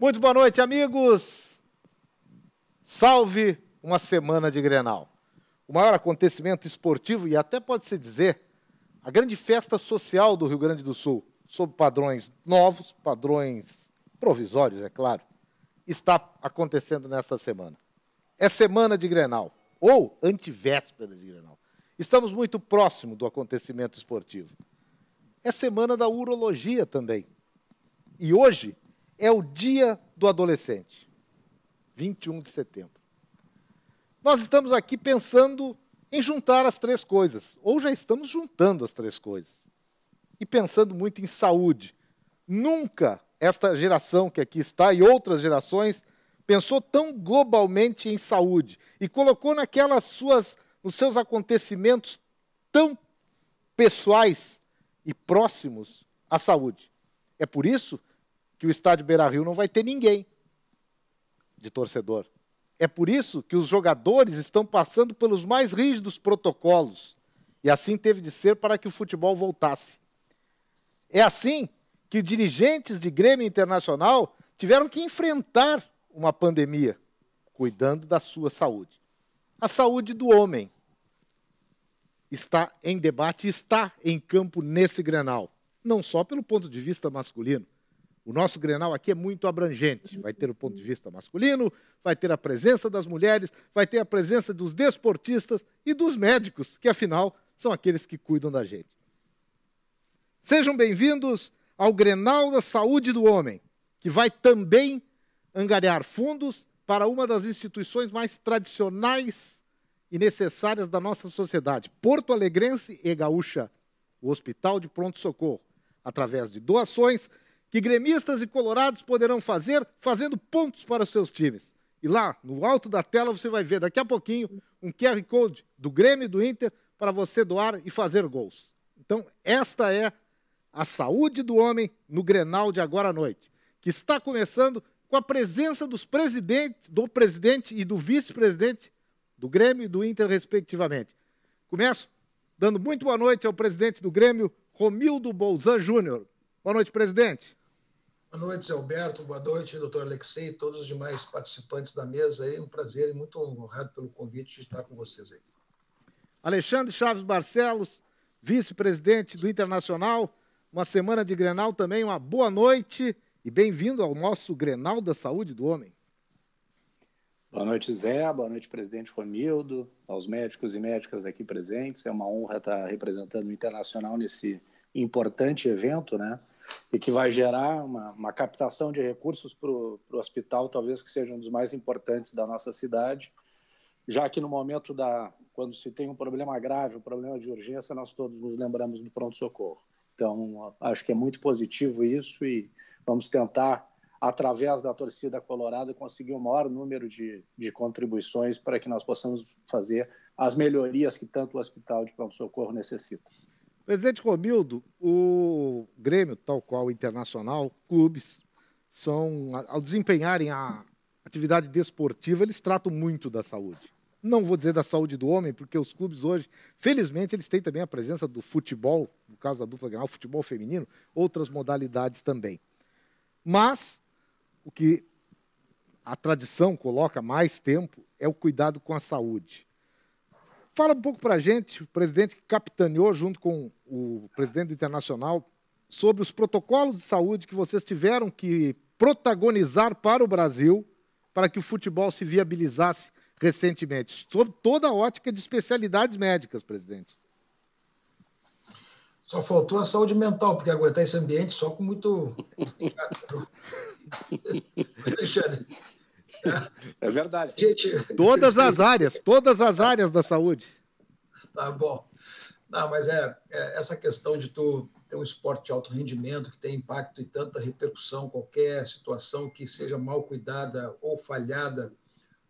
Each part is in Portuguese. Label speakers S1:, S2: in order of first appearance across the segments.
S1: Muito boa noite, amigos. Salve uma semana de Grenal. O maior acontecimento esportivo e até pode-se dizer a grande festa social do Rio Grande do Sul, sob padrões novos, padrões provisórios, é claro, está acontecendo nesta semana. É semana de Grenal, ou antivéspera de Grenal. Estamos muito próximo do acontecimento esportivo. É semana da urologia também. E hoje é o Dia do Adolescente, 21 de setembro. Nós estamos aqui pensando em juntar as três coisas, ou já estamos juntando as três coisas, e pensando muito em saúde. Nunca esta geração que aqui está e outras gerações pensou tão globalmente em saúde e colocou naquelas suas, nos seus acontecimentos tão pessoais e próximos à saúde. É por isso que o estádio Beira-Rio não vai ter ninguém de torcedor. É por isso que os jogadores estão passando pelos mais rígidos protocolos. E assim teve de ser para que o futebol voltasse. É assim que dirigentes de Grêmio Internacional tiveram que enfrentar uma pandemia, cuidando da sua saúde. A saúde do homem está em debate, está em campo nesse Grenal, não só pelo ponto de vista masculino, o nosso Grenal aqui é muito abrangente. Vai ter o ponto de vista masculino, vai ter a presença das mulheres, vai ter a presença dos desportistas e dos médicos, que afinal são aqueles que cuidam da gente. Sejam bem-vindos ao Grenal da Saúde do Homem, que vai também angariar fundos para uma das instituições mais tradicionais e necessárias da nossa sociedade, Porto Alegrense e Gaúcha, o Hospital de Pronto Socorro, através de doações que gremistas e colorados poderão fazer fazendo pontos para os seus times. E lá, no alto da tela, você vai ver daqui a pouquinho um QR Code do Grêmio e do Inter para você doar e fazer gols. Então, esta é a saúde do homem no Grenal de agora à noite, que está começando com a presença dos presidentes, do presidente e do vice-presidente do Grêmio e do Inter, respectivamente. Começo dando muito boa noite ao presidente do Grêmio, Romildo Bolzan Júnior. Boa noite, presidente.
S2: Boa noite, Alberto. Boa noite, doutor Alexei e todos os demais participantes da mesa. Aí. Um prazer e muito honrado pelo convite de estar com vocês aí.
S1: Alexandre Chaves Barcelos, vice-presidente do Internacional. Uma semana de Grenal também. Uma boa noite e bem-vindo ao nosso Grenal da Saúde do Homem.
S3: Boa noite, Zé. Boa noite, presidente Romildo, aos médicos e médicas aqui presentes. É uma honra estar representando o Internacional nesse importante evento, né? E que vai gerar uma, uma captação de recursos para o hospital, talvez que seja um dos mais importantes da nossa cidade, já que no momento da quando se tem um problema grave, um problema de urgência, nós todos nos lembramos do pronto-socorro. Então, acho que é muito positivo isso e vamos tentar, através da torcida colorada, conseguir o um maior número de, de contribuições para que nós possamos fazer as melhorias que tanto o hospital de pronto-socorro necessita.
S1: Presidente Romildo, o Grêmio, tal qual o Internacional, clubes, são, ao desempenharem a atividade desportiva, eles tratam muito da saúde. Não vou dizer da saúde do homem, porque os clubes hoje, felizmente, eles têm também a presença do futebol, no caso da dupla Grenal, futebol feminino, outras modalidades também. Mas o que a tradição coloca mais tempo é o cuidado com a saúde. Fala um pouco para a gente, o presidente que capitaneou junto com o presidente do Internacional, sobre os protocolos de saúde que vocês tiveram que protagonizar para o Brasil para que o futebol se viabilizasse recentemente, sobre toda a ótica de especialidades médicas, presidente.
S2: Só faltou a saúde mental, porque aguentar esse ambiente só com muito.
S3: Alexandre, é verdade.
S1: Gente, todas as áreas, todas as áreas da saúde.
S2: Tá bom. Não, mas é, é, essa questão de tu ter um esporte de alto rendimento que tem impacto e tanta repercussão, qualquer situação que seja mal cuidada ou falhada,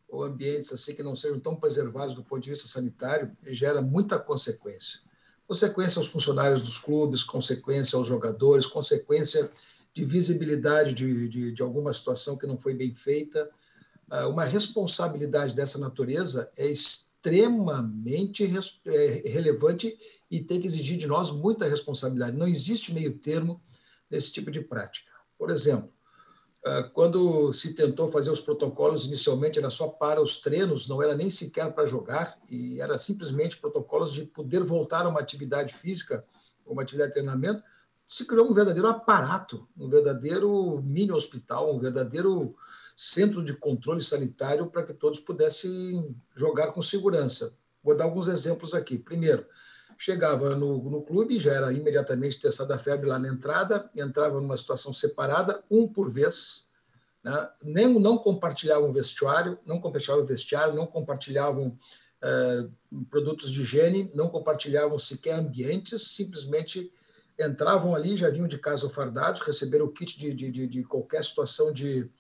S2: ou ambientes assim que não sejam tão preservados do ponto de vista sanitário, gera muita consequência. Consequência aos funcionários dos clubes, consequência aos jogadores, consequência de visibilidade de, de, de alguma situação que não foi bem feita, uma responsabilidade dessa natureza é extremamente é, relevante e tem que exigir de nós muita responsabilidade. Não existe meio termo nesse tipo de prática. Por exemplo, ah, quando se tentou fazer os protocolos, inicialmente era só para os treinos, não era nem sequer para jogar, e era simplesmente protocolos de poder voltar a uma atividade física, uma atividade de treinamento, se criou um verdadeiro aparato, um verdadeiro mini hospital, um verdadeiro centro de controle sanitário para que todos pudessem jogar com segurança. Vou dar alguns exemplos aqui. Primeiro, chegava no, no clube, já era imediatamente testada a febre lá na entrada, entrava numa situação separada, um por vez, né? Nem, não compartilhavam vestiário, não compartilhavam vestiário, não compartilhavam eh, produtos de higiene, não compartilhavam sequer ambientes, simplesmente entravam ali, já vinham de casa fardados, receberam o kit de, de, de, de qualquer situação de,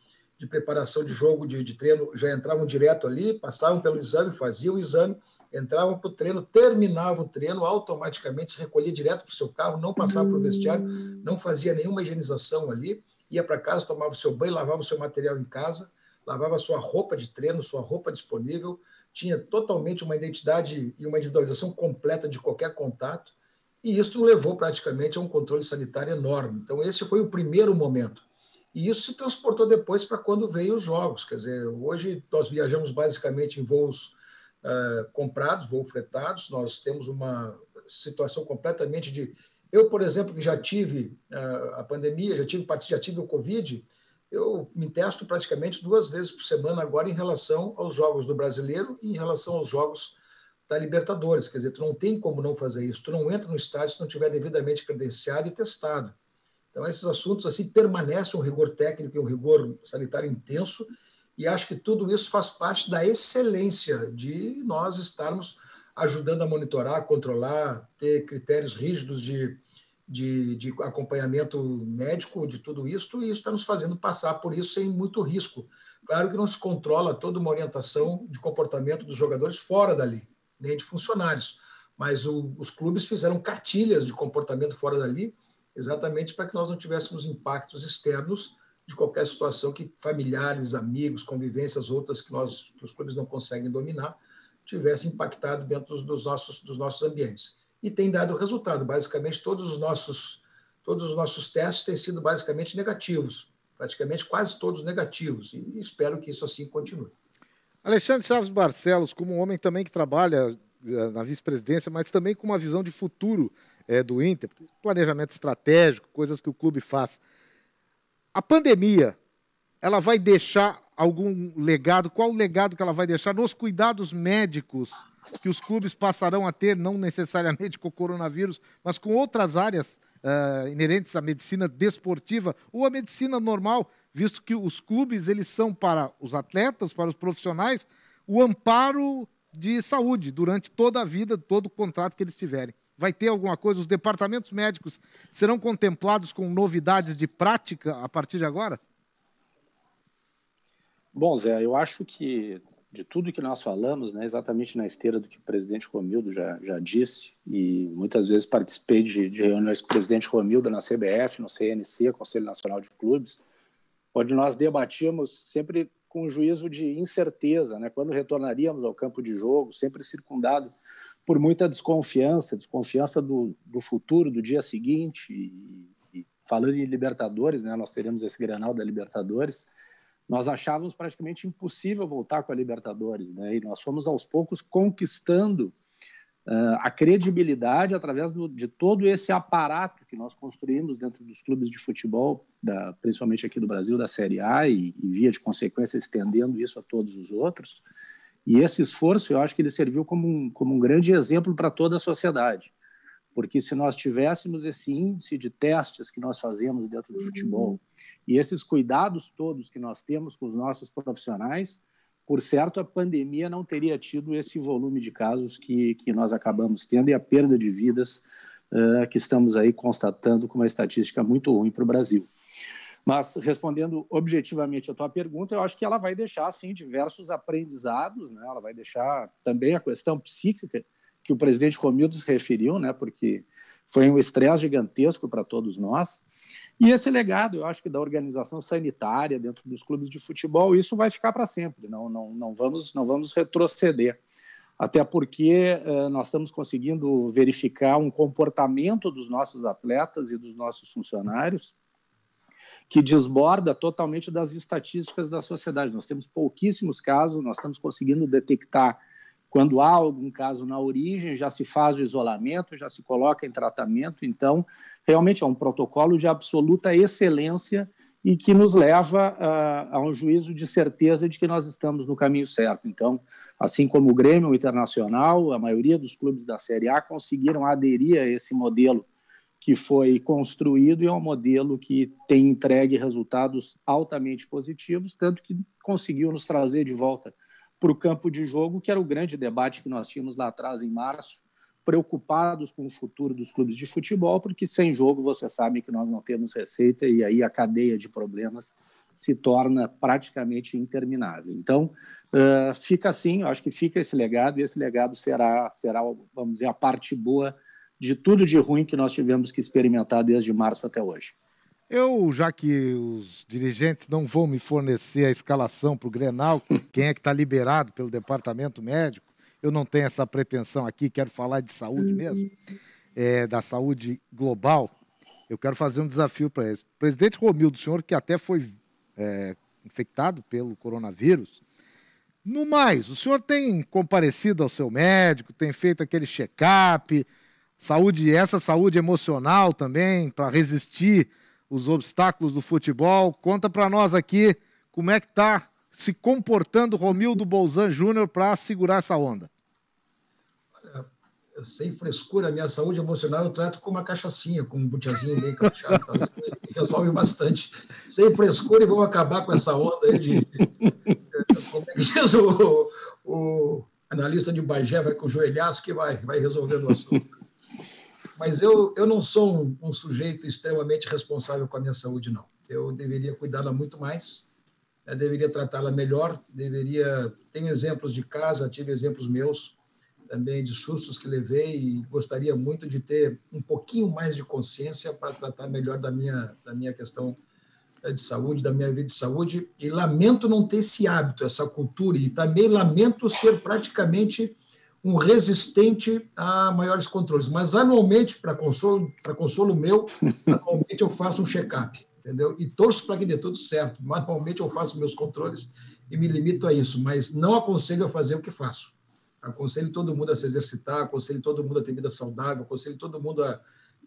S2: de preparação de jogo, de, de treino, já entravam direto ali, passavam pelo exame, faziam o exame, entravam para o treino, terminavam o treino, automaticamente se recolhia direto para o seu carro, não passava para o vestiário, não fazia nenhuma higienização ali, ia para casa, tomava o seu banho, lavava o seu material em casa, lavava sua roupa de treino, sua roupa disponível, tinha totalmente uma identidade e uma individualização completa de qualquer contato, e isso levou praticamente a um controle sanitário enorme. Então, esse foi o primeiro momento. E isso se transportou depois para quando veio os jogos. Quer dizer, hoje nós viajamos basicamente em voos uh, comprados, voos fretados, nós temos uma situação completamente de. Eu, por exemplo, que já tive uh, a pandemia, já tive, já tive o Covid, eu me testo praticamente duas vezes por semana agora em relação aos jogos do brasileiro e em relação aos jogos da Libertadores. Quer dizer, tu não tem como não fazer isso. Tu não entra no estádio se não tiver devidamente credenciado e testado. Então, esses assuntos assim permanecem um rigor técnico e um rigor sanitário intenso, e acho que tudo isso faz parte da excelência de nós estarmos ajudando a monitorar, controlar, ter critérios rígidos de, de, de acompanhamento médico de tudo isso, e isso está nos fazendo passar por isso sem muito risco. Claro que não se controla toda uma orientação de comportamento dos jogadores fora dali nem de funcionários. Mas o, os clubes fizeram cartilhas de comportamento fora dali, exatamente para que nós não tivéssemos impactos externos de qualquer situação que familiares, amigos, convivências outras que nós que os clubes não conseguem dominar tivessem impactado dentro dos nossos dos nossos ambientes. E tem dado resultado. Basicamente todos os nossos todos os nossos testes têm sido basicamente negativos, praticamente quase todos negativos. E espero que isso assim continue.
S1: Alexandre Chaves Barcelos, como um homem também que trabalha eh, na vice-presidência, mas também com uma visão de futuro é, do Inter, planejamento estratégico, coisas que o clube faz. A pandemia, ela vai deixar algum legado? Qual o legado que ela vai deixar nos cuidados médicos que os clubes passarão a ter, não necessariamente com o coronavírus, mas com outras áreas uh, inerentes à medicina desportiva ou à medicina normal? visto que os clubes eles são para os atletas, para os profissionais, o amparo de saúde durante toda a vida, todo o contrato que eles tiverem. Vai ter alguma coisa? Os departamentos médicos serão contemplados com novidades de prática a partir de agora?
S3: Bom, Zé, eu acho que de tudo que nós falamos, né, exatamente na esteira do que o presidente Romildo já, já disse, e muitas vezes participei de, de reuniões com o presidente Romildo na CBF, no CNC, Conselho Nacional de Clubes, onde nós debatíamos sempre com juízo de incerteza, né? quando retornaríamos ao campo de jogo, sempre circundado por muita desconfiança, desconfiança do, do futuro, do dia seguinte. E, e, falando em Libertadores, né? nós teremos esse Granal da Libertadores, nós achávamos praticamente impossível voltar com a Libertadores, né? e nós fomos aos poucos conquistando uh, a credibilidade através do, de todo esse aparato que nós construímos dentro dos clubes de futebol, da, principalmente aqui do Brasil, da Série A, e, e via de consequência estendendo isso a todos os outros. E esse esforço, eu acho que ele serviu como um, como um grande exemplo para toda a sociedade. Porque se nós tivéssemos esse índice de testes que nós fazemos dentro do futebol e esses cuidados todos que nós temos com os nossos profissionais, por certo, a pandemia não teria tido esse volume de casos que, que nós acabamos tendo e a perda de vidas uh, que estamos aí constatando com uma estatística muito ruim para o Brasil. Mas, respondendo objetivamente a tua pergunta, eu acho que ela vai deixar, sim, diversos aprendizados, né? ela vai deixar também a questão psíquica que o presidente Romildo se referiu, né? porque foi um estresse gigantesco para todos nós. E esse legado, eu acho que da organização sanitária dentro dos clubes de futebol, isso vai ficar para sempre. Não, não, não, vamos, não vamos retroceder. Até porque eh, nós estamos conseguindo verificar um comportamento dos nossos atletas e dos nossos funcionários que desborda totalmente das estatísticas da sociedade. Nós temos pouquíssimos casos, nós estamos conseguindo detectar quando há algum caso na origem, já se faz o isolamento, já se coloca em tratamento. Então, realmente é um protocolo de absoluta excelência e que nos leva a, a um juízo de certeza de que nós estamos no caminho certo. Então, assim como o Grêmio Internacional, a maioria dos clubes da Série A conseguiram aderir a esse modelo que foi construído e é um modelo que tem entregue resultados altamente positivos, tanto que conseguiu nos trazer de volta para o campo de jogo, que era o grande debate que nós tínhamos lá atrás, em março, preocupados com o futuro dos clubes de futebol, porque sem jogo você sabe que nós não temos receita e aí a cadeia de problemas se torna praticamente interminável. Então, uh, fica assim, eu acho que fica esse legado e esse legado será, será, vamos dizer, a parte boa de tudo de ruim que nós tivemos que experimentar desde março até hoje.
S1: Eu, já que os dirigentes não vão me fornecer a escalação para o Grenal, quem é que está liberado pelo departamento médico, eu não tenho essa pretensão aqui, quero falar de saúde mesmo, é, da saúde global. Eu quero fazer um desafio para eles. O presidente Romildo, o senhor que até foi é, infectado pelo coronavírus, no mais, o senhor tem comparecido ao seu médico, tem feito aquele check-up, saúde, essa saúde emocional também, para resistir os obstáculos do futebol. Conta para nós aqui como é que está se comportando Romildo Bolzan Júnior para segurar essa onda.
S2: sem frescura, minha saúde emocional eu trato com uma cachaçinha, com um butiazinho bem cachaço, então isso resolve bastante. Sem frescura e vamos acabar com essa onda aí de. Como é que diz o, o analista de Bagé, vai com o joelhaço que vai, vai resolvendo o assunto. Mas eu, eu não sou um, um, sujeito extremamente responsável com a minha saúde, não. Eu deveria cuidá-la muito mais, eu deveria tratá-la melhor, deveria... Tenho exemplos de casa, tive exemplos meus também de sustos que levei e gostaria muito de ter um pouquinho mais de consciência para tratar melhor da minha, da minha questão eh, de saúde, da minha vida de saúde. E lamento não ter esse hábito, essa cultura, e também lamento ser praticamente um resistente a maiores controles. Mas anualmente, para consolo, para consolo meu, anualmente eu faço um check-up, entendeu? E torço para que dê tudo certo. Manualmente eu faço meus controles e me limito a isso, mas não aconselho a fazer o que faço. Aconselho todo mundo a se exercitar, aconselho todo mundo a ter vida saudável, aconselho todo mundo a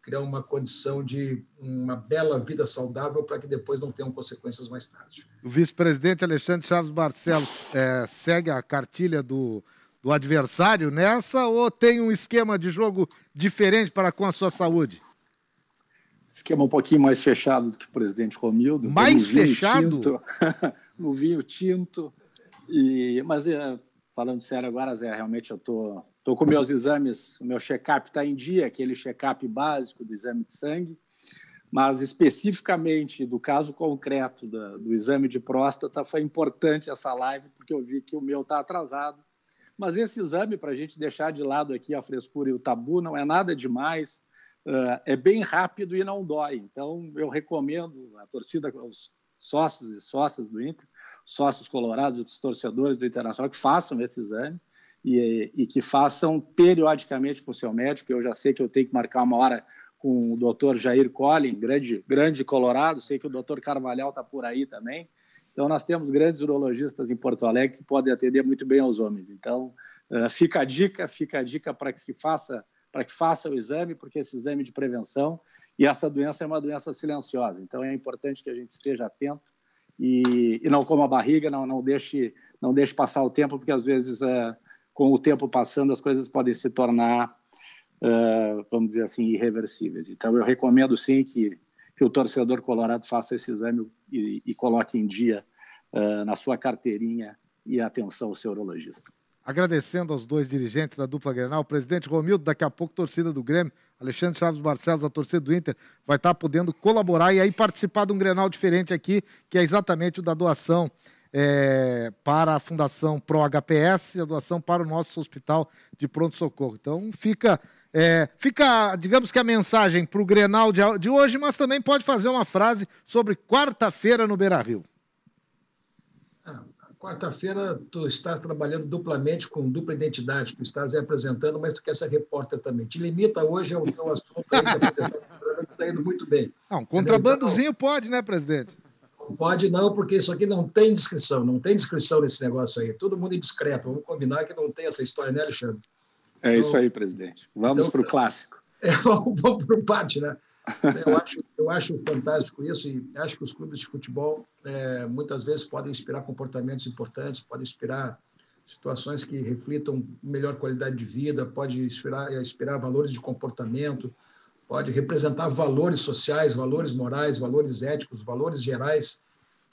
S2: criar uma condição de uma bela vida saudável para que depois não tenham consequências mais tarde.
S1: O vice-presidente Alexandre Chaves Barcelos é, segue a cartilha do do adversário nessa ou tem um esquema de jogo diferente para com a sua saúde?
S3: Esquema um pouquinho mais fechado do que o presidente Romildo.
S1: Mais fechado?
S3: Tinto, no vinho tinto. E, mas é, falando sério agora, Zé, realmente eu tô, tô com meus exames, o meu check-up está em dia, aquele check-up básico do exame de sangue, mas especificamente do caso concreto da, do exame de próstata, foi importante essa live, porque eu vi que o meu está atrasado mas esse exame, para a gente deixar de lado aqui a frescura e o tabu, não é nada demais, é bem rápido e não dói. Então, eu recomendo a torcida, os sócios e sócias do Inter, sócios colorados os torcedores do Internacional, que façam esse exame e, e que façam periodicamente com o seu médico. Eu já sei que eu tenho que marcar uma hora com o doutor Jair Collin, grande, grande colorado, sei que o doutor Carvalhal está por aí também, então, nós temos grandes urologistas em Porto Alegre que podem atender muito bem aos homens. Então, uh, fica a dica, fica a dica para que se faça, para que faça o exame, porque esse exame de prevenção e essa doença é uma doença silenciosa. Então, é importante que a gente esteja atento e, e não coma a barriga, não, não deixe, não deixe passar o tempo, porque às vezes, uh, com o tempo passando, as coisas podem se tornar, uh, vamos dizer assim, irreversíveis. Então, eu recomendo sim que que o torcedor colorado faça esse exame e, e coloque em dia uh, na sua carteirinha e atenção ao seu urologista.
S1: Agradecendo aos dois dirigentes da dupla Grenal, o presidente Romildo, daqui a pouco torcida do Grêmio, Alexandre Chaves Barcelos, a torcida do Inter, vai estar podendo colaborar e aí participar de um Grenal diferente aqui, que é exatamente o da doação é, para a Fundação Pro HPS e a doação para o nosso hospital de pronto-socorro. Então fica é, fica, digamos que a mensagem para o Grenal de, de, hoje, mas também pode fazer uma frase sobre quarta-feira no Beira Rio.
S2: Ah, quarta-feira tu estás trabalhando duplamente com dupla identidade, tu estás apresentando, mas tu quer ser repórter também. Te limita hoje ao teu assunto aí, está indo muito bem.
S1: Não, um contrabandozinho então, pode, né, presidente?
S2: Não pode não, porque isso aqui não tem descrição, não tem descrição nesse negócio aí. Todo mundo é discreto. Vamos combinar que não tem essa história, né, Alexandre?
S3: É então, isso aí, presidente. Vamos então, para o clássico.
S2: Vamos para o parte, né? Eu acho, eu acho fantástico isso e acho que os clubes de futebol é, muitas vezes podem inspirar comportamentos importantes, podem inspirar situações que reflitam melhor qualidade de vida, pode inspirar, inspirar valores de comportamento, pode representar valores sociais, valores morais, valores éticos, valores gerais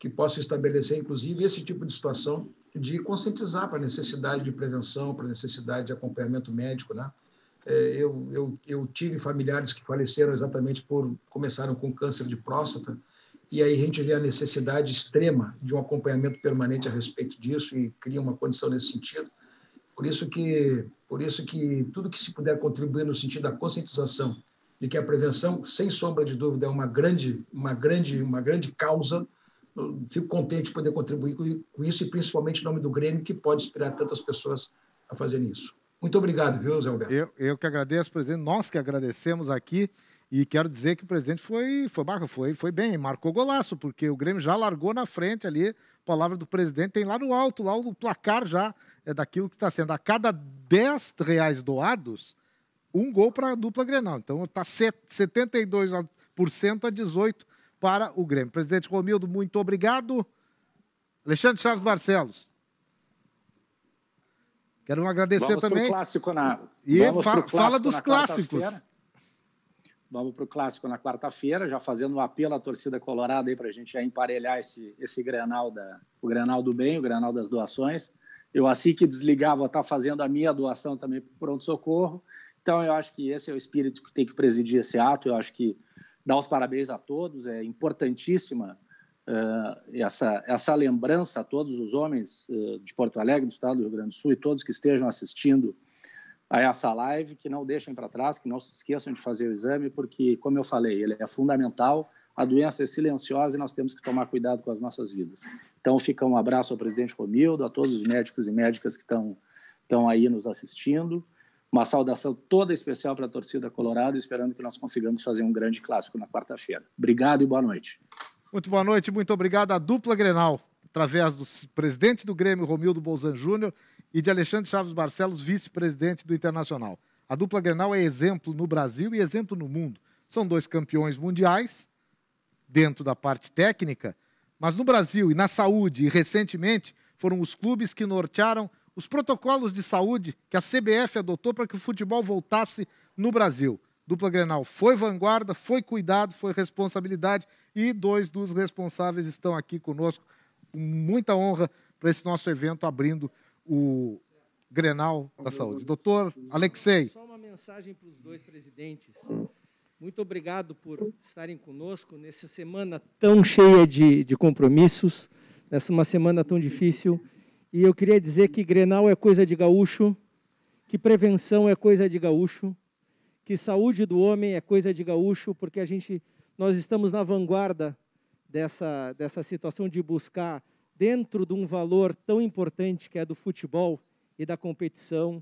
S2: que possam estabelecer, inclusive, esse tipo de situação de conscientizar para a necessidade de prevenção, para a necessidade de acompanhamento médico, né? É, eu, eu, eu tive familiares que faleceram exatamente por começaram com câncer de próstata e aí a gente vê a necessidade extrema de um acompanhamento permanente a respeito disso e cria uma condição nesse sentido. Por isso que, por isso que tudo que se puder contribuir no sentido da conscientização de que a prevenção, sem sombra de dúvida, é uma grande, uma grande, uma grande causa. Fico contente de poder contribuir com isso e principalmente em nome do Grêmio, que pode inspirar tantas pessoas a fazerem isso. Muito obrigado, viu, Zé Alberto?
S1: Eu, eu que agradeço, presidente. Nós que agradecemos aqui. E quero dizer que o presidente foi, foi, foi, foi bem, marcou golaço, porque o Grêmio já largou na frente ali. Palavra do presidente tem lá no alto, lá o placar já é daquilo que está sendo. A cada 10 reais doados, um gol para a dupla Grenal. Então está 72% a 18% para o Grêmio. Presidente Romildo, muito obrigado. Alexandre Chaves Barcelos. Quero agradecer
S3: Vamos
S1: também.
S3: Clássico na...
S1: E fa fala dos clássicos.
S3: Vamos para o clássico na quarta-feira, já fazendo um apelo à torcida colorada aí para a gente já emparelhar esse, esse granal da, o granal do bem, o granal das doações. Eu, assim que desligar, vou estar fazendo a minha doação também para o pronto-socorro. Então, eu acho que esse é o espírito que tem que presidir esse ato. Eu acho que dar os parabéns a todos, é importantíssima uh, essa, essa lembrança a todos os homens uh, de Porto Alegre, do estado do Rio Grande do Sul e todos que estejam assistindo a essa live, que não deixem para trás, que não se esqueçam de fazer o exame, porque, como eu falei, ele é fundamental. A doença é silenciosa e nós temos que tomar cuidado com as nossas vidas. Então, fica um abraço ao presidente Romildo, a todos os médicos e médicas que estão, estão aí nos assistindo. Uma saudação toda especial para a torcida colorada, esperando que nós consigamos fazer um grande clássico na quarta-feira. Obrigado e boa noite.
S1: Muito boa noite, muito obrigado à dupla Grenal, através do presidente do Grêmio, Romildo Bolzan Júnior, e de Alexandre Chaves Barcelos, vice-presidente do Internacional. A dupla Grenal é exemplo no Brasil e exemplo no mundo. São dois campeões mundiais, dentro da parte técnica, mas no Brasil e na saúde, e recentemente, foram os clubes que nortearam os protocolos de saúde que a CBF adotou para que o futebol voltasse no Brasil. Dupla Grenal foi vanguarda, foi cuidado, foi responsabilidade e dois dos responsáveis estão aqui conosco. Com muita honra para esse nosso evento abrindo o Grenal da Saúde. Doutor Alexei.
S4: Só uma mensagem para os dois presidentes. Muito obrigado por estarem conosco nessa semana tão cheia de, de compromissos, nessa uma semana tão difícil. E eu queria dizer que Grenal é coisa de gaúcho, que prevenção é coisa de gaúcho, que saúde do homem é coisa de gaúcho, porque a gente, nós estamos na vanguarda dessa, dessa situação de buscar, dentro de um valor tão importante que é do futebol e da competição,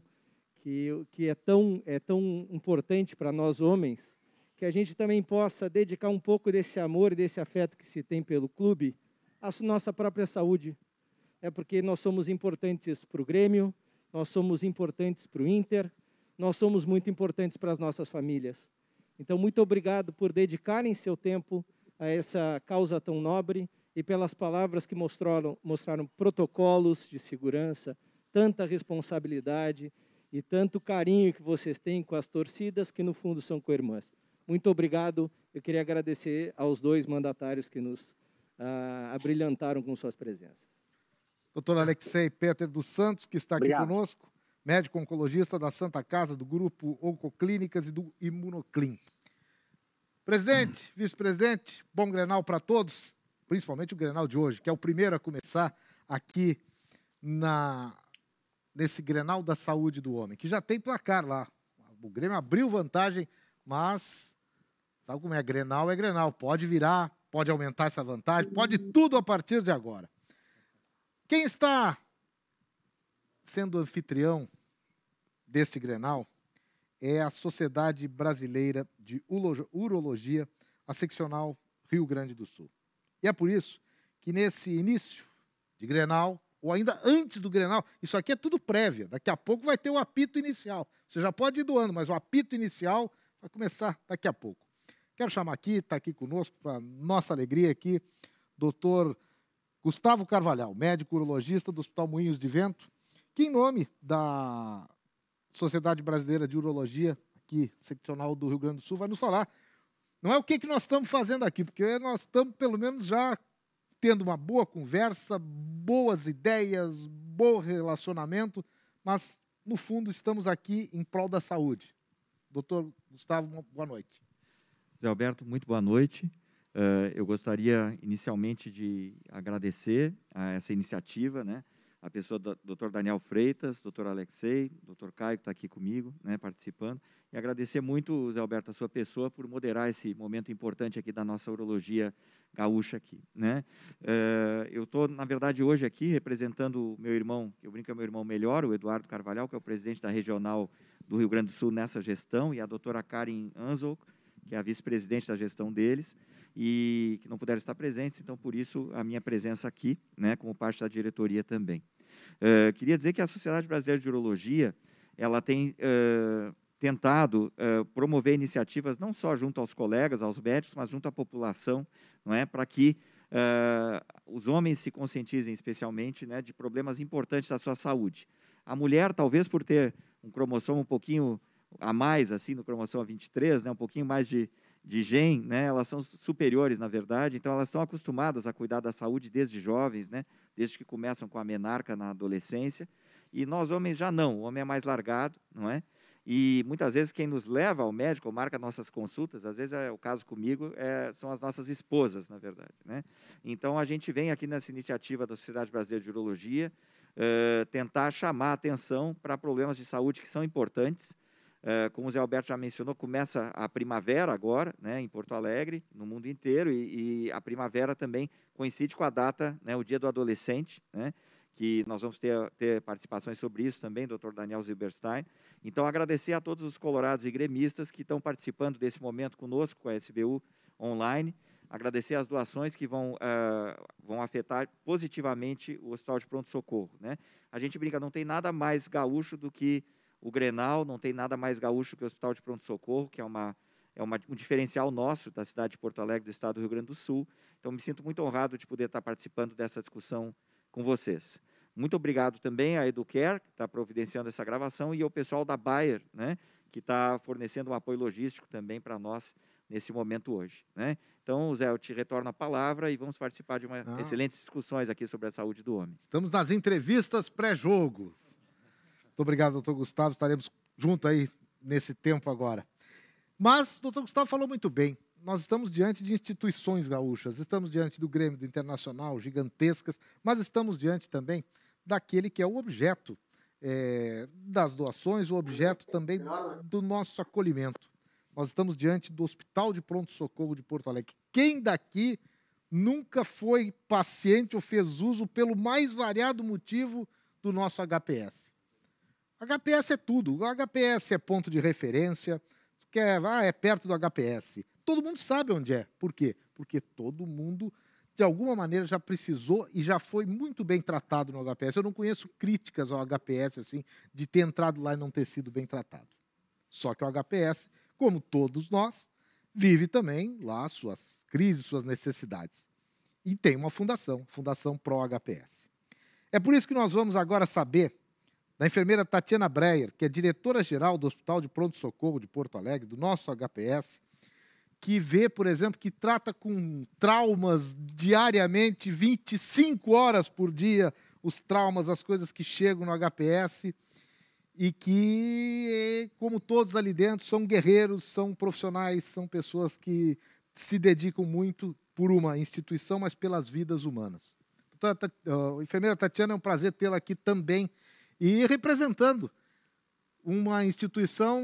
S4: que, que é, tão, é tão importante para nós homens, que a gente também possa dedicar um pouco desse amor e desse afeto que se tem pelo clube à nossa própria saúde, é porque nós somos importantes para o Grêmio, nós somos importantes para o Inter, nós somos muito importantes para as nossas famílias. Então, muito obrigado por dedicarem seu tempo a essa causa tão nobre e pelas palavras que mostraram, mostraram protocolos de segurança, tanta responsabilidade e tanto carinho que vocês têm com as torcidas, que no fundo são co-irmãs. Muito obrigado. Eu queria agradecer aos dois mandatários que nos ah, abrilhantaram com suas presenças
S1: doutor Alexei Peter dos Santos, que está aqui Obrigado. conosco, médico oncologista da Santa Casa, do Grupo Oncoclínicas e do Imunoclin. Presidente, vice-presidente, bom Grenal para todos, principalmente o Grenal de hoje, que é o primeiro a começar aqui na nesse Grenal da Saúde do Homem, que já tem placar lá. O Grêmio abriu vantagem, mas sabe como é? Grenal é Grenal, pode virar, pode aumentar essa vantagem, pode tudo a partir de agora. Quem está sendo anfitrião deste Grenal é a Sociedade Brasileira de Urologia, a seccional Rio Grande do Sul. E é por isso que nesse início de Grenal, ou ainda antes do Grenal, isso aqui é tudo prévia. Daqui a pouco vai ter o apito inicial. Você já pode ir doando, mas o apito inicial vai começar daqui a pouco. Quero chamar aqui, está aqui conosco, para nossa alegria aqui, doutor Gustavo Carvalhal, médico urologista do Hospital Moinhos de Vento, que em nome da Sociedade Brasileira de Urologia, aqui, seccional do Rio Grande do Sul, vai nos falar. Não é o que, que nós estamos fazendo aqui, porque nós estamos, pelo menos, já tendo uma boa conversa, boas ideias, bom relacionamento, mas, no fundo, estamos aqui em prol da saúde. Doutor Gustavo, boa noite.
S5: Zé Alberto, muito boa noite. Uh, eu gostaria inicialmente de agradecer a essa iniciativa, né? a pessoa do Dr. Daniel Freitas, Dr. Alexei, Dr. Caio, que está aqui comigo, né, participando, e agradecer muito, Zé Alberto, a sua pessoa por moderar esse momento importante aqui da nossa urologia gaúcha aqui. Né? Uh, eu estou, na verdade, hoje aqui representando o meu irmão, que eu brinco é meu irmão melhor, o Eduardo Carvalhal, que é o presidente da regional do Rio Grande do Sul nessa gestão, e a doutora Karen Anzol, que é a vice-presidente da gestão deles, e que não puderam estar presentes, então por isso a minha presença aqui, né, como parte da diretoria também. Uh, queria dizer que a Sociedade Brasileira de Urologia ela tem uh, tentado uh, promover iniciativas não só junto aos colegas, aos médicos, mas junto à população, não é, para que os homens se conscientizem especialmente né, de problemas importantes da sua saúde. A mulher, talvez por ter um cromossomo um pouquinho a mais, assim, no cromossomo 23, né, um pouquinho mais de, de gen, né, elas são superiores, na verdade, então elas estão acostumadas a cuidar da saúde desde jovens, né, desde que começam com a menarca na adolescência, e nós homens já não, o homem é mais largado, não é? E muitas vezes quem nos leva ao médico, ou marca nossas consultas, às vezes é o caso comigo, é, são as nossas esposas, na verdade. Né? Então a gente vem aqui nessa iniciativa da Sociedade Brasileira de Urologia uh, tentar chamar atenção para problemas de saúde que são importantes, Uh, como o Zé Alberto já mencionou, começa a primavera agora, né, em Porto Alegre, no mundo inteiro, e, e, a primavera também coincide com a data, né, o Dia do Adolescente, né, que nós vamos ter, ter participações sobre isso também, Dr. Daniel Zilberstein. Então, agradecer a todos os colorados e gremistas que estão participando desse momento conosco, com a SBU online, agradecer as doações que vão, uh, vão afetar positivamente o Hospital de Pronto Socorro. Né? A gente brinca, não tem nada mais gaúcho do que o Grenal não tem nada mais gaúcho que o Hospital de Pronto Socorro, que é uma é uma, um diferencial nosso da cidade de Porto Alegre, do estado do Rio Grande do Sul. Então, me sinto muito honrado de poder estar participando dessa discussão com vocês. Muito obrigado também à Educare, que está providenciando essa gravação, e ao pessoal da Bayer, né, que está fornecendo um apoio logístico também para nós nesse momento hoje. Né? Então, Zé, eu te retorno a palavra e vamos participar de uma ah. excelentes discussões aqui sobre a saúde do homem.
S1: Estamos nas entrevistas pré-jogo. Muito obrigado, doutor Gustavo. Estaremos juntos aí nesse tempo agora. Mas o doutor Gustavo falou muito bem. Nós estamos diante de instituições gaúchas, estamos diante do Grêmio do Internacional, gigantescas, mas estamos diante também daquele que é o objeto é, das doações, o objeto também do nosso acolhimento. Nós estamos diante do Hospital de Pronto Socorro de Porto Alegre. Quem daqui nunca foi paciente ou fez uso, pelo mais variado motivo, do nosso HPS? HPS é tudo. O HPS é ponto de referência. Quer, ah, é perto do HPS. Todo mundo sabe onde é. Por quê? Porque todo mundo, de alguma maneira, já precisou e já foi muito bem tratado no HPS. Eu não conheço críticas ao HPS, assim, de ter entrado lá e não ter sido bem tratado. Só que o HPS, como todos nós, vive também lá suas crises, suas necessidades. E tem uma fundação, Fundação Pro HPS. É por isso que nós vamos agora saber da enfermeira Tatiana Breyer, que é diretora-geral do Hospital de Pronto Socorro de Porto Alegre, do nosso HPS, que vê, por exemplo, que trata com traumas diariamente, 25 horas por dia, os traumas, as coisas que chegam no HPS, e que, como todos ali dentro, são guerreiros, são profissionais, são pessoas que se dedicam muito por uma instituição, mas pelas vidas humanas. Então, a enfermeira Tatiana, é um prazer tê-la aqui também e representando uma instituição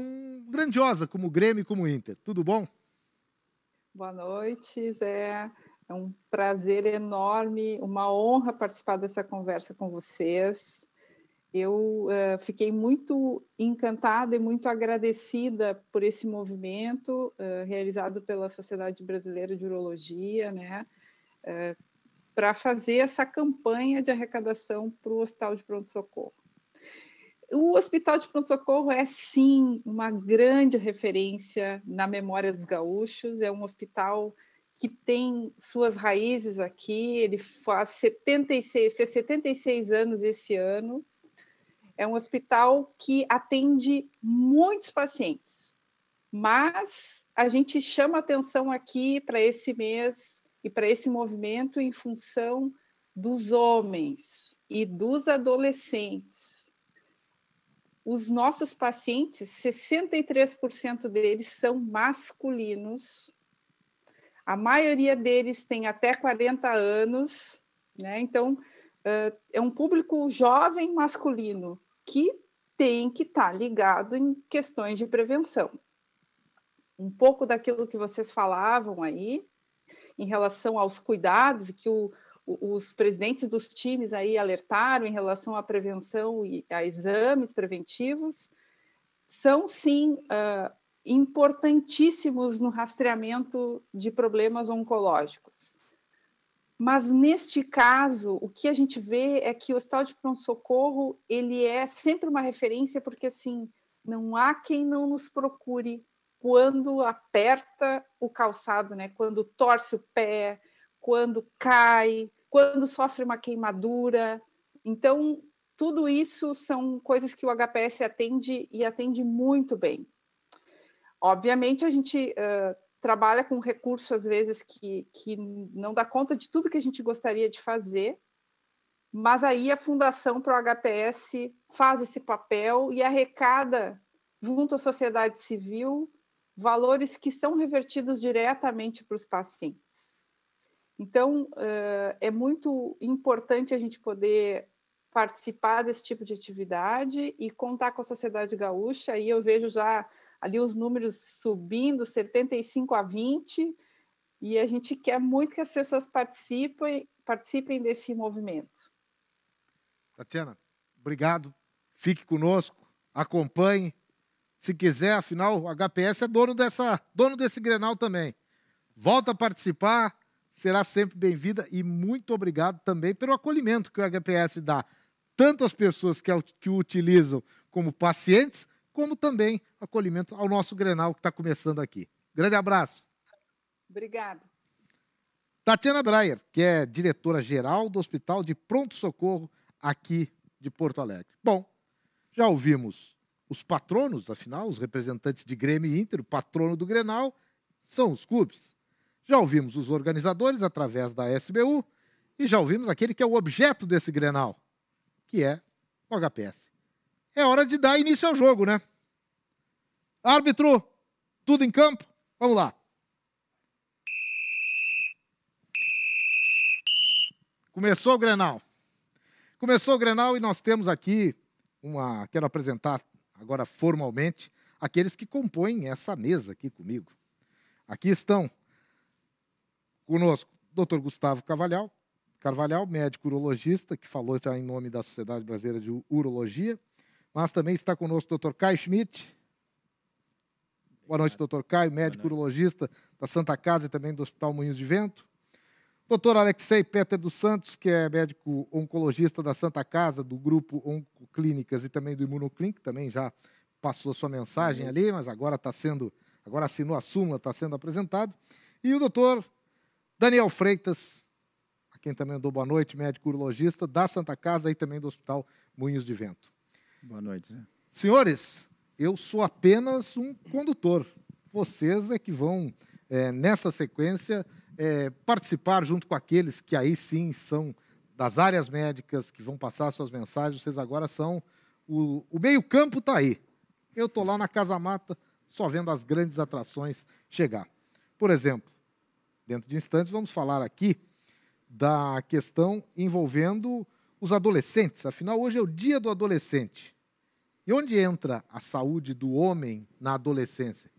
S1: grandiosa como o Grêmio e como o Inter. Tudo bom?
S6: Boa noite, Zé. É um prazer enorme, uma honra participar dessa conversa com vocês. eu uh, fiquei muito encantada e muito agradecida por esse movimento uh, realizado pela Sociedade Brasileira de Urologia, né, uh, para fazer essa campanha de arrecadação para o Hospital de Pronto Socorro. O Hospital de Pronto Socorro é sim uma grande referência na memória dos gaúchos. É um hospital que tem suas raízes aqui. Ele faz 76, fez 76 anos esse ano é um hospital que atende muitos pacientes, mas a gente chama atenção aqui para esse mês e para esse movimento em função dos homens e dos adolescentes. Os nossos pacientes, 63% deles são masculinos. A maioria deles tem até 40 anos, né? Então, é um público jovem masculino que tem que estar tá ligado em questões de prevenção. Um pouco daquilo que vocês falavam aí, em relação aos cuidados que o, os presidentes dos times aí alertaram em relação à prevenção e a exames preventivos, são sim uh, importantíssimos no rastreamento de problemas oncológicos. Mas neste caso, o que a gente vê é que o hospital de pronto-socorro ele é sempre uma referência porque assim não há quem não nos procure quando aperta o calçado, né? Quando torce o pé, quando cai, quando sofre uma queimadura. Então tudo isso são coisas que o HPS atende e atende muito bem. Obviamente a gente uh, trabalha com recurso, às vezes, que, que não dá conta de tudo que a gente gostaria de fazer, mas aí a Fundação Pro HPS faz esse papel e arrecada, junto à sociedade civil, valores que são revertidos diretamente para os pacientes. Então, é muito importante a gente poder participar desse tipo de atividade e contar com a sociedade gaúcha. E eu vejo já ali os números subindo, 75 a 20, e a gente quer muito que as pessoas participem, participem desse movimento.
S1: Tatiana, obrigado. Fique conosco, acompanhe. Se quiser, afinal, o HPS é dono, dessa, dono desse Grenal também. Volta a participar, será sempre bem-vinda e muito obrigado também pelo acolhimento que o HPS dá, tanto às pessoas que, que o utilizam como pacientes, como também acolhimento ao nosso Grenal que está começando aqui. Grande abraço.
S6: Obrigada.
S1: Tatiana Breyer, que é diretora-geral do Hospital de Pronto Socorro aqui de Porto Alegre. Bom, já ouvimos os patronos, afinal, os representantes de Grêmio e Inter, o patrono do Grenal, são os clubes. Já ouvimos os organizadores através da SBU e já ouvimos aquele que é o objeto desse Grenal, que é o HPS é hora de dar início ao jogo, né? Árbitro, tudo em campo? Vamos lá. Começou o Grenal. Começou o Grenal e nós temos aqui uma. Quero apresentar agora formalmente aqueles que compõem essa mesa aqui comigo. Aqui estão conosco Dr. Gustavo Carvalhal, Carvalhal, médico urologista, que falou já em nome da Sociedade Brasileira de Urologia. Mas também está conosco o Dr. Caio Schmidt. Boa noite, doutor Caio, médico urologista da Santa Casa e também do Hospital Moinhos de Vento. Doutor Alexei Peter dos Santos, que é médico oncologista da Santa Casa, do grupo Oncoclínicas e também do Imunoclinic, também já passou a sua mensagem ali, mas agora está sendo, agora assinou a súmula, está sendo apresentado. E o doutor Daniel Freitas, a quem também dou boa noite, médico urologista da Santa Casa e também do Hospital Moinhos de Vento.
S7: Boa noite. Zé.
S1: Senhores, eu sou apenas um condutor. Vocês é que vão, é, nessa sequência, é, participar junto com aqueles que aí sim são das áreas médicas, que vão passar suas mensagens. Vocês agora são. O, o meio-campo está aí. Eu estou lá na Casa Mata, só vendo as grandes atrações chegar. Por exemplo, dentro de instantes, vamos falar aqui da questão envolvendo os adolescentes. Afinal, hoje é o dia do adolescente. E onde entra a saúde do homem na adolescência?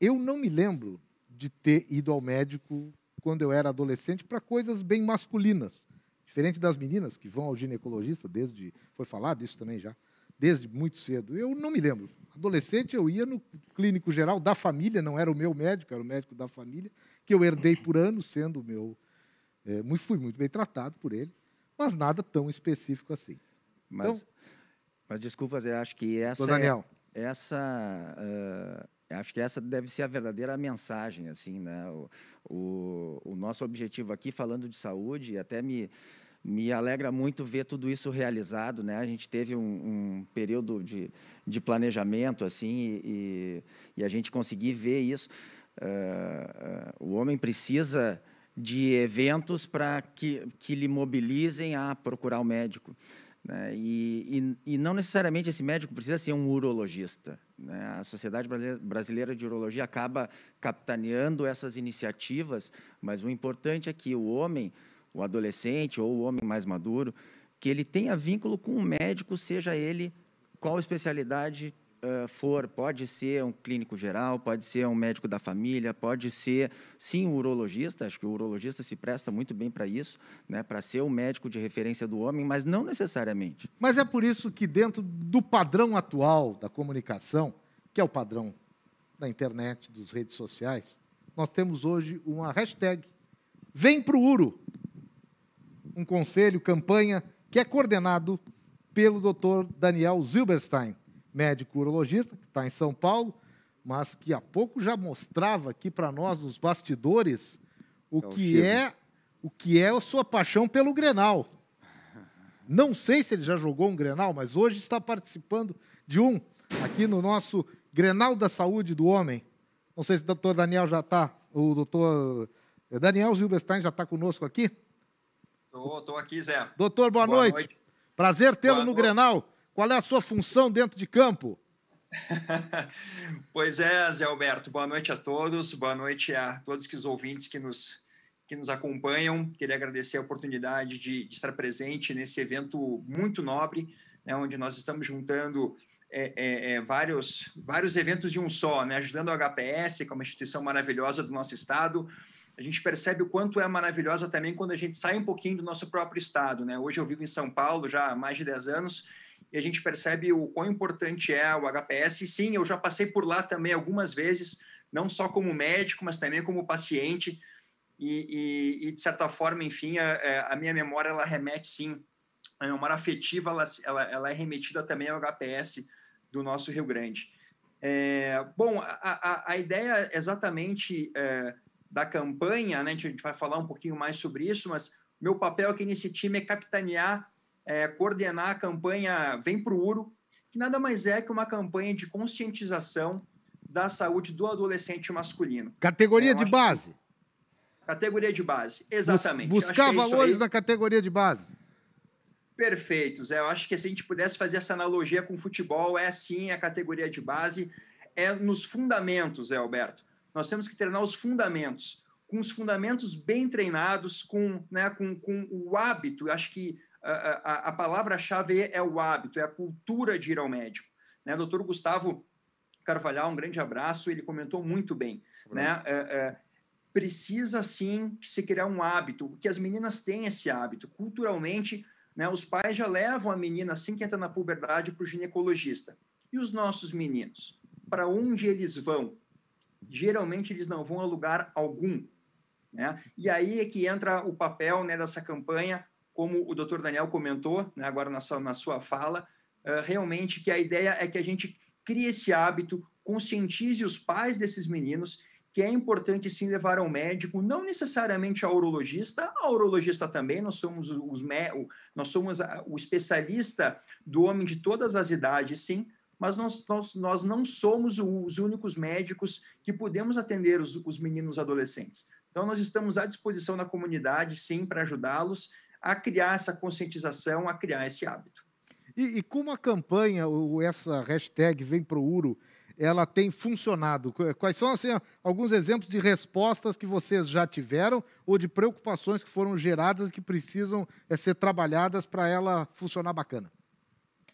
S1: Eu não me lembro de ter ido ao médico quando eu era adolescente para coisas bem masculinas. Diferente das meninas que vão ao ginecologista, desde. Foi falado isso também já, desde muito cedo. Eu não me lembro. Adolescente, eu ia no clínico geral da família, não era o meu médico, era o médico da família, que eu herdei por anos, sendo meu. É, fui muito bem tratado por ele, mas nada tão específico assim.
S7: Mas, então, mas desculpas, eu acho que essa.
S1: Daniel.
S7: É, essa. Uh acho que essa deve ser a verdadeira mensagem assim né o, o, o, nosso objetivo aqui falando de saúde até me me alegra muito ver tudo isso realizado né a gente teve um, um período de, de planejamento assim e, e, a gente conseguir ver isso uh, uh, o homem precisa de eventos para que que lhe mobilizem a procurar o médico né? E, e, e, não necessariamente esse médico precisa ser um urologista. Né? A Sociedade Brasileira de Urologia acaba capitaneando essas iniciativas, mas o importante é que o homem, o adolescente ou o homem mais maduro, que ele tenha vínculo com o médico, seja ele qual especialidade uh, for, pode ser um clínico geral, pode ser um médico da família, pode ser, sim, um urologista, acho que o urologista se presta muito bem para isso, né, para ser o médico de referência do homem, mas não necessariamente.
S1: Mas é por isso que, dentro do padrão atual da comunicação, que é o padrão da internet, das redes sociais, nós temos hoje uma hashtag Vem para o Uro, um conselho, campanha, que é coordenado pelo Dr. Daniel Zilberstein, médico urologista, que está em São Paulo, mas que há pouco já mostrava aqui para nós, nos bastidores, o é que é o que é a sua paixão pelo Grenal. Não sei se ele já jogou um Grenal, mas hoje está participando de um aqui no nosso Grenal da Saúde do Homem. Não sei se o doutor Daniel já está, o doutor eh, Daniel Zilberstein já está conosco aqui?
S8: Estou aqui, Zé.
S1: Doutor, boa, boa noite. noite. Prazer tê-lo no noite. Grenal. Qual é a sua função dentro de campo?
S8: pois é, Zé Alberto. Boa noite a todos. Boa noite a todos que os ouvintes que nos que nos acompanham. Queria agradecer a oportunidade de, de estar presente nesse evento muito nobre, né, onde nós estamos juntando é, é, é, vários, vários eventos de um só, né, ajudando a HPS, que é uma instituição maravilhosa do nosso estado. A gente percebe o quanto é maravilhosa também quando a gente sai um pouquinho do nosso próprio estado. Né? Hoje eu vivo em São Paulo já há mais de 10 anos e a gente percebe o quão importante é o HPS. E sim, eu já passei por lá também algumas vezes, não só como médico, mas também como paciente. E, e, e de certa forma, enfim, a, é, a, minha memória ela remete sim, a memória afetiva ela, ela, ela é remetida também ao HPS do nosso Rio Grande. É, bom, a, a, a, ideia exatamente é, da campanha, né, a gente vai falar um pouquinho mais sobre isso, mas meu papel aqui nesse time é capitanear é, coordenar a campanha Vem para o Uro, que nada mais é que uma campanha de conscientização da saúde do adolescente masculino.
S1: Categoria é, de base.
S8: Que... Categoria de base, exatamente.
S1: Buscar valores da categoria de base.
S8: Perfeito, Zé. Eu acho que se a gente pudesse fazer essa analogia com o futebol, é sim a categoria de base, é nos fundamentos, Zé Alberto. Nós temos que treinar os fundamentos, com os fundamentos bem treinados, com, né, com, com o hábito. Eu acho que a, a, palavra-chave é o hábito, é a cultura de ir ao médico. Né? Doutor Gustavo Carvalhal, um grande abraço, ele comentou muito bem. Né? É, é, precisa sim se criar um hábito, que as meninas têm esse hábito. Culturalmente, né, os pais já levam a menina assim que entra na puberdade para o ginecologista. E os nossos meninos? Para onde eles vão? Geralmente eles não vão a lugar algum. Né? E aí é que entra o papel né, dessa campanha como o doutor Daniel comentou né, agora na sua, na sua fala, uh, realmente que a ideia é que a gente crie esse hábito, conscientize os pais desses meninos que é importante sim levar ao médico, não necessariamente ao urologista, ao urologista também, nós somos os nós somos o especialista do homem de todas as idades, sim, mas nós, nós, nós não somos os únicos médicos que podemos atender os, os meninos adolescentes. Então, nós estamos à disposição da comunidade, sim, para ajudá-los a criar essa conscientização, a criar esse hábito.
S1: E, e como a campanha, ou essa hashtag Vem Pro Uro, ela tem funcionado? Quais são assim, alguns exemplos de respostas que vocês já tiveram ou de preocupações que foram geradas e que precisam é, ser trabalhadas para ela funcionar bacana?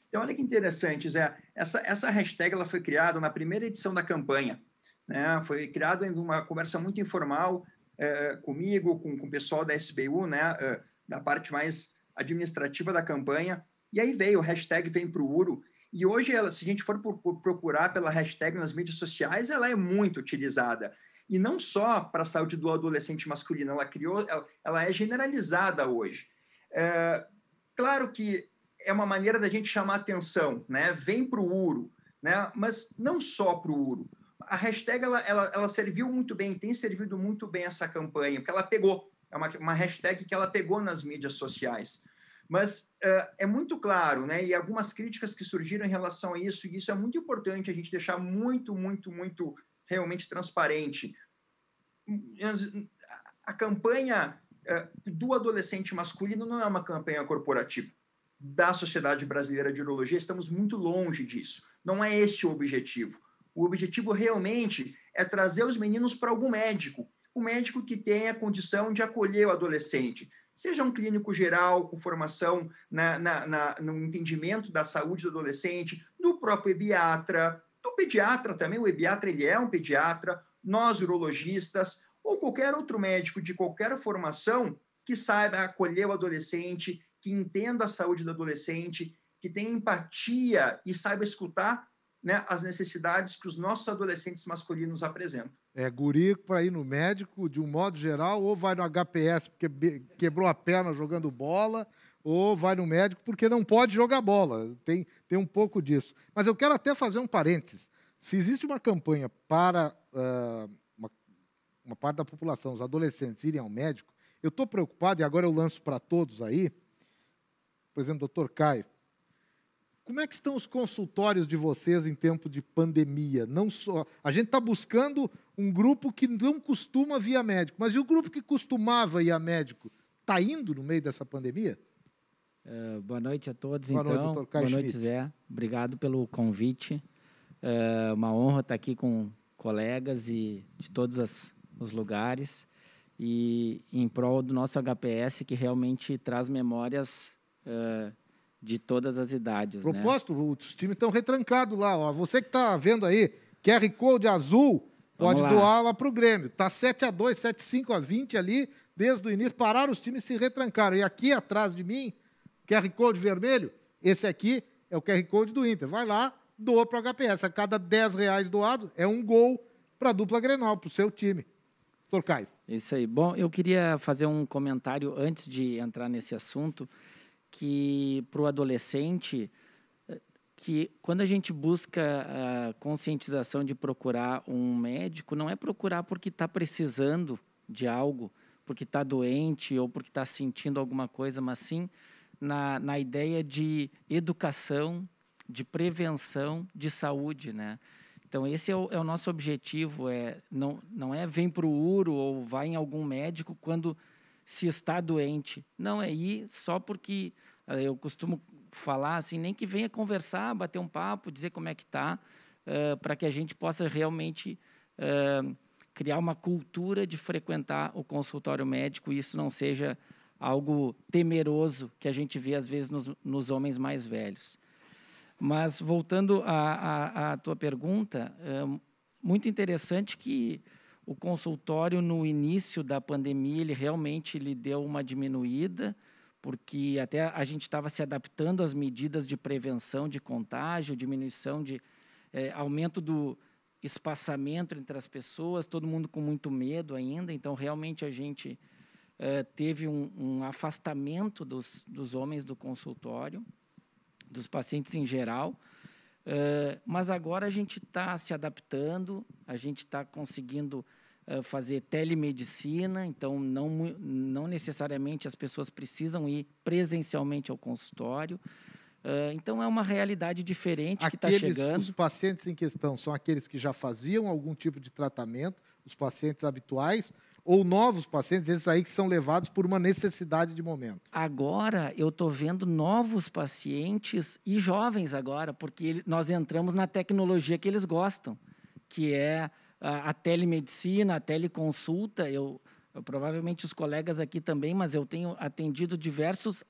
S8: Então, olha que interessante, Zé. Essa, essa hashtag ela foi criada na primeira edição da campanha. Né? Foi criada em uma conversa muito informal é, comigo, com, com o pessoal da SBU, né? É, da parte mais administrativa da campanha. E aí veio o hashtag Vem Pro Uro. E hoje, ela, se a gente for procurar pela hashtag nas mídias sociais, ela é muito utilizada. E não só para a saúde do adolescente masculino, ela criou, ela, ela é generalizada hoje. É, claro que é uma maneira da gente chamar atenção, né? Vem para o Uro, né? Mas não só para o Uro. A hashtag ela, ela, ela serviu muito bem, tem servido muito bem essa campanha, porque ela pegou. É uma, uma hashtag que ela pegou nas mídias sociais. Mas uh, é muito claro, né? E algumas críticas que surgiram em relação a isso, e isso é muito importante a gente deixar muito, muito, muito realmente transparente. A campanha uh, do adolescente masculino não é uma campanha corporativa. Da Sociedade Brasileira de Urologia, estamos muito longe disso. Não é esse o objetivo. O objetivo realmente é trazer os meninos para algum médico, um médico que tenha condição de acolher o adolescente, seja um clínico geral com formação na, na, na, no entendimento da saúde do adolescente, do próprio ebiatra, do pediatra também, o ebiatra ele é um pediatra, nós urologistas, ou qualquer outro médico de qualquer formação que saiba acolher o adolescente, que entenda a saúde do adolescente, que tenha empatia e saiba escutar né, as necessidades que os nossos adolescentes masculinos apresentam.
S1: É guri para ir no médico, de um modo geral, ou vai no HPS porque quebrou a perna jogando bola, ou vai no médico porque não pode jogar bola. Tem, tem um pouco disso. Mas eu quero até fazer um parênteses. Se existe uma campanha para uh, uma, uma parte da população, os adolescentes, irem ao médico, eu estou preocupado, e agora eu lanço para todos aí, por exemplo, doutor Caio, como é que estão os consultórios de vocês em tempo de pandemia? Não só a gente está buscando um grupo que não costuma vir a médico, mas e o grupo que costumava ir a médico está indo no meio dessa pandemia?
S9: Uh, boa noite a todos. Boa então, noite, boa noite, Zé. Obrigado pelo convite. É uma honra estar aqui com colegas e de todos as, os lugares e em prol do nosso HPS que realmente traz memórias uh, de todas as idades.
S1: Né? Propósito, né? os times estão retrancados lá. Ó. Você que está vendo aí, QR Code azul, pode lá. doar lá para o Grêmio. Está 7 a 2 7 5 a 20 ali, desde o início. Pararam, os times se retrancaram. E aqui atrás de mim, QR Code vermelho, esse aqui é o QR Code do Inter. Vai lá, doa para o HPS. A cada 10 reais doado é um gol para a dupla Grenal, para o seu time. Doutor Caio.
S9: Isso aí. Bom, eu queria fazer um comentário antes de entrar nesse assunto que para o adolescente que quando a gente busca a conscientização de procurar um médico, não é procurar porque está precisando de algo, porque está doente ou porque está sentindo alguma coisa, mas sim na, na ideia de educação, de prevenção, de saúde, né? Então esse é o, é o nosso objetivo, é não não é vem para o uro ou vai em algum médico quando se está doente. Não é ir só porque eu costumo falar assim, nem que venha conversar, bater um papo, dizer como é que está, uh, para que a gente possa realmente uh, criar uma cultura de frequentar o consultório médico e isso não seja algo temeroso que a gente vê às vezes nos, nos homens mais velhos. Mas voltando à tua pergunta, muito interessante que o consultório no início da pandemia ele realmente lhe deu uma diminuída, porque até a gente estava se adaptando às medidas de prevenção de contágio, diminuição de é, aumento do espaçamento entre as pessoas, todo mundo com muito medo ainda, então realmente a gente é, teve um, um afastamento dos, dos homens do consultório, dos pacientes em geral, Uh, mas agora a gente está se adaptando, a gente está conseguindo fazer telemedicina, então não, não necessariamente as pessoas precisam ir presencialmente ao consultório. Uh, então é uma realidade diferente
S1: aqueles,
S9: que está chegando.
S1: Os pacientes em questão são aqueles que já faziam algum tipo de tratamento, os pacientes habituais, ou novos pacientes, esses aí que são levados por uma necessidade de momento?
S9: Agora eu estou vendo novos pacientes e jovens agora, porque nós entramos na tecnologia que eles gostam, que é a, telemedicina, a teleconsulta. Eu, eu, provavelmente os colegas aqui também, mas eu tenho atendido diversos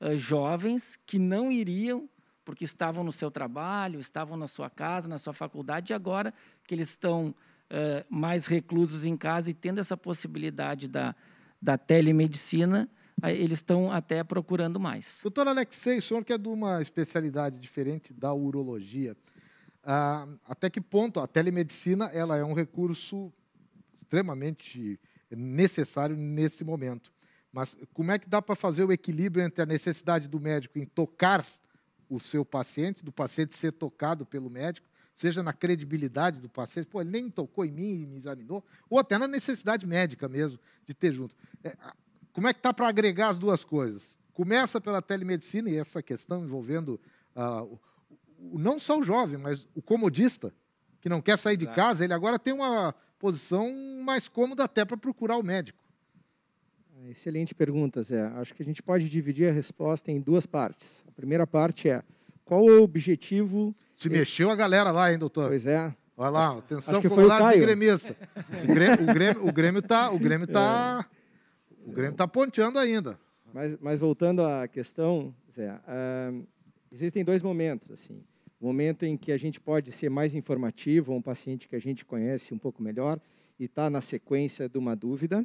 S9: uh, jovens que não iriam porque estavam no seu trabalho, estavam na sua casa, na sua faculdade, e agora que eles estão mais reclusos em casa e tendo essa possibilidade da, da telemedicina, eles estão até procurando mais.
S1: Doutor Alexei, o senhor que é de uma especialidade diferente da urologia, ah, até que ponto a telemedicina ela é um recurso extremamente necessário nesse momento? Mas como é que dá para fazer o equilíbrio entre a necessidade do médico em tocar o seu paciente, do paciente ser tocado pelo médico, seja na credibilidade do paciente, pô, ele nem tocou em mim e me examinou, ou até na necessidade médica mesmo de ter junto. É, como é que está para agregar as duas coisas? Começa pela telemedicina e essa questão envolvendo o, não só o jovem, mas o comodista, que não quer sair de casa, ele agora tem uma posição mais cômoda até para procurar o médico.
S4: Excelente pergunta, Zé. Acho que a gente pode dividir a resposta em duas partes. A primeira parte é qual é o objetivo.
S1: Se mexeu a galera lá, hein, doutor?
S4: Pois é.
S1: Olha lá, atenção, Acho que foi o gremista. O Grêmio, o Grêmio, o Grêmio tá, o Grêmio tá, é. o Grêmio tá ponteando ainda.
S4: Mas, mas voltando à questão, Zé, uh, existem dois momentos assim. O momento em que a gente pode ser mais informativo a um paciente que a gente conhece um pouco melhor e está na sequência de uma dúvida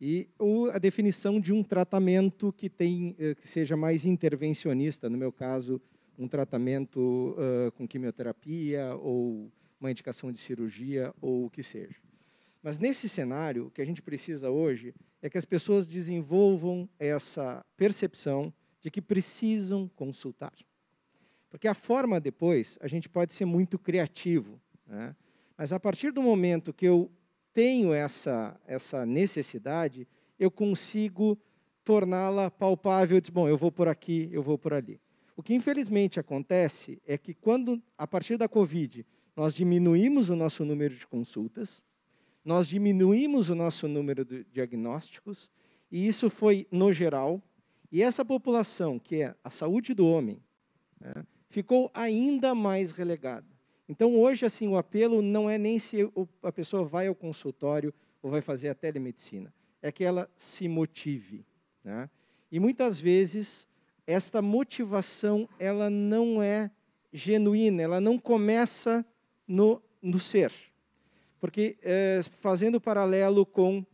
S4: e ou a definição de um tratamento que tem eh, que seja mais intervencionista, no meu caso, um tratamento uh, com quimioterapia ou uma indicação de cirurgia ou o que seja. Mas nesse cenário, o que a gente precisa hoje é que as pessoas desenvolvam essa percepção de que precisam consultar. Porque a forma depois, a gente pode ser muito criativo, né? mas a partir do momento que eu tenho essa, essa necessidade, eu consigo torná-la palpável, diz, bom, eu vou por aqui, eu vou por ali. O que infelizmente acontece é que quando, a partir da Covid, nós diminuímos o nosso número de consultas, nós diminuímos o nosso número de diagnósticos, e isso foi no geral, e essa população, que é a saúde do homem, né, ficou ainda mais relegada. Então, hoje, assim, o apelo não é nem se a pessoa vai ao consultório ou vai fazer a telemedicina, é que ela se motive. Né? E muitas vezes, esta motivação ela não é genuína, ela não começa no, no ser. Porque, é, fazendo paralelo com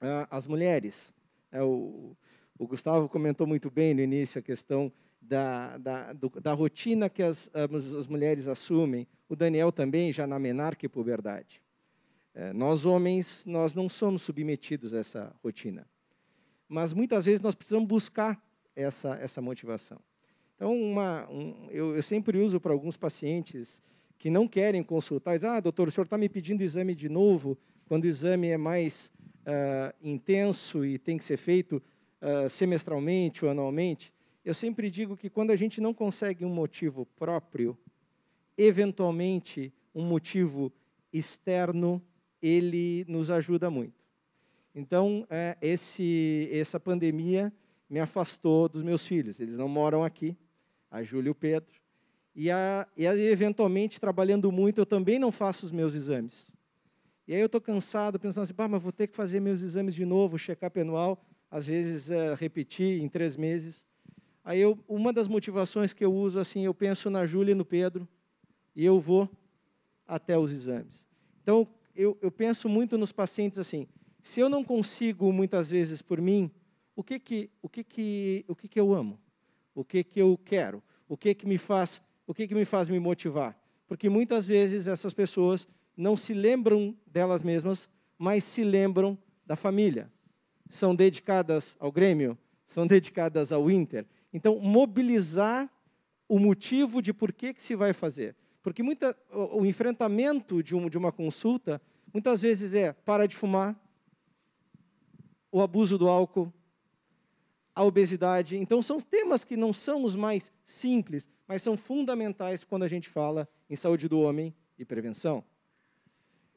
S4: ah, as mulheres, é, o, o Gustavo comentou muito bem no início a questão da, da, do, da rotina que as, as mulheres assumem, o Daniel também, já na menarca e puberdade. É, nós, homens, nós não somos submetidos a essa rotina. Mas, muitas vezes, nós precisamos buscar essa, essa motivação. Então, uma, um, eu, eu, sempre uso para alguns pacientes que não querem consultar, dizem, ah, doutor, o senhor está me pedindo exame de novo, quando o exame é mais uh, intenso e tem que ser feito uh, semestralmente ou anualmente. Eu sempre digo que quando a gente não consegue um motivo próprio, eventualmente um motivo externo ele nos ajuda muito. Então, é, esse, essa pandemia me afastou dos meus filhos. Eles não moram aqui, a Júlia e o Pedro. E, a, e a, eventualmente, trabalhando muito, eu também não faço os meus exames. E aí eu estou cansado, pensando assim, mas vou ter que fazer meus exames de novo, check-up anual, às vezes é, repetir em três meses. Aí eu, uma das motivações que eu uso assim, eu penso na Júlia e no Pedro e eu vou até os exames. Então eu, eu penso muito nos pacientes assim. Se eu não consigo muitas vezes por mim, o que que o que que o que que eu amo? O que que eu quero? O que que me faz o que que me faz me motivar? Porque muitas vezes essas pessoas não se lembram delas mesmas, mas se lembram da família. São dedicadas ao Grêmio, são dedicadas ao Inter, então, mobilizar o motivo de por que, que se vai fazer. Porque muita, o, o enfrentamento de, um, de uma consulta, muitas vezes é para de fumar, o abuso do álcool, a obesidade. Então, são temas que não são os mais simples, mas são fundamentais quando a gente fala em saúde do homem e prevenção.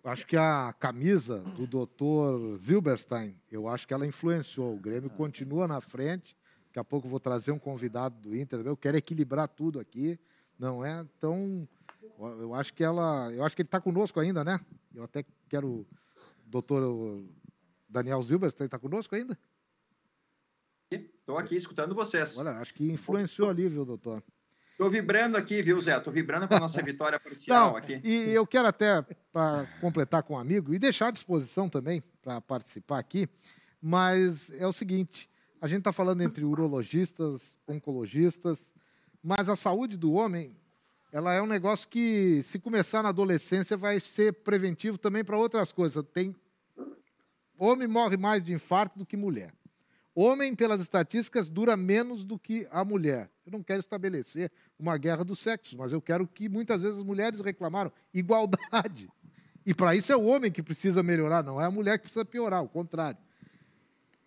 S1: Acho que a camisa do doutor Zilberstein, eu acho que ela influenciou. O Grêmio continua na frente Daqui a pouco vou trazer um convidado do Inter. Eu quero equilibrar tudo aqui, não é? Então, eu acho que ela, eu acho que ele está conosco ainda, né? Eu até quero, doutor Daniel Zilber, está conosco ainda?
S8: Estou aqui escutando vocês.
S1: Olha, acho que influenciou ali, viu, doutor?
S8: Estou vibrando aqui, viu, Zé? Estou vibrando com a nossa vitória parcial
S1: Não,
S8: aqui.
S1: E eu quero até, para completar com um amigo, e deixar à disposição também para participar aqui, mas é o seguinte: a gente está falando entre urologistas, oncologistas, mas a saúde do homem, ela é um negócio que, se começar na adolescência, vai ser preventivo também para outras coisas. Tem homem morre mais de infarto do que mulher. Homem, pelas estatísticas, dura menos do que a mulher. Eu não quero estabelecer uma guerra dos sexos, mas eu quero que muitas vezes as mulheres reclamaram igualdade. E para isso é o homem que precisa melhorar, não é a mulher que precisa piorar, o contrário.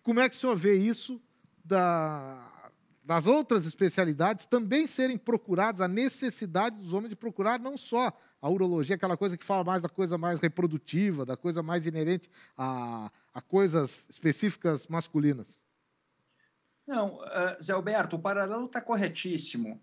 S1: Como é que o senhor vê isso da, das outras especialidades também serem procuradas, a necessidade dos homens de procurar não só a urologia, aquela coisa que fala mais da coisa mais reprodutiva, da coisa mais inerente a, a coisas específicas masculinas?
S8: Não, uh, Zé Alberto, o paralelo está corretíssimo.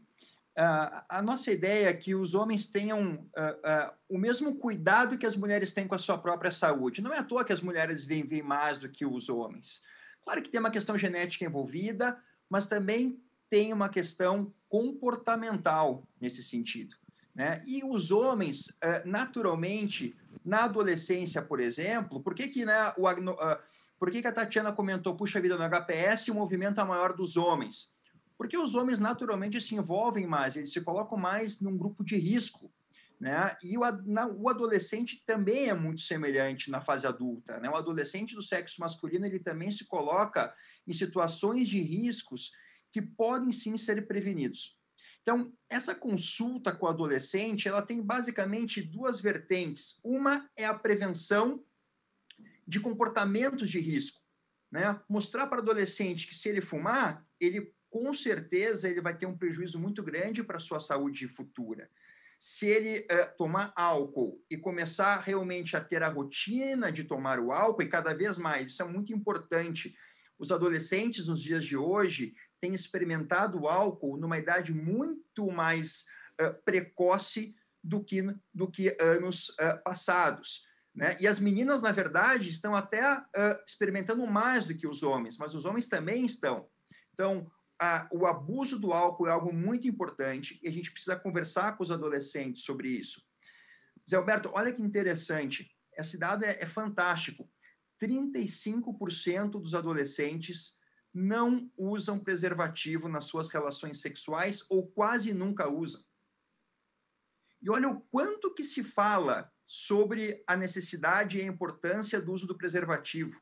S8: Uh, a nossa ideia é que os homens tenham uh, o mesmo cuidado que as mulheres têm com a sua própria saúde. Não é à toa que as mulheres vivem mais do que os homens. Claro que tem uma questão genética envolvida, mas também tem uma questão comportamental nesse sentido. Né? E os homens, eh, naturalmente, na adolescência, por exemplo, por que, que, né, o, uh, por que, que a Tatiana comentou, puxa vida, no HPS o movimento é maior dos homens? Porque os homens naturalmente se envolvem mais, eles se colocam mais num grupo de risco. Né? E o, na, o adolescente também é muito semelhante na fase adulta. Né? O adolescente do sexo masculino ele também se coloca em situações de riscos que podem sim ser prevenidos. Então, essa consulta com o adolescente, ela tem basicamente duas vertentes. Uma é a prevenção de comportamentos de risco, né? Mostrar para o adolescente que se ele fumar, ele com certeza ele vai ter um prejuízo muito grande para a sua saúde futura se ele uh, tomar álcool e começar realmente a ter a rotina de tomar o álcool, e cada vez mais, isso é muito importante. Os adolescentes nos dias de hoje têm experimentado o álcool numa idade muito mais uh, precoce do que, do que anos uh, passados. Né? E as meninas, na verdade, estão até experimentando mais do que os homens, mas os homens também estão. Então, a, o abuso do álcool é algo muito importante e a gente precisa conversar com os adolescentes sobre isso. Zé Alberto, olha que interessante. Esse dado é, é fantástico. 35% dos adolescentes não usam preservativo nas suas relações sexuais ou quase nunca usam. E olha o quanto que se fala sobre a necessidade e a importância do uso do preservativo.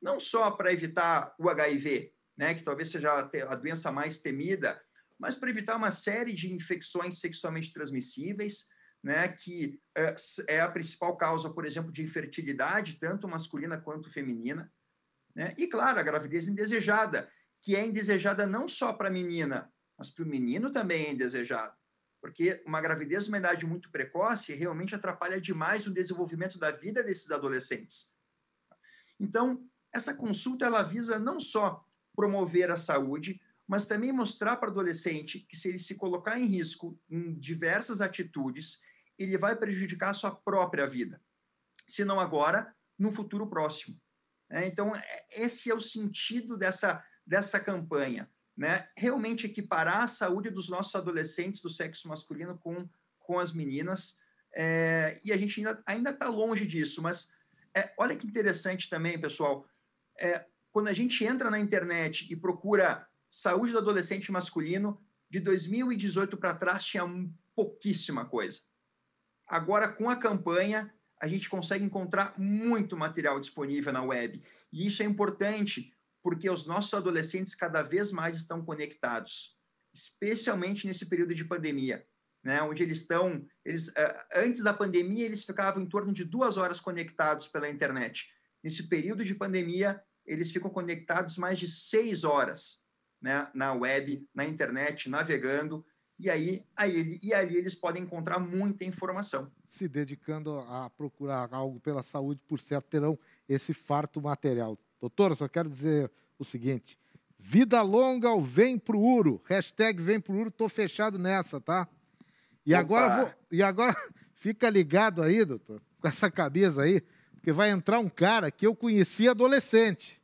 S8: Não só para evitar o HIV, né, que talvez seja a doença mais temida, mas para evitar uma série de infecções sexualmente transmissíveis, né, que é, é a principal causa, por exemplo, de infertilidade, tanto masculina quanto feminina. Né? E, claro, a gravidez indesejada, que é indesejada não só para a menina, mas para o menino também é indesejado. Porque uma gravidez uma idade muito precoce realmente atrapalha demais o desenvolvimento da vida desses adolescentes. Então, essa consulta ela visa não só promover a saúde, mas também mostrar para o adolescente que se ele se colocar em risco em diversas atitudes, ele vai prejudicar a sua própria vida. Se não agora, no futuro próximo. É, então, é, esse é o sentido dessa, dessa campanha. Né? Realmente equiparar a saúde dos nossos adolescentes do sexo masculino com, com as meninas. É, e a gente ainda está longe disso, mas é, olha que interessante também, pessoal. Quando a gente entra na internet e procura saúde do adolescente masculino, de 2018 para trás tinha pouquíssima coisa. Agora, com a campanha, a gente consegue encontrar muito material disponível na web. E isso é importante porque os nossos adolescentes cada vez mais estão conectados, especialmente nesse período de pandemia, né, onde eles estão, eles eh, antes da pandemia eles ficavam em torno de duas horas conectados pela internet. Nesse período de pandemia eles ficam conectados mais de seis horas né, na web, na internet, navegando, e aí, aí e ali eles podem encontrar muita informação.
S1: Se dedicando a procurar algo pela saúde, por certo, terão esse farto material. Doutor, só quero dizer o seguinte: vida longa ao Vem Pro Uro. Hashtag Vem Pro Uro, tô fechado nessa, tá? E Opa. agora vou, e agora fica ligado aí, doutor, com essa cabeça aí, porque vai entrar um cara que eu conheci adolescente.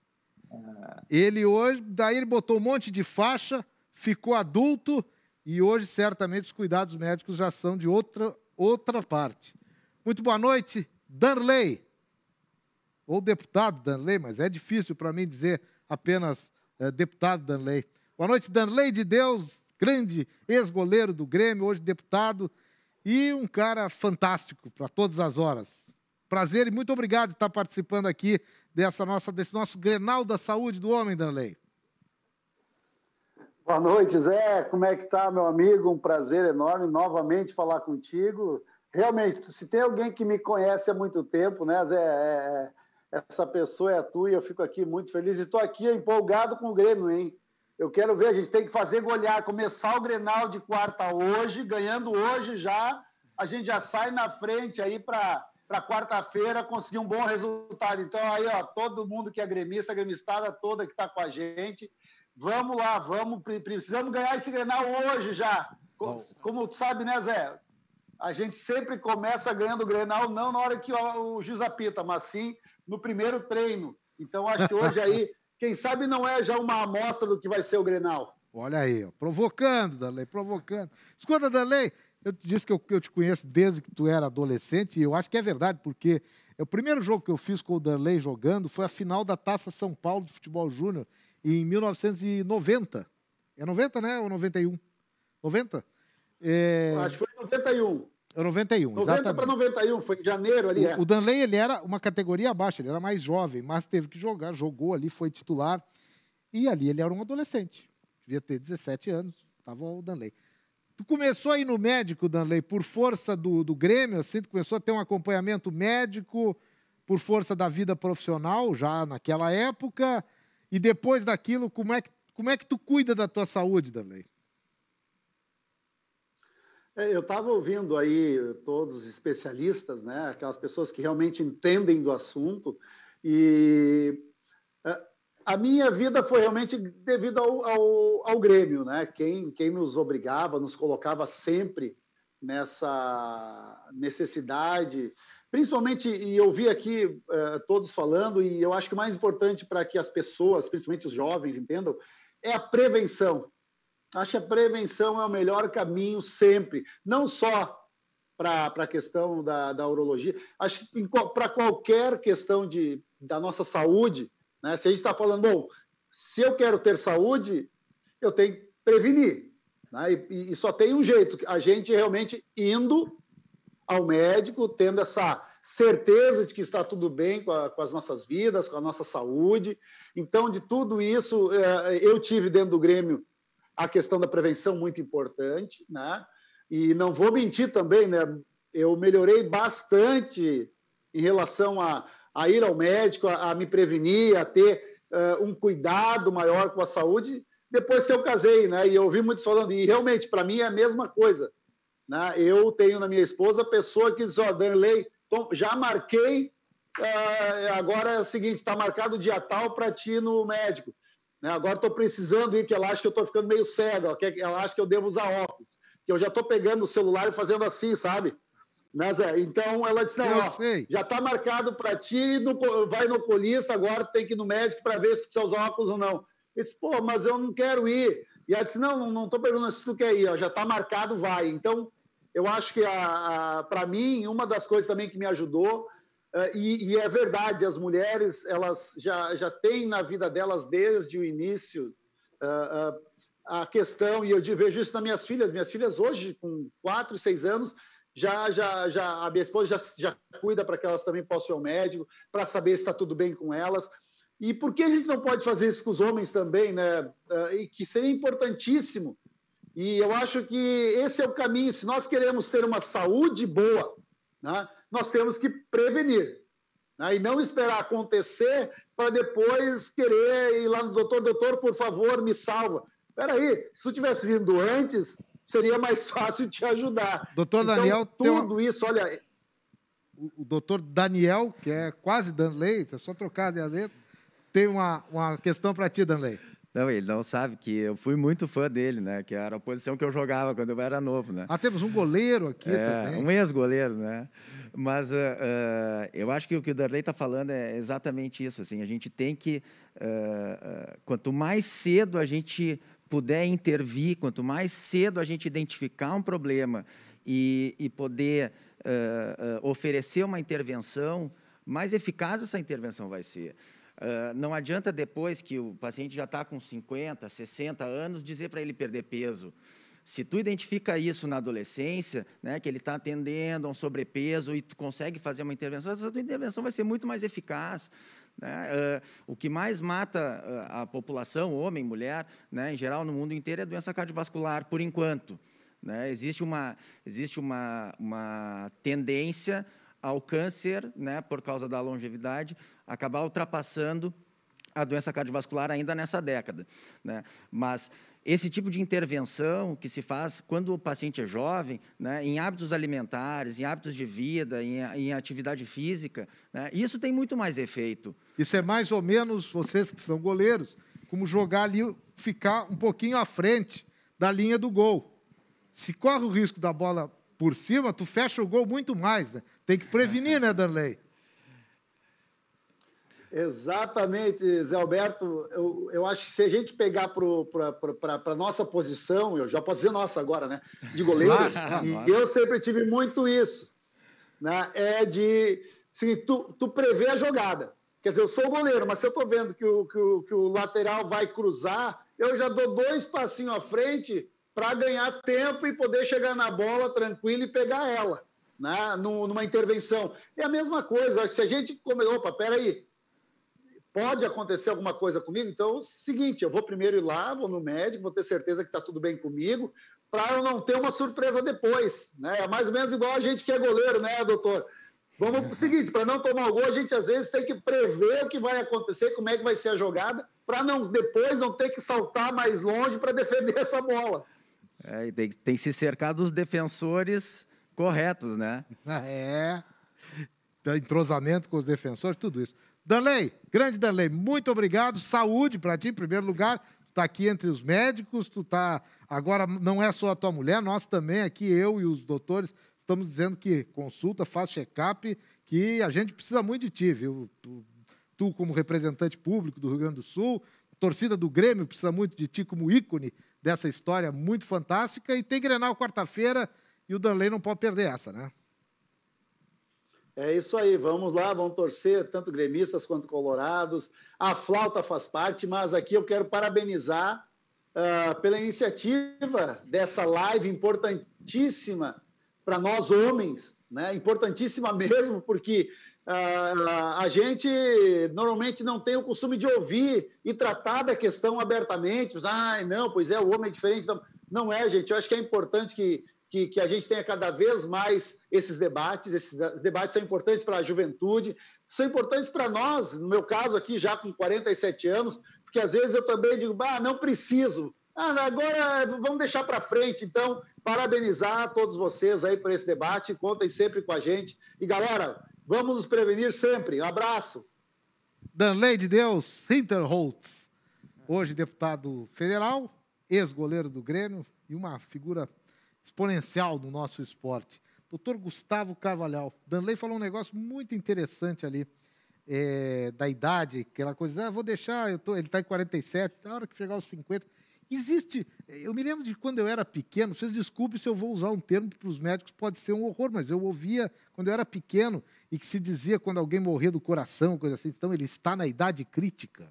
S1: Ele hoje, daí ele botou um monte de faixa, ficou adulto e hoje certamente os cuidados médicos já são de outra, outra parte. Muito boa noite, Danley. Ou deputado Danley, mas é difícil para mim dizer apenas uh, deputado Danley. Boa noite, Danley de Deus, grande ex-goleiro do Grêmio, hoje deputado, e um cara fantástico para todas as horas. Prazer e muito obrigado por estar participando aqui dessa nossa, desse nosso Grenal da Saúde do Homem, Danley.
S10: Boa noite, Zé. Como é que tá, meu amigo? Um prazer enorme novamente falar contigo. Realmente, se tem alguém que me conhece há muito tempo, né, Zé? É, é, essa pessoa é a tua e eu fico aqui muito feliz. E estou aqui empolgado com o Grêmio, hein? Eu quero ver, a gente tem que fazer golear, começar o Grenal de quarta hoje, ganhando hoje já, a gente já sai na frente aí para quarta-feira conseguir um bom resultado. Então, aí, ó, todo mundo que é gremista, gremistada toda que está com a gente, Vamos lá, vamos, precisamos ganhar esse Grenal hoje já. Como, como tu sabe, né, Zé? A gente sempre começa ganhando o Grenal, não na hora que o, o juiz apita, mas sim no primeiro treino. Então, acho que hoje aí, quem sabe não é já uma amostra do que vai ser o Grenal.
S1: Olha aí, ó, provocando, Danley, provocando. Escuta, Danley, eu disse que eu, eu te conheço desde que tu era adolescente, e eu acho que é verdade, porque o primeiro jogo que eu fiz com o Danley jogando foi a final da Taça São Paulo de Futebol Júnior, em 1990. É 90, né? Ou 91? 90?
S10: É... Acho que foi 91. É 91, 90 para 91, foi em janeiro ali.
S1: O, é. o Danley, ele era uma categoria abaixo, ele era mais jovem, mas teve que jogar, jogou ali, foi titular. E ali ele era um adolescente, devia ter 17 anos, estava o Danley. Tu começou aí no médico, Danley, por força do, do Grêmio, assim, tu começou a ter um acompanhamento médico por força da vida profissional, já naquela época, e depois daquilo, como é que, como é que tu cuida da tua saúde, Danley?
S10: É, eu estava ouvindo aí todos os especialistas, né, aquelas pessoas que realmente entendem do assunto, e a minha vida foi realmente devido ao, ao, ao, Grêmio, né? Quem, quem nos obrigava, nos colocava sempre nessa necessidade Principalmente, e eu vi aqui uh, todos falando, e eu acho que o mais importante para que as pessoas, principalmente os jovens, entendam, é a prevenção. Acho que a prevenção é o melhor caminho sempre, não só para a questão da, da urologia, acho que para qualquer questão de, da nossa saúde, né? se a gente está falando, bom, se eu quero ter saúde, eu tenho que prevenir. Né? E, e só tem um jeito, a gente realmente indo ao médico, tendo essa certeza de que está tudo bem com, a, com, as nossas vidas, com a nossa saúde. Então, de tudo isso, é, eu tive dentro do Grêmio a questão da prevenção muito importante, né? E não vou mentir também, né? Eu melhorei bastante em relação a, a ir ao médico, a, a me prevenir, a ter uh, um cuidado maior com a saúde depois que eu casei, né? E eu ouvi muitos falando, e realmente, para mim é a mesma coisa. Né? Eu tenho na minha esposa a pessoa que diz, ó, oh, Danley, já marquei, uh, agora é o seguinte, está marcado o dia tal para ti no médico. Né? Agora estou precisando ir, que ela acha que eu estou ficando meio cego, ela acha que eu devo usar óculos. Que eu já estou pegando o celular e fazendo assim, sabe? Né, Zé? Então ela disse: não, ó, já está marcado para ti, no, vai no colista, agora tem que ir no médico para ver se tu precisa usar óculos ou não. Eu disse, pô, mas eu não quero ir. E ela disse: não, não estou perguntando se tu quer ir, ó, já está marcado, vai. Então, eu acho que, para mim, uma das coisas também que me ajudou, uh, e, e, é verdade, as mulheres elas já, já têm na vida delas desde o início uh, uh, a questão, e eu vejo isso nas minhas filhas, minhas filhas hoje, com quatro, seis anos, já, já, já a minha esposa já, já cuida para que elas também possam ir ao médico, para saber se está tudo bem com elas. E por que a gente não pode fazer isso com os homens também, né? E que seria importantíssimo e eu acho que esse é o caminho. Se nós queremos ter uma saúde boa, né, nós temos que prevenir. Né, e não esperar acontecer para depois querer ir lá no doutor, doutor, por favor, me salva. Espera aí, se tu tivesse vindo antes, seria mais fácil te ajudar.
S1: Doutor então, Daniel,
S10: tudo uma... isso, olha.
S1: O, o doutor Daniel, que é quase Danley, é só trocar a letra, tem uma, uma questão para ti, Danley.
S7: Não, ele não sabe que eu fui muito fã dele, né? Que era a posição que eu jogava quando eu era novo, né?
S1: Ah, temos um goleiro aqui é, também.
S7: Um ex-goleiro, né? Mas uh, uh, eu acho que o que o Darley está falando é exatamente isso. Assim, a gente tem que, uh, quanto mais cedo a gente puder intervir, quanto mais cedo a gente identificar um problema e, e poder oferecer uma intervenção, mais eficaz essa intervenção vai ser. Uh, não adianta depois que o paciente já está com 50, 60 anos dizer para ele perder peso. Se tu identifica isso na adolescência, né, que ele está atendendo a um sobrepeso e tu consegue fazer uma intervenção, a tua intervenção vai ser muito mais eficaz. Né? Uh, o que mais mata uh, a população, homem, mulher, né, em geral no mundo inteiro, é doença cardiovascular, por enquanto. Né? Existe, uma, existe uma, uma tendência ao câncer, né, por causa da longevidade, acabar ultrapassando a doença cardiovascular ainda nessa década. Né? Mas esse tipo de intervenção que se faz quando o paciente é jovem, né, em hábitos alimentares, em hábitos de vida, em, em atividade física, né, isso tem muito mais efeito.
S1: Isso é mais ou menos, vocês que são goleiros, como jogar ali, ficar um pouquinho à frente da linha do gol. Se corre o risco da bola por cima, tu fecha o gol muito mais. Né? Tem que prevenir, né, Danley?
S10: Exatamente, Zé Alberto. Eu, eu acho que se a gente pegar para a nossa posição, eu já posso dizer nossa agora, né? De goleiro, e eu sempre tive muito isso. Né? É de. Assim, tu, tu prevê a jogada. Quer dizer, eu sou goleiro, mas se eu estou vendo que o, que, o, que o lateral vai cruzar, eu já dou dois passinhos à frente para ganhar tempo e poder chegar na bola tranquilo e pegar ela, né? numa intervenção. É a mesma coisa, se a gente come, opa, peraí, pode acontecer alguma coisa comigo, então é o seguinte, eu vou primeiro ir lá, vou no médico, vou ter certeza que está tudo bem comigo, para eu não ter uma surpresa depois. Né? É mais ou menos igual a gente que é goleiro, né, doutor? Vamos para o seguinte, para não tomar o gol, a gente às vezes tem que prever o que vai acontecer, como é que vai ser a jogada, para não depois não ter que saltar mais longe para defender essa bola.
S7: É, tem, tem que se cercar dos defensores corretos, né?
S1: É. Entrosamento com os defensores, tudo isso. Danley, grande Danley, muito obrigado. Saúde para ti, em primeiro lugar. Tu está aqui entre os médicos, tu tá. Agora não é só a tua mulher, nós também aqui, eu e os doutores, estamos dizendo que consulta, faz check-up, que a gente precisa muito de ti, viu? Tu, tu, como representante público do Rio Grande do Sul, a torcida do Grêmio precisa muito de ti como ícone dessa história muito fantástica. E tem Grenal quarta-feira e o Danley não pode perder essa, né?
S10: É isso aí, vamos lá, vamos torcer, tanto gremistas quanto colorados. A flauta faz parte, mas aqui eu quero parabenizar uh, pela iniciativa dessa live importantíssima para nós homens, né? importantíssima mesmo, porque uh, a gente normalmente não tem o costume de ouvir e tratar da questão abertamente. Ah, não, pois é, o homem é diferente. Não, não é, gente. Eu acho que é importante que que, que a gente tenha cada vez mais esses debates. Esses debates são importantes para a juventude, são importantes para nós, no meu caso aqui, já com 47 anos, porque às vezes eu também digo, ah, não preciso. Ah, agora vamos deixar para frente. Então, parabenizar todos vocês aí por esse debate, contem sempre com a gente. E galera, vamos nos prevenir sempre. Um abraço.
S1: Danley de Deus, Hinterholtz, hoje deputado federal, ex-goleiro do Grêmio e uma figura exponencial no nosso esporte. Doutor Gustavo Carvalhal. Danley falou um negócio muito interessante ali, é, da idade, aquela coisa, ah, vou deixar, eu tô, ele está em 47, na hora que chegar aos 50. Existe, eu me lembro de quando eu era pequeno, vocês desculpem se eu vou usar um termo que para os médicos pode ser um horror, mas eu ouvia quando eu era pequeno e que se dizia quando alguém morria do coração, coisa assim, então ele está na idade crítica.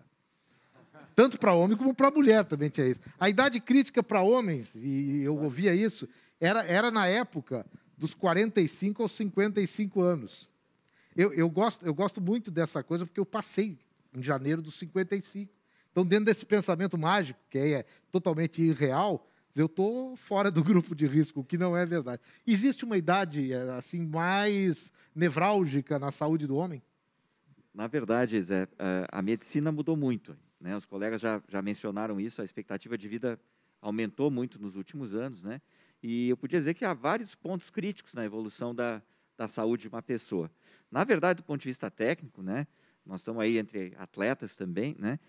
S1: Tanto para homem como para mulher também tinha isso. A idade crítica para homens, e eu ouvia isso, era, era na época dos 45 aos 55 anos. Eu, eu, gosto, eu gosto muito dessa coisa porque eu passei em janeiro dos 55. Então, dentro desse pensamento mágico, que é totalmente irreal, eu estou fora do grupo de risco, o que não é verdade. Existe uma idade assim mais nevrálgica na saúde do homem?
S5: Na verdade, Zé, eh, a medicina mudou muito. Né? Os colegas já, já mencionaram isso, a expectativa de vida aumentou muito nos últimos anos, né? E eu podia dizer que há vários pontos críticos na evolução da, da saúde de uma pessoa. Na verdade, do ponto de vista técnico, né, nós estamos aí entre atletas também, né,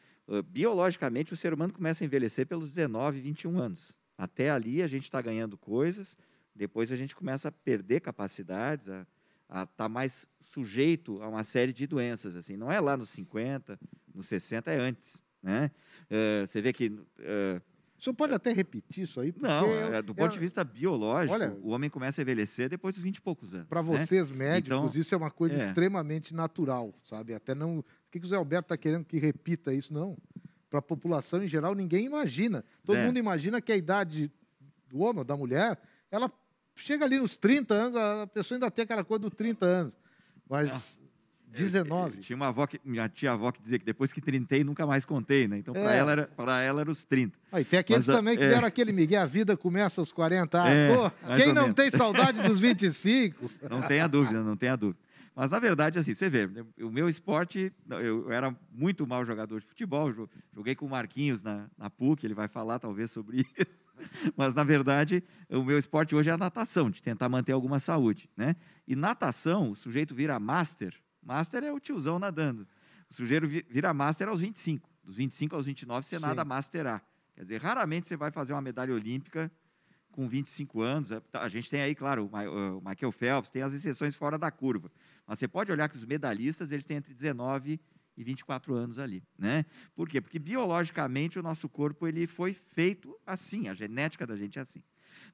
S5: biologicamente o ser humano começa a envelhecer pelos 19, 21 anos. Até ali a gente está ganhando coisas, depois a gente começa a perder capacidades, a estar tá mais sujeito a uma série de doenças. assim Não é lá nos 50, nos 60, é antes. Né? Uh, você vê que... Uh,
S1: o senhor pode até repetir isso aí?
S5: Não, é, do ponto é, de vista biológico, olha, o homem começa a envelhecer depois dos 20 e poucos anos.
S1: Para né? vocês, médicos, então, isso é uma coisa é. extremamente natural, sabe? Até não. Que, que o Zé Alberto está querendo que repita isso? Não. Para a população em geral, ninguém imagina. Todo Zé. mundo imagina que a idade do homem ou da mulher, ela chega ali nos 30 anos, a pessoa ainda tem aquela coisa dos 30 anos. Mas 19.
S5: tinha uma avó que, minha tia-avó que dizia que depois que trintei, nunca mais contei, né? Então, para é. ela, era, ela era os 30.
S1: Ah, e tem aqueles Mas, também que é. deram aquele migué, a vida começa aos 40 anos. É, Pô, quem não menos. tem saudade dos 25?
S5: Não tenha dúvida, não tenha dúvida. Mas, na verdade, assim, você vê, o meu esporte, eu era muito mal jogador de futebol, joguei com o Marquinhos na, na PUC, ele vai falar talvez sobre isso. Mas, na verdade, o meu esporte hoje é a natação, de tentar manter alguma saúde. Né? E natação, o sujeito vira master, master é o tiozão nadando. O sujeito vira master aos 25. Dos 25 aos 29, você Sim. nada master A. Quer dizer, raramente você vai fazer uma medalha olímpica com 25 anos. A gente tem aí, claro, o Michael Phelps, tem as exceções fora da curva. Mas você pode olhar que os medalhistas, eles têm entre 19 e 24 anos ali, né? Por quê? Porque biologicamente o nosso corpo ele foi feito assim, a genética da gente é assim.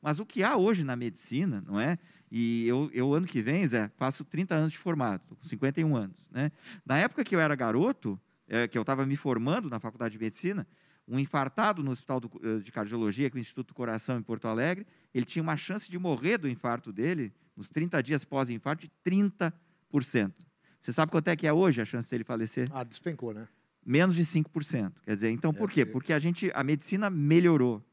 S5: Mas o que há hoje na medicina, não é? E eu, eu ano que vem, Zé, faço 30 anos de formado, com 51 anos, né? Na época que eu era garoto, é, que eu estava me formando na faculdade de medicina, um infartado no Hospital do, eh, de Cardiologia, que é o Instituto do Coração em Porto Alegre, ele tinha uma chance de morrer do infarto dele, nos 30 dias pós-infarto, de 30%. Você sabe quanto é que é hoje a chance dele falecer?
S1: Ah, despencou, né?
S5: Menos de 5%. Quer dizer, então por quê? Porque a gente, a medicina melhorou.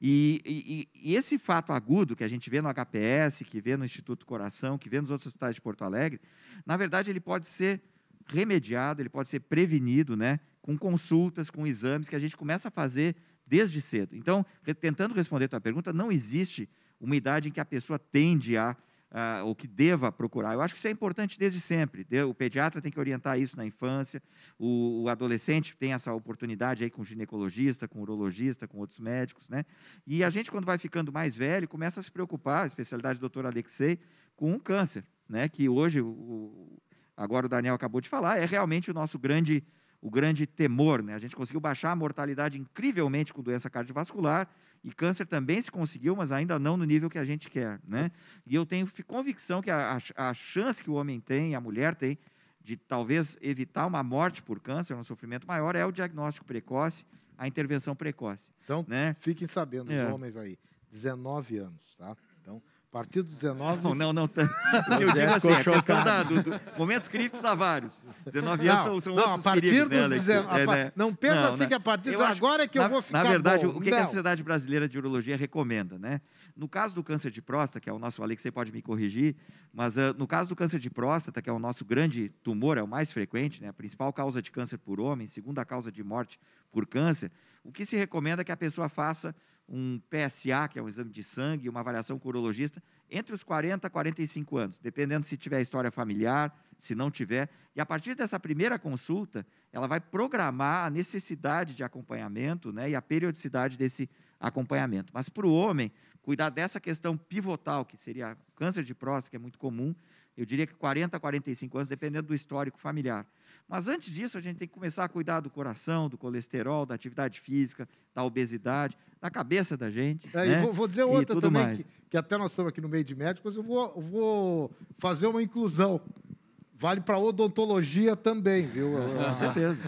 S5: E, e, e, esse fato agudo que a gente vê no HPS, que vê no Instituto Coração, que vê nos outros hospitais de Porto Alegre, na verdade ele pode ser remediado, ele pode ser prevenido, né, com consultas, com exames que a gente começa a fazer desde cedo. Então, tentando responder a tua pergunta, não existe uma idade em que a pessoa tende a uh, ou que deva procurar. Eu acho que isso é importante desde sempre. O pediatra tem que orientar isso na infância, o, o adolescente tem essa oportunidade aí com ginecologista, com urologista, com outros médicos, né? E a gente, quando vai ficando mais velho, começa a se preocupar, a especialidade do doutor Alexei, com o câncer, né? Que hoje, o, agora o Daniel acabou de falar, é realmente o nosso grande o grande temor. Né? A gente conseguiu baixar a mortalidade incrivelmente com doença cardiovascular e câncer também se conseguiu, mas ainda não no nível que a gente quer. Né? E eu tenho convicção que a, a, a chance que o homem tem, a mulher tem, de talvez evitar uma morte por câncer, um sofrimento maior, é o diagnóstico precoce, a intervenção precoce.
S1: Então,
S5: né?
S1: fiquem sabendo, é. os homens aí, 19 anos, tá? Então, Partido 19.
S5: Não, não, não. Eu digo assim, a questão da, do, do, momentos críticos há vários. 19 anos são, são
S1: não, a partir
S5: perigos,
S1: dos né, 19, é, né? Não pensa não, assim que a partir de agora é que eu vou ficar
S5: Na verdade,
S1: bom.
S5: o que, que, a Sociedade Brasileira de Urologia recomenda, né? No caso do câncer de próstata, que é o nosso, Alex, você pode me corrigir, mas uh, no caso do câncer de próstata, que é o nosso grande tumor, é o mais frequente, né? A principal causa de câncer por homem, segunda causa de morte por câncer, o que se recomenda é que a pessoa faça um PSA, que é um exame de sangue, uma avaliação urologista, entre os 40 e 45 anos, dependendo se tiver história familiar, se não tiver. E a partir dessa primeira consulta, ela vai programar a necessidade de acompanhamento né, e a periodicidade desse acompanhamento. Mas para o homem, cuidar dessa questão pivotal, que seria câncer de próstata, que é muito comum, eu diria que 40 a 45 anos, dependendo do histórico familiar. Mas antes disso, a gente tem que começar a cuidar do coração, do colesterol, da atividade física, da obesidade, da cabeça da gente.
S1: É,
S5: né?
S1: vou, vou, dizer outra também, que, que, até nós estamos aqui no meio de médicos, eu vou, vou fazer uma inclusão. Vale para odontologia também, viu?
S5: Com certeza.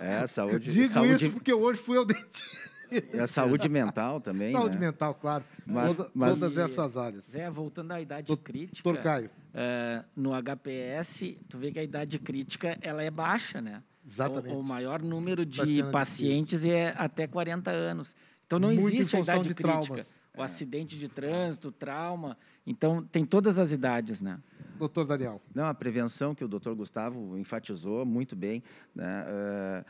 S7: É, saúde.
S1: Digo
S7: saúde...
S1: isso porque hoje fui ao dentista.
S7: E a saúde mental também.
S1: Saúde
S7: né?
S1: mental, claro. Mas, Toda, mas, todas essas áreas.
S9: Zé, voltando à idade
S1: Doutor
S9: crítica.
S1: Doutor Caio.
S9: Uh, no HPS, tu vê que a idade crítica ela é baixa, né?
S1: Exatamente.
S9: O, o maior número de pacientes é até 40 anos. Então não
S1: Muito
S9: existe a idade
S1: de
S9: crítica.
S1: Traumas.
S9: O é. acidente de trânsito, trauma. Então tem todas as idades, né?
S1: Doutor Daniel.
S7: Não, a prevenção que o doutor Gustavo enfatizou muito bem. Né? Uh,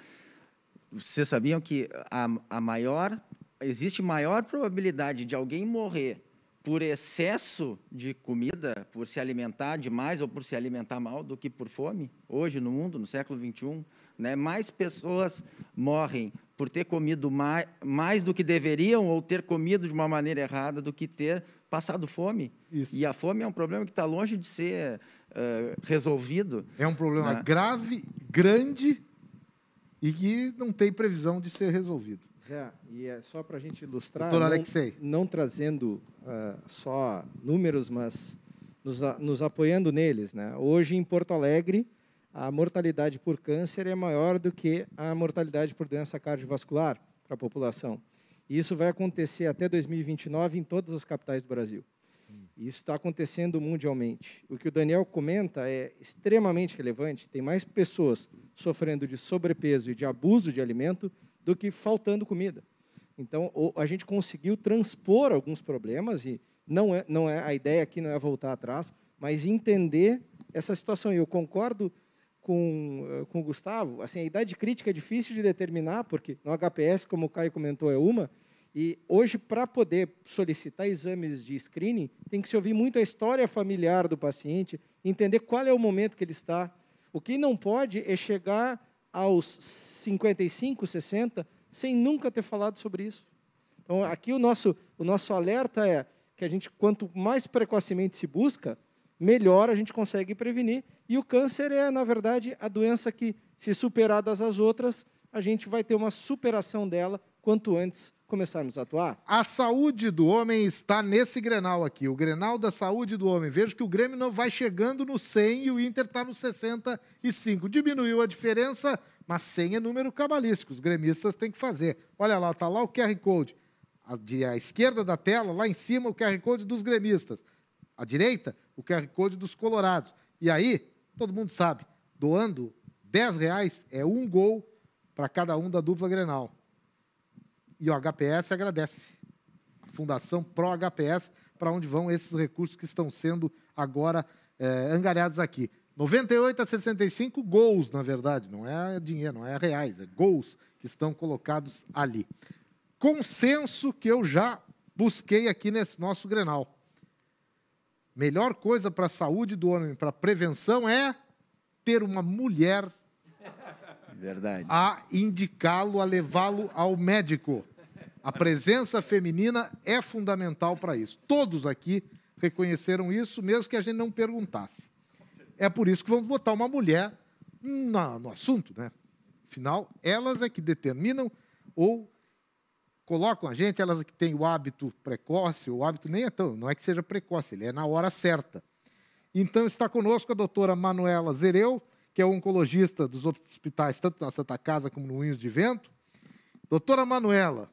S7: vocês sabiam que a, a maior existe maior probabilidade de alguém morrer por excesso de comida, por se alimentar demais ou por se alimentar mal, do que por fome, hoje no mundo, no século XXI. Né? Mais pessoas morrem por ter comido mais, mais do que deveriam ou ter comido de uma maneira errada do que ter passado fome.
S1: Isso.
S7: E a fome é um problema que está longe de ser uh, resolvido.
S1: É um problema né? grave, grande e que não tem previsão de ser resolvido.
S4: É, e é só para a gente ilustrar,
S1: Doutor
S4: não,
S1: Alexei.
S4: não trazendo uh, só números, mas nos, nos, apoiando neles. Né? Hoje, em Porto Alegre, a mortalidade por câncer é maior do que a mortalidade por doença cardiovascular para a população. E isso vai acontecer até 2029 em todas as capitais do Brasil. E isso está acontecendo mundialmente. O que o Daniel comenta é extremamente relevante. Tem mais pessoas sofrendo de sobrepeso e de abuso de alimento do que faltando comida. Então, a gente conseguiu transpor alguns problemas e não é, não é a ideia aqui não é voltar atrás, mas entender essa situação. E eu concordo com, eh, com o Gustavo. Assim, a idade crítica é difícil de determinar, porque no HPS, como o Caio comentou, é uma, e hoje, para poder solicitar exames de screening, tem que se ouvir muito a história familiar do paciente, entender qual é o momento que ele está. O que não pode é chegar aos 55, 60, sem nunca ter falado sobre isso. Então, aqui o nosso, o nosso alerta é que a gente, quanto mais precocemente se busca, melhor a gente consegue prevenir. E o câncer é, na verdade, a doença que, se superadas as outras, a gente vai ter uma superação dela quanto antes começarmos a atuar?
S1: A saúde do homem está nesse Grenal aqui, o Grenal da saúde do homem. Vejo que o Grêmio não vai chegando no 100 e o Inter está no 65. Diminuiu a diferença, mas 100 é número cabalístico. Os gremistas têm que fazer. Olha lá, está lá o QR Code. A, de, a esquerda da tela, lá em cima, o QR Code dos gremistas. À direita, o QR Code dos colorados. E aí, todo mundo sabe, doando 10 reais é um gol para cada um da dupla Grenal. E o HPS agradece. A Fundação Pro HPS, para onde vão esses recursos que estão sendo agora é, angariados aqui. 98 a 65 gols, na verdade, não é dinheiro, não é reais, é gols que estão colocados ali. Consenso que eu já busquei aqui nesse nosso Grenal. Melhor coisa para a saúde do homem, para a prevenção, é ter uma mulher
S7: Verdade.
S1: a indicá-lo, a levá-lo ao médico. A presença feminina é fundamental para isso. Todos aqui reconheceram isso, mesmo que a gente não perguntasse. É por isso que vamos botar uma mulher na, no assunto, né? Afinal, elas é que determinam ou colocam a gente, elas é que têm o hábito precoce, o hábito nem é tão, não é que seja precoce, ele é na hora certa. Então está conosco a doutora Manuela Zereu, que é oncologista dos hospitais, tanto na Santa Casa como no Unhos de Vento. Doutora Manuela,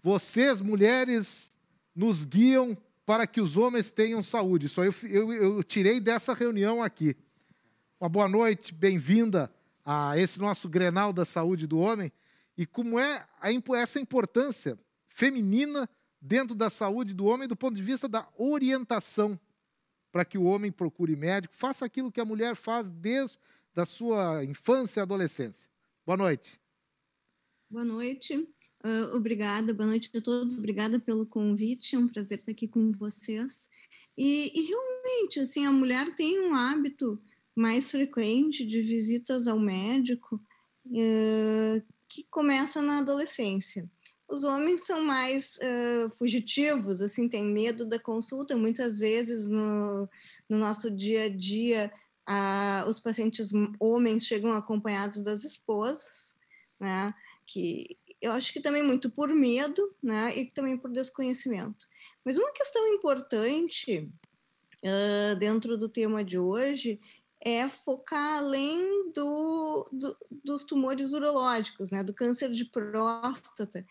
S1: vocês, mulheres, nos guiam para que os homens tenham saúde. Isso eu, eu, eu tirei dessa reunião aqui. Uma boa noite, bem-vinda a esse nosso Grenal da Saúde do Homem. E como é a, essa importância feminina dentro da saúde do homem do ponto de vista da orientação para que o homem procure médico, faça aquilo que a mulher faz desde a sua infância e adolescência. Boa noite.
S11: Boa noite. Uh, obrigada, boa noite a todos. Obrigada pelo convite. É um prazer estar aqui com vocês. E, e realmente, assim, a mulher tem um hábito mais frequente de visitas ao médico uh, que começa na adolescência. Os homens são mais uh, fugitivos, assim, têm medo da consulta. Muitas vezes no, no nosso dia a dia, uh, os pacientes homens chegam acompanhados das esposas, né? Que eu acho que também muito por medo, né? E também por desconhecimento. Mas uma questão importante uh, dentro do tema de hoje é focar além do, do, dos tumores urológicos, né, do câncer de próstata.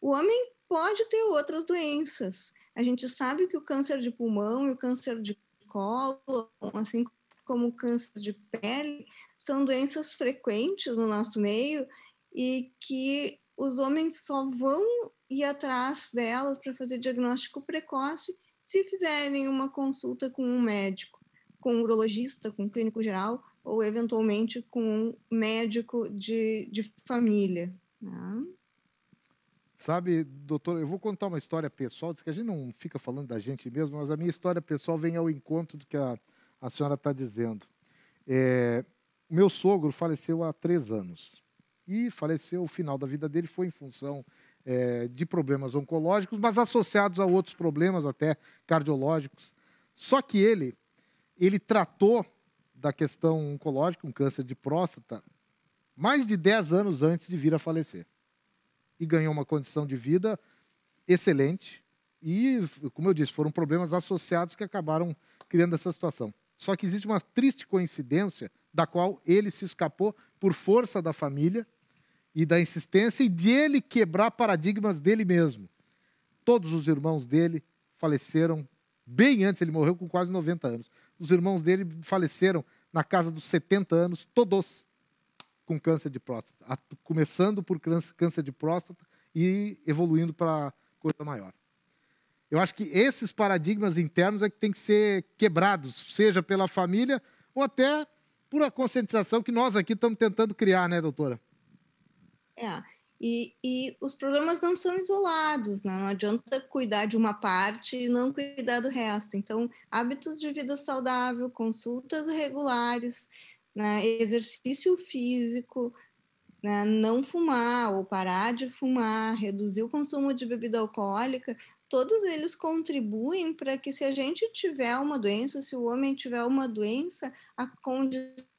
S11: O homem pode ter outras doenças. A gente sabe que o câncer de pulmão e o câncer de colo, assim como o câncer de pele, são doenças frequentes no nosso meio e que os homens só vão ir atrás delas para fazer diagnóstico precoce se fizerem uma consulta com um médico, com um urologista, com um clínico geral ou eventualmente com um médico de, de família. Né?
S1: Sabe, doutor, eu vou contar uma história pessoal, que a gente não fica falando da gente mesmo, mas a minha história pessoal vem ao encontro do que a, a senhora está dizendo. É, meu sogro faleceu há três anos. E faleceu, o final da vida dele foi em função é, de problemas oncológicos, mas associados a outros problemas, até cardiológicos. Só que ele, ele tratou da questão oncológica, um câncer de próstata, mais de 10 anos antes de vir a falecer e ganhou uma condição de vida excelente. E, como eu disse, foram problemas associados que acabaram criando essa situação. Só que existe uma triste coincidência da qual ele se escapou por força da família e da insistência e de ele quebrar paradigmas dele mesmo. Todos os irmãos dele faleceram bem antes, ele morreu com quase 90 anos. Os irmãos dele faleceram na casa dos 70 anos, todos com câncer de próstata, começando por câncer de próstata e evoluindo para coisa maior. Eu acho que esses paradigmas internos é que tem que ser quebrados, seja pela família ou até por a conscientização que nós aqui estamos tentando criar, né, doutora?
S11: É, e, e os problemas não são isolados, né? não adianta cuidar de uma parte e não cuidar do resto. Então, hábitos de vida saudável, consultas regulares, né? exercício físico, né? não fumar ou parar de fumar, reduzir o consumo de bebida alcoólica, todos eles contribuem para que se a gente tiver uma doença, se o homem tiver uma doença, a condição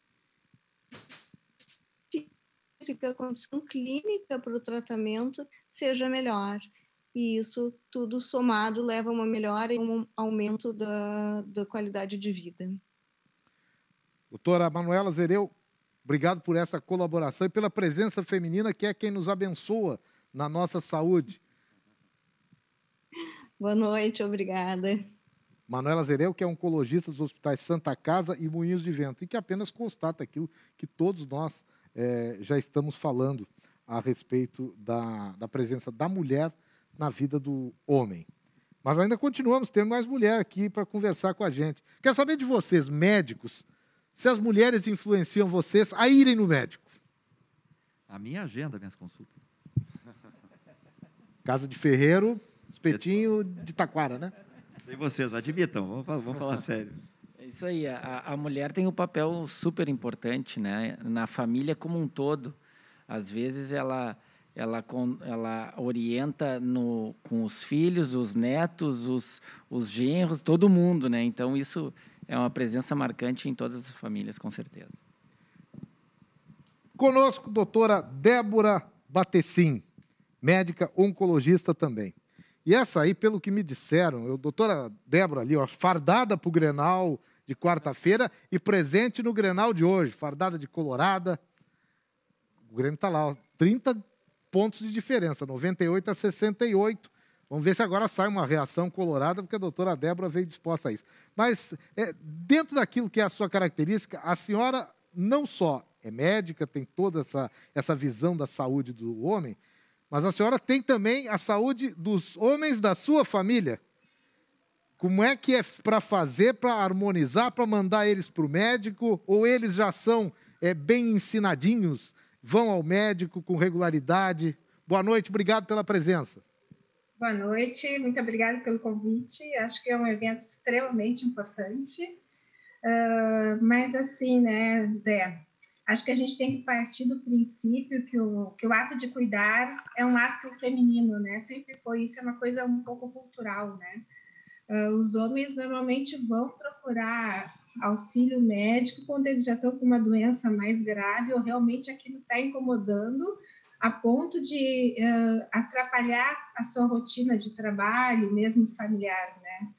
S11: física, a condição clínica para o tratamento seja melhor. E isso tudo somado leva a uma melhora e um aumento da, da qualidade de vida.
S1: Doutora Manuela Zereu, obrigado por essa colaboração e pela presença feminina, que é quem nos abençoa na nossa saúde.
S11: Boa noite, obrigada.
S1: Manuela Zereu, que é oncologista dos hospitais Santa Casa e Moinhos de Vento, e que apenas constata aquilo que todos nós é, já estamos falando a respeito da, da presença da mulher na vida do homem. Mas ainda continuamos tendo mais mulher aqui para conversar com a gente. Quero saber de vocês, médicos, se as mulheres influenciam vocês a irem no médico.
S5: A minha agenda, minhas consultas.
S1: Casa de Ferreiro, espetinho de Taquara, né?
S5: E vocês, admitam, vamos, vamos falar sério.
S9: Isso aí, a, a mulher tem um papel super importante né? na família como um todo. Às vezes ela, ela, ela orienta no, com os filhos, os netos, os, os genros, todo mundo. Né? Então, isso é uma presença marcante em todas as famílias, com certeza.
S1: Conosco, doutora Débora Batecim, médica oncologista também. E essa aí, pelo que me disseram, eu, doutora Débora ali, ó, fardada para o Grenal, de quarta-feira e presente no Grenal de hoje, fardada de colorada. O Grêmio está lá, ó, 30 pontos de diferença, 98 a 68. Vamos ver se agora sai uma reação colorada, porque a doutora Débora veio disposta a isso. Mas, é, dentro daquilo que é a sua característica, a senhora não só é médica, tem toda essa, essa visão da saúde do homem, mas a senhora tem também a saúde dos homens da sua família. Como é que é para fazer, para harmonizar, para mandar eles para o médico? Ou eles já são é, bem ensinadinhos, vão ao médico com regularidade? Boa noite, obrigado pela presença.
S12: Boa noite, muito obrigada pelo convite. Acho que é um evento extremamente importante. Uh, mas, assim, né, Zé, acho que a gente tem que partir do princípio que o, que o ato de cuidar é um ato feminino, né? Sempre foi isso, é uma coisa um pouco cultural, né? Uh, os homens normalmente vão procurar auxílio médico quando eles já estão com uma doença mais grave ou realmente aquilo está incomodando a ponto de uh, atrapalhar a sua rotina de trabalho, mesmo familiar, né?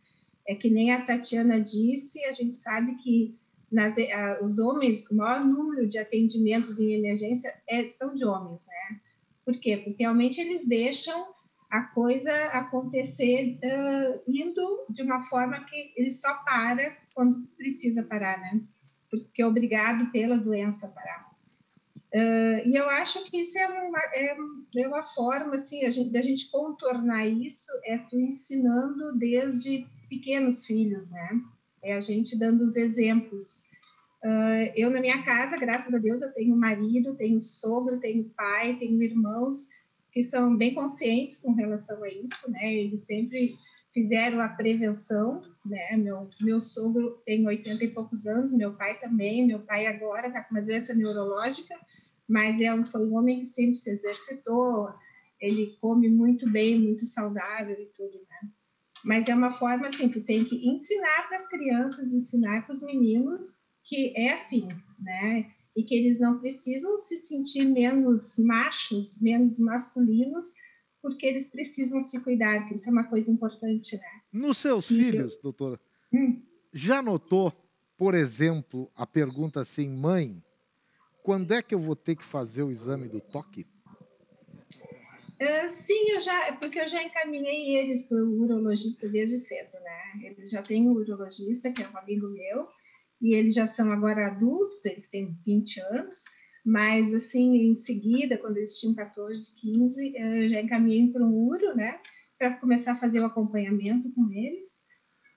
S12: É que nem a Tatiana disse, a gente sabe que nas, uh, os homens, o maior número de atendimentos em emergência é, são de homens, né? Por quê? Porque realmente eles deixam a coisa acontecer uh, indo de uma forma que ele só para quando precisa parar, né? Porque é obrigado pela doença a parar. Uh, e eu acho que isso é uma, é, é uma forma assim, a gente, da gente contornar isso, é tu ensinando desde pequenos filhos, né? É a gente dando os exemplos. Uh, eu, na minha casa, graças a Deus, eu tenho marido, tenho sogro, tenho pai, tenho irmãos que são bem conscientes com relação a isso, né? Eles sempre fizeram a prevenção, né? Meu, meu sogro tem 80 e poucos anos, meu pai também, meu pai agora está com uma doença neurológica, mas é um, foi um homem que sempre se exercitou, ele come muito bem, muito saudável e tudo, né? Mas é uma forma, assim, que tem que ensinar para as crianças, ensinar para os meninos que é assim, né? E que eles não precisam se sentir menos machos, menos masculinos, porque eles precisam se cuidar, que isso é uma coisa importante, né?
S1: Nos seus e filhos, eu... doutora, hum. já notou por exemplo, a pergunta assim, mãe, quando é que eu vou ter que fazer o exame do toque?
S12: Uh, sim, eu já, porque eu já encaminhei eles para o urologista desde cedo, né? Eles já têm um urologista, que é um amigo meu, e eles já são agora adultos, eles têm 20 anos, mas assim, em seguida, quando eles tinham 14, 15, eu já encaminhei para um uro, né? Para começar a fazer o acompanhamento com eles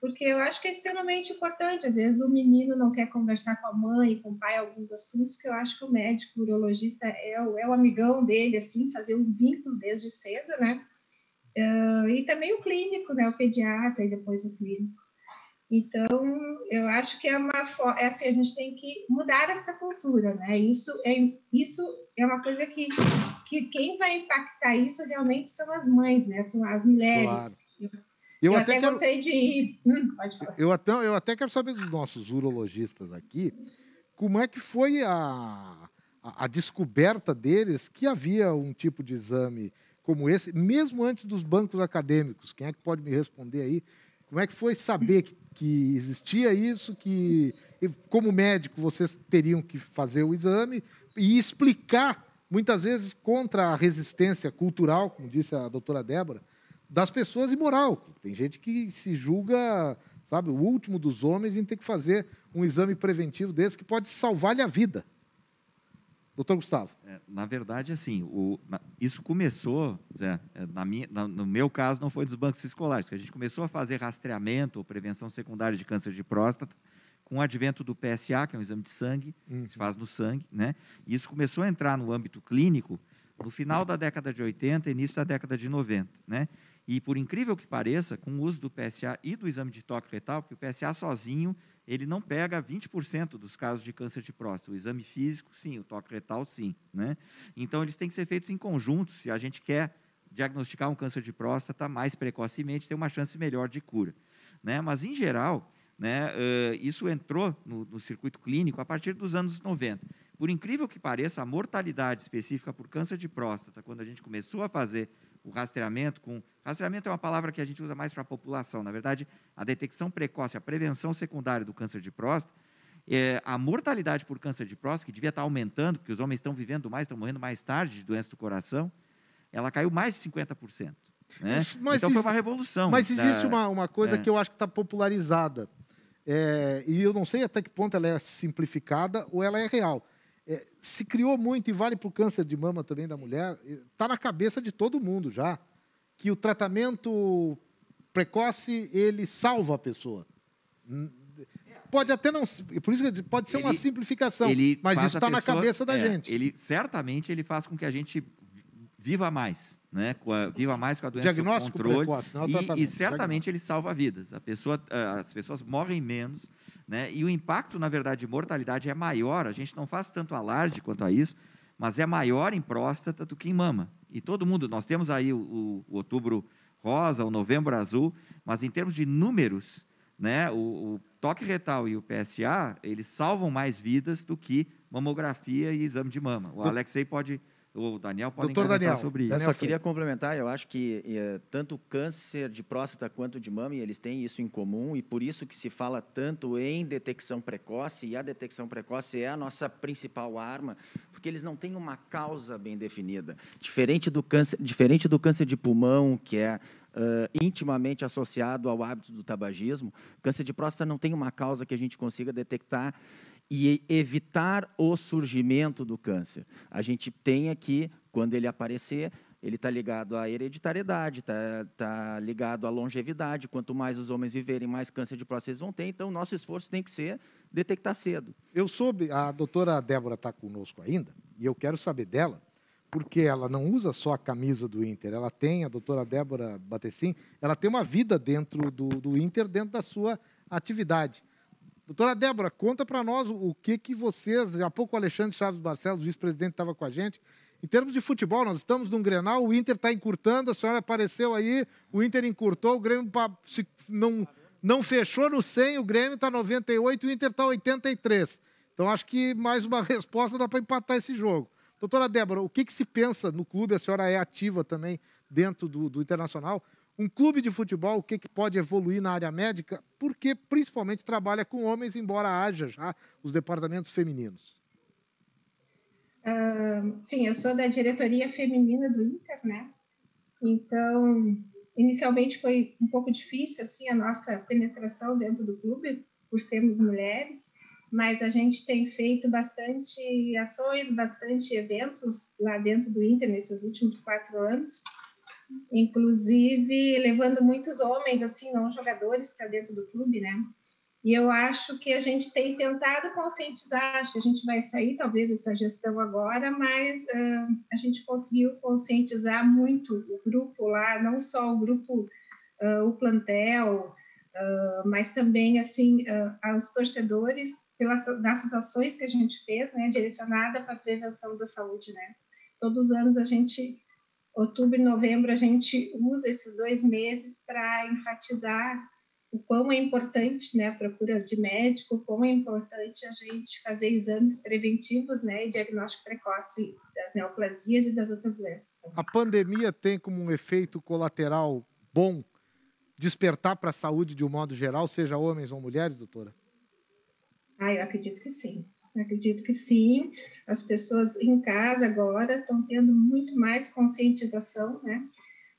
S12: porque eu acho que é extremamente importante. Às vezes o menino não quer conversar com a mãe, com o pai, alguns assuntos que eu acho que o médico, o urologista é o, é o amigão dele, assim, fazer um vínculo desde cedo, né? Uh, e também o clínico, né? O pediatra e depois o clínico. Então, eu acho que é uma é assim, a gente tem que mudar essa cultura, né? Isso é isso é uma coisa que que quem vai impactar isso realmente são as mães, né? São as mulheres. Claro. Eu, eu até, até quero... gostei de. Hum, pode falar.
S1: Eu até, eu até quero saber dos nossos urologistas aqui como é que foi a, a, a, descoberta deles que havia um tipo de exame como esse, mesmo antes dos bancos acadêmicos. Quem é que pode me responder aí? Como é que foi saber que, que existia isso, que como médico vocês teriam que fazer o exame e explicar, muitas vezes contra a resistência cultural, como disse a doutora Débora, das pessoas e moral. Tem gente que se julga, sabe, o último dos homens em ter que fazer um exame preventivo desse que pode salvar-lhe a vida. Doutor Gustavo.
S5: É, na verdade, assim, o, na, isso começou, Zé, é, na minha, na, no meu caso, não foi dos bancos escolares, que a gente começou a fazer rastreamento ou prevenção secundária de câncer de próstata com o advento do PSA, que é um exame de sangue, uhum. se faz no sangue, né? E isso começou a entrar no âmbito clínico no final da década de 80 início da década de 90, né? E por incrível que pareça, com o uso do PSA e do exame de toque retal, porque o PSA sozinho, ele não pega 20% dos casos de câncer de próstata. O exame físico, sim, o toque retal, sim. Né? Então, eles têm que ser feitos em conjunto, se a gente quer diagnosticar um câncer de próstata mais precocemente, ter uma chance melhor de cura. Né? Mas, em geral, né, uh, isso entrou no, no circuito clínico a partir dos anos 90. Por incrível que pareça, a mortalidade específica por câncer de próstata, quando a gente começou a fazer o rastreamento com. Rastreamento é uma palavra que a gente usa mais para a população. Na verdade, a detecção precoce, a prevenção secundária do câncer de próstata, é, a mortalidade por câncer de próstata, que devia estar aumentando, porque os homens estão vivendo mais, estão morrendo mais tarde de doença do coração, ela caiu mais de 50%. Né? Então foi uma revolução.
S1: Mas existe da, uma, uma coisa é. que eu acho que está popularizada. É, e eu não sei até que ponto ela é simplificada ou ela é real é, se criou muito, e vale para o câncer de mama também da mulher, está na cabeça de todo mundo já, que o tratamento precoce, ele salva a pessoa. Pode até não... Por isso que pode ser ele, uma simplificação, mas isso está na cabeça da é, gente.
S5: Ele, certamente ele faz com que a gente viva mais, né? viva mais com a doença
S1: Diagnóstico
S5: controle,
S1: precoce, não
S5: é o e, e certamente ele salva vidas. A pessoa, as pessoas morrem menos, né? E o impacto, na verdade, de mortalidade é maior, a gente não faz tanto alarde quanto a isso, mas é maior em próstata do que em mama. E todo mundo, nós temos aí o, o, o outubro rosa, o novembro azul, mas em termos de números, né, o, o, toque retal e o PSA, eles salvam mais vidas do que mamografia e exame de mama. O Alexei pode o Daniel pode
S1: Doutor Daniel,
S7: sobre isso. Eu só queria complementar, eu acho que é, tanto o câncer de próstata quanto de mama, eles têm isso em comum e por isso que se fala tanto em detecção precoce e a detecção precoce é a nossa principal arma, porque eles não têm uma causa bem definida. Diferente do câncer, diferente do câncer de pulmão, que é Uh, intimamente associado ao hábito do tabagismo, câncer de próstata não tem uma causa que a gente consiga detectar e evitar o surgimento do câncer. A gente tem aqui, quando ele aparecer, ele está ligado à hereditariedade, está tá ligado à longevidade. Quanto mais os homens viverem, mais câncer de próstata eles vão ter. Então, nosso esforço tem que ser detectar cedo.
S1: Eu soube, a doutora Débora está conosco ainda, e eu quero saber dela, porque ela não usa só a camisa do Inter, ela tem, a doutora Débora Batecim, ela tem uma vida dentro do, do Inter, dentro da sua atividade. Doutora Débora, conta para nós o que, que vocês, há pouco o Alexandre Chaves Barcelos, vice-presidente, estava com a gente. Em termos de futebol, nós estamos num Grenal, o Inter está encurtando, a senhora apareceu aí, o Inter encurtou, o Grêmio não, não fechou no 100, o Grêmio está 98, o Inter está 83. Então acho que mais uma resposta dá para empatar esse jogo. Doutora Débora, o que, que se pensa no clube, a senhora é ativa também dentro do, do Internacional, Um clube de futebol, o que, que pode evoluir na área médica? Porque principalmente trabalha com homens, embora haja já os departamentos femininos.
S12: Uh, sim, eu sou da diretoria feminina do Inter, né? Então, inicialmente foi um pouco difícil assim a nossa penetração dentro do clube por sermos mulheres, mas a gente tem feito bastante ações, bastante eventos lá dentro do Inter nesses últimos quatro anos, inclusive levando muitos homens assim não jogadores para dentro do clube, né? E eu acho que a gente tem tentado conscientizar, acho que a gente vai sair talvez essa gestão agora, mas uh, a gente conseguiu conscientizar muito o grupo lá, não só o grupo, uh, o plantel, uh, mas também assim aos torcedores pelas dessas ações que a gente fez, né, direcionada para a prevenção da saúde, né. Todos os anos a gente, outubro e novembro, a gente usa esses dois meses para enfatizar o quão é importante né, a procura de médico, o quão é importante a gente fazer exames preventivos né, e diagnóstico precoce das neoplasias e das outras doenças.
S1: A pandemia tem como um efeito colateral bom despertar para a saúde de um modo geral, seja homens ou mulheres, doutora?
S12: Ah, eu acredito que sim. Acredito que sim. As pessoas em casa agora estão tendo muito mais conscientização, né?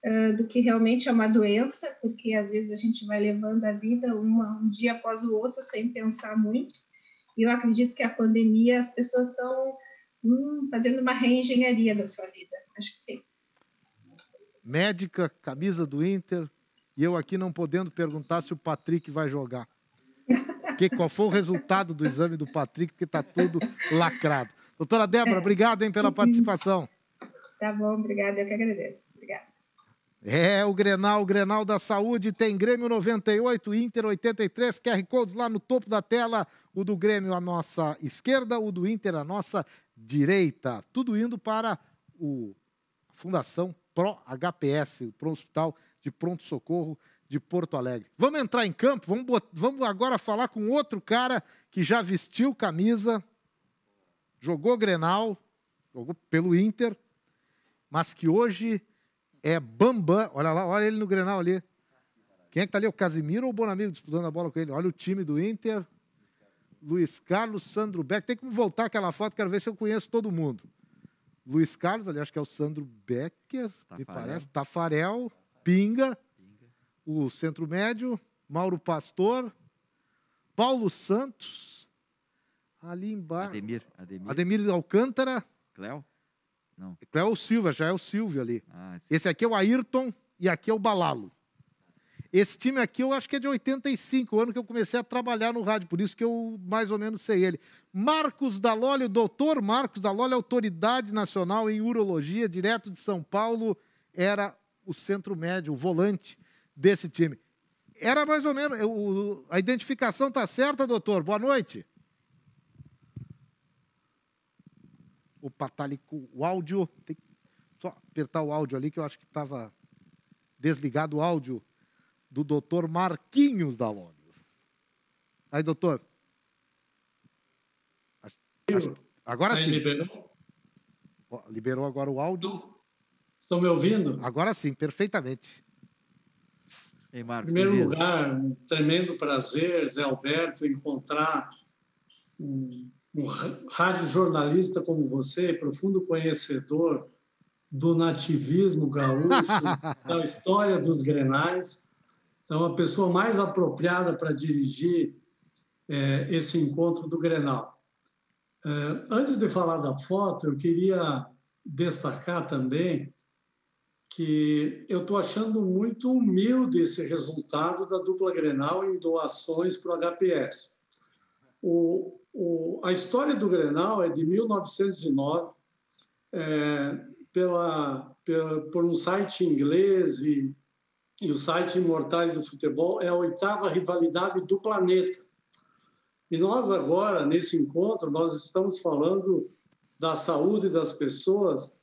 S12: uh, do que realmente é uma doença, porque às vezes a gente vai levando a vida uma, um dia após o outro sem pensar muito. E eu acredito que a pandemia, as pessoas estão hum, fazendo uma reengenharia da sua vida. Acho que sim.
S1: Médica, camisa do Inter, e eu aqui não podendo perguntar se o Patrick vai jogar. Que, qual foi o resultado do exame do Patrick, porque está tudo lacrado. Doutora Débora, obrigado hein, pela participação.
S12: Tá bom, obrigada, eu que agradeço. Obrigada.
S1: É, o Grenal, o Grenal da Saúde tem Grêmio 98, Inter 83, QR Codes lá no topo da tela, o do Grêmio à nossa esquerda, o do Inter à nossa direita. Tudo indo para o a Fundação Pro HPS, o Pro Hospital de Pronto Socorro de Porto Alegre. Vamos entrar em campo, vamos, vamos agora falar com outro cara que já vestiu camisa, jogou Grenal, jogou pelo Inter, mas que hoje é Bambam. Olha lá, olha ele no Grenal ali. Quem é que tá ali? O Casimiro ou o Bonamigo disputando a bola com ele? Olha o time do Inter. Luiz Carlos, Sandro Beck. Tem que voltar aquela foto, quero ver se eu conheço todo mundo. Luiz Carlos, ali acho que é o Sandro Becker, Tafarel. me parece. Tafarel, Pinga, o centro médio, Mauro Pastor, Paulo Santos, ali embaixo.
S5: Ademir, Ademir.
S1: Ademir Alcântara.
S5: Cléo? Não.
S1: É o Silva, já é o Silvio ali. Ah, Esse aqui é o Ayrton e aqui é o Balalo. Esse time aqui eu acho que é de 85, o ano que eu comecei a trabalhar no rádio, por isso que eu mais ou menos sei ele. Marcos Daloli, o doutor Marcos Daloli, autoridade nacional em urologia, direto de São Paulo, era o centro médio, o volante desse time. Era mais ou menos. a identificação está certa, doutor? Boa noite. Opa, tá ali com o áudio. Tem que só apertar o áudio ali, que eu acho que estava desligado o áudio do doutor Marquinhos da Lório. Aí, doutor. Agora sim.
S13: Liberou?
S1: Liberou agora o áudio.
S13: Estão me ouvindo?
S1: Agora sim, perfeitamente.
S13: Ei, Marcos, em primeiro beleza. lugar, um tremendo prazer, Zé Alberto, encontrar um um rádio jornalista como você, profundo conhecedor do nativismo gaúcho, da história dos grenais. Então, a pessoa mais apropriada para dirigir é, esse encontro do Grenal. É, antes de falar da foto, eu queria destacar também que eu estou achando muito humilde esse resultado da dupla Grenal em doações para o HPS. O, o, a história do Grenal é de 1909, é, pela, pela, por um site inglês e, e o site Imortais do Futebol, é a oitava rivalidade do planeta. E nós agora, nesse encontro, nós estamos falando da saúde das pessoas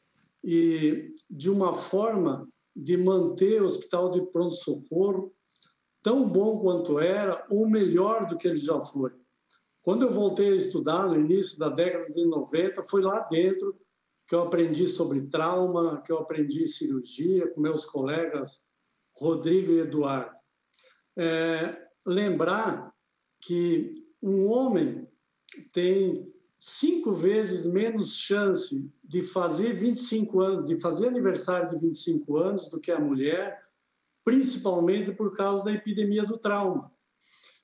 S13: e de uma forma de manter o hospital de pronto-socorro tão bom quanto era ou melhor do que ele já foi. Quando eu voltei a estudar, no início da década de 90, foi lá dentro que eu aprendi sobre trauma, que eu aprendi cirurgia com meus colegas Rodrigo e Eduardo. É, lembrar que um homem tem cinco vezes menos chance de fazer 25 anos, de fazer aniversário de 25 anos do que a mulher, principalmente por causa da epidemia do trauma.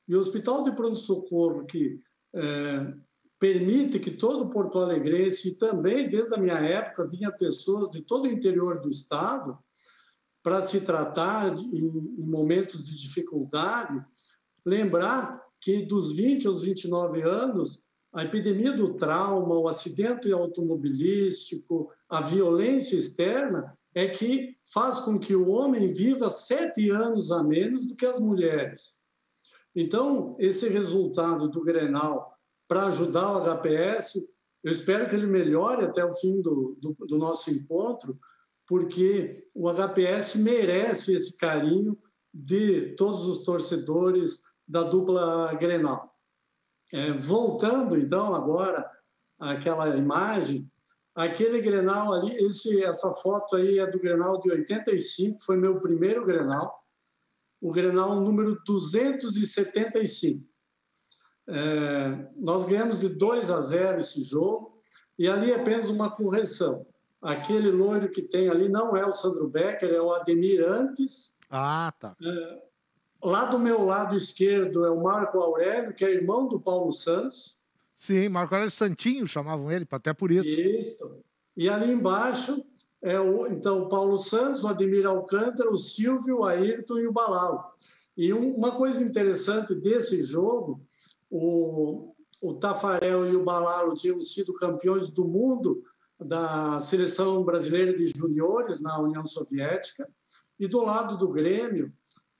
S13: E o Hospital de Pronto-Socorro, que é, permite que todo Porto Alegrense, e também desde a minha época, vinha pessoas de todo o interior do estado para se tratar de, em, em momentos de dificuldade, lembrar que dos 20 aos 29 anos, a epidemia do trauma, o acidente automobilístico, a violência externa é que faz com que o homem viva sete anos a menos do que as mulheres. Então, esse resultado do Grenal para ajudar o HPS, eu espero que ele melhore até o fim do, do, do nosso encontro, porque o HPS merece esse carinho de todos os torcedores da dupla Grenal. É, voltando, então, agora àquela imagem, aquele Grenal ali, esse, essa foto aí é do Grenal de 85, foi meu primeiro Grenal o Grenal número 275. É, nós ganhamos de 2 a 0 esse jogo, e ali é apenas uma correção. Aquele loiro que tem ali não é o Sandro Becker, é o Ademir Antes.
S1: Ah, tá.
S13: É, lá do meu lado esquerdo é o Marco Aurélio, que é irmão do Paulo Santos.
S1: Sim, Marco Aurélio Santinho chamavam ele, até por isso.
S13: Isso. E ali embaixo é o, então, o Paulo Santos, o Ademir Alcântara, o Silvio, o Ayrton e o Balalo. E um, uma coisa interessante desse jogo, o, o Tafarel e o Balalo tinham sido campeões do mundo da seleção brasileira de juniores na União Soviética, e do lado do Grêmio,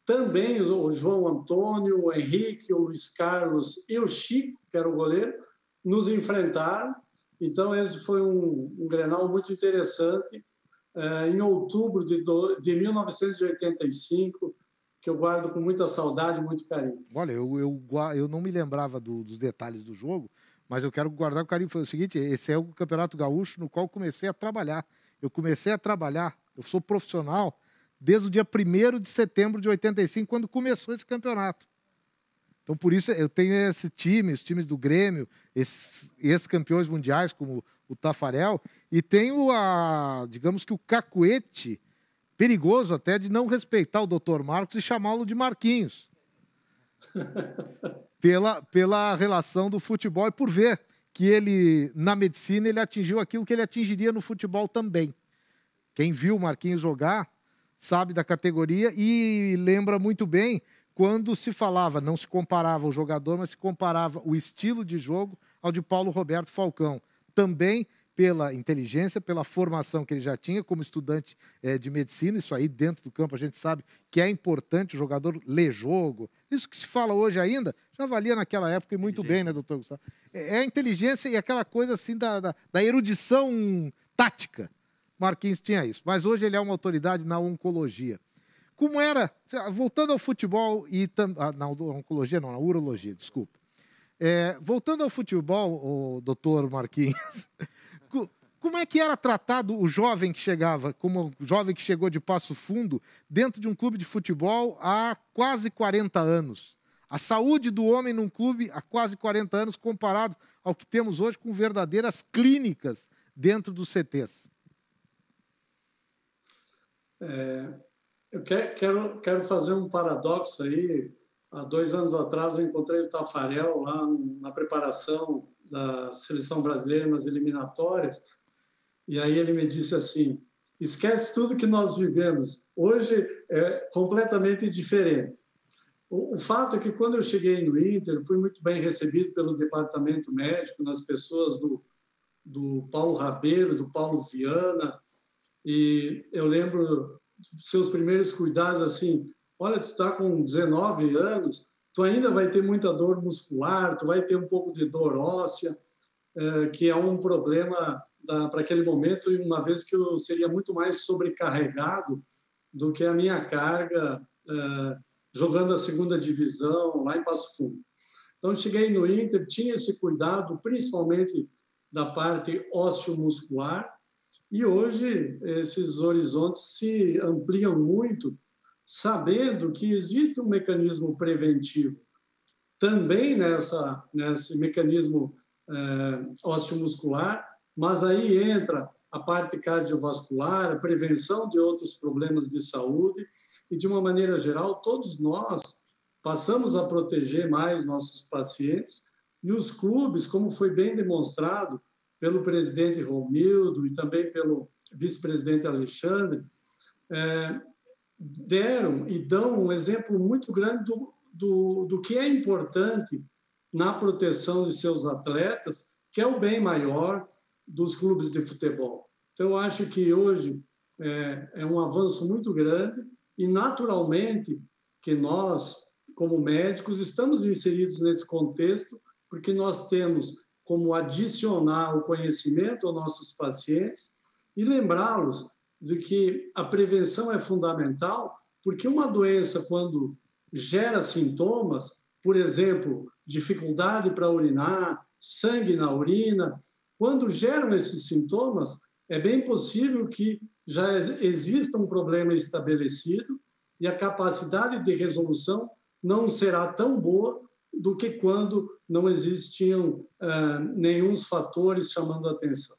S13: também o João Antônio, o Henrique, o Luiz Carlos e o Chico, que era o goleiro, nos enfrentaram. Então, esse foi um, um Grenal muito interessante é, em outubro de, de 1985, que eu guardo com muita saudade e muito carinho.
S1: Olha, eu, eu, eu não me lembrava do, dos detalhes do jogo, mas eu quero guardar com carinho. Foi o seguinte: esse é o Campeonato Gaúcho no qual comecei a trabalhar. Eu comecei a trabalhar, eu sou profissional desde o dia 1 de setembro de 85, quando começou esse campeonato. Então, por isso, eu tenho esse time, os times do Grêmio, esses, esses campeões mundiais, como o Tafarel, e tenho a, digamos que o cacuete perigoso até de não respeitar o doutor Marcos e chamá-lo de Marquinhos. pela, pela relação do futebol e por ver que ele, na medicina, ele atingiu aquilo que ele atingiria no futebol também. Quem viu o Marquinhos jogar sabe da categoria e lembra muito bem quando se falava, não se comparava o jogador, mas se comparava o estilo de jogo ao de Paulo Roberto Falcão também pela inteligência, pela formação que ele já tinha como estudante é, de medicina. Isso aí dentro do campo a gente sabe que é importante o jogador ler jogo. Isso que se fala hoje ainda, já valia naquela época e muito bem, né, doutor Gustavo? É, é a inteligência e aquela coisa assim da, da, da erudição tática. Marquinhos tinha isso. Mas hoje ele é uma autoridade na oncologia. Como era, voltando ao futebol e ah, na oncologia, não, na urologia, desculpa. É, voltando ao futebol, o doutor Marquinhos, como é que era tratado o jovem que chegava, como o jovem que chegou de Passo Fundo, dentro de um clube de futebol há quase 40 anos? A saúde do homem num clube há quase 40 anos, comparado ao que temos hoje com verdadeiras clínicas dentro dos CTs.
S13: É, eu quero, quero fazer um paradoxo aí. Há dois anos atrás eu encontrei o Tafarel lá na preparação da seleção brasileira nas eliminatórias. E aí ele me disse assim esquece tudo que nós vivemos. Hoje é completamente diferente. O, o fato é que quando eu cheguei no Inter fui muito bem recebido pelo departamento médico nas pessoas do do Paulo Rabeiro do Paulo Viana e eu lembro seus primeiros cuidados assim olha, tu está com 19 anos, tu ainda vai ter muita dor muscular, tu vai ter um pouco de dor óssea, é, que é um problema para aquele momento, uma vez que eu seria muito mais sobrecarregado do que a minha carga é, jogando a segunda divisão lá em Passo Fundo. Então, cheguei no Inter, tinha esse cuidado, principalmente da parte ósseo-muscular, e hoje esses horizontes se ampliam muito sabendo que existe um mecanismo preventivo. Também nessa, nesse mecanismo é, osteomuscular, mas aí entra a parte cardiovascular, a prevenção de outros problemas de saúde. E, de uma maneira geral, todos nós passamos a proteger mais nossos pacientes. E os clubes, como foi bem demonstrado pelo presidente Romildo e também pelo vice-presidente Alexandre, é, deram e dão um exemplo muito grande do, do, do que é importante na proteção de seus atletas, que é o bem maior dos clubes de futebol. Então, eu acho que hoje é, é um avanço muito grande e, naturalmente, que nós, como médicos, estamos inseridos nesse contexto porque nós temos como adicionar o conhecimento aos nossos pacientes e lembrá-los de que a prevenção é fundamental, porque uma doença, quando gera sintomas, por exemplo, dificuldade para urinar, sangue na urina, quando geram esses sintomas, é bem possível que já exista um problema estabelecido e a capacidade de resolução não será tão boa do que quando não existiam uh, nenhum fatores chamando a atenção.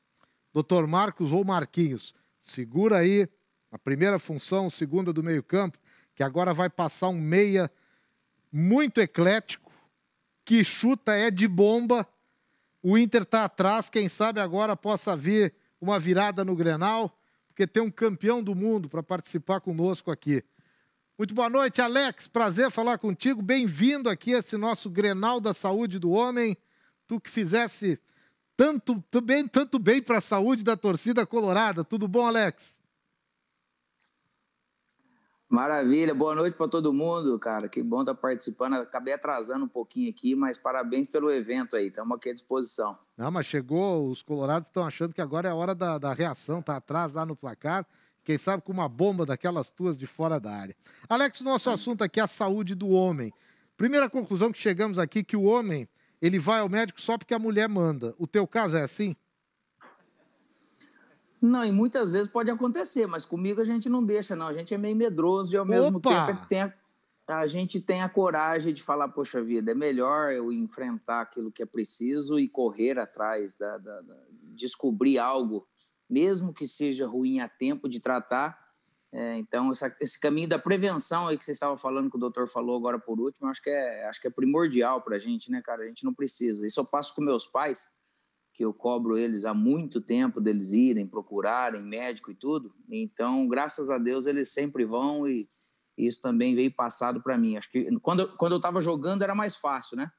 S1: Doutor Marcos ou Marquinhos, segura aí a primeira função, segunda do meio-campo, que agora vai passar um meia muito eclético, que chuta é de bomba. O Inter está atrás, quem sabe agora possa vir uma virada no Grenal, porque tem um campeão do mundo para participar conosco aqui. Muito boa noite, Alex. Prazer falar contigo. Bem-vindo aqui a esse nosso Grenal da Saúde do Homem. Tu que fizesse tanto, bem, tanto bem para a saúde da torcida colorada. Tudo bom, Alex?
S14: Maravilha, boa noite para todo mundo, cara. Que bom estar tá participando. Acabei atrasando um pouquinho aqui, mas parabéns pelo evento aí. Estamos aqui à disposição.
S1: Não, mas chegou, os colorados estão achando que agora é a hora da, da reação, tá atrás lá no placar. Quem sabe com uma bomba daquelas tuas de fora da área. Alex, nosso assunto aqui é a saúde do homem. Primeira conclusão que chegamos aqui que o homem ele vai ao médico só porque a mulher manda. O teu caso é assim?
S14: Não, e muitas vezes pode acontecer, mas comigo a gente não deixa, não. A gente é meio medroso e ao mesmo Opa! tempo tem a, a gente tem a coragem de falar, poxa vida, é melhor eu enfrentar aquilo que é preciso e correr atrás, da, da, da descobrir algo, mesmo que seja ruim a tempo de tratar. É, então, essa, esse caminho da prevenção aí que você estava falando, que o doutor falou agora por último, acho que é, acho que é primordial para a gente, né, cara? A gente não precisa. Isso eu passo com meus pais que eu cobro eles há muito tempo deles irem procurarem médico e tudo. Então, graças a Deus, eles sempre vão e isso também veio passado para mim. Acho que quando, quando eu estava jogando era mais fácil, né?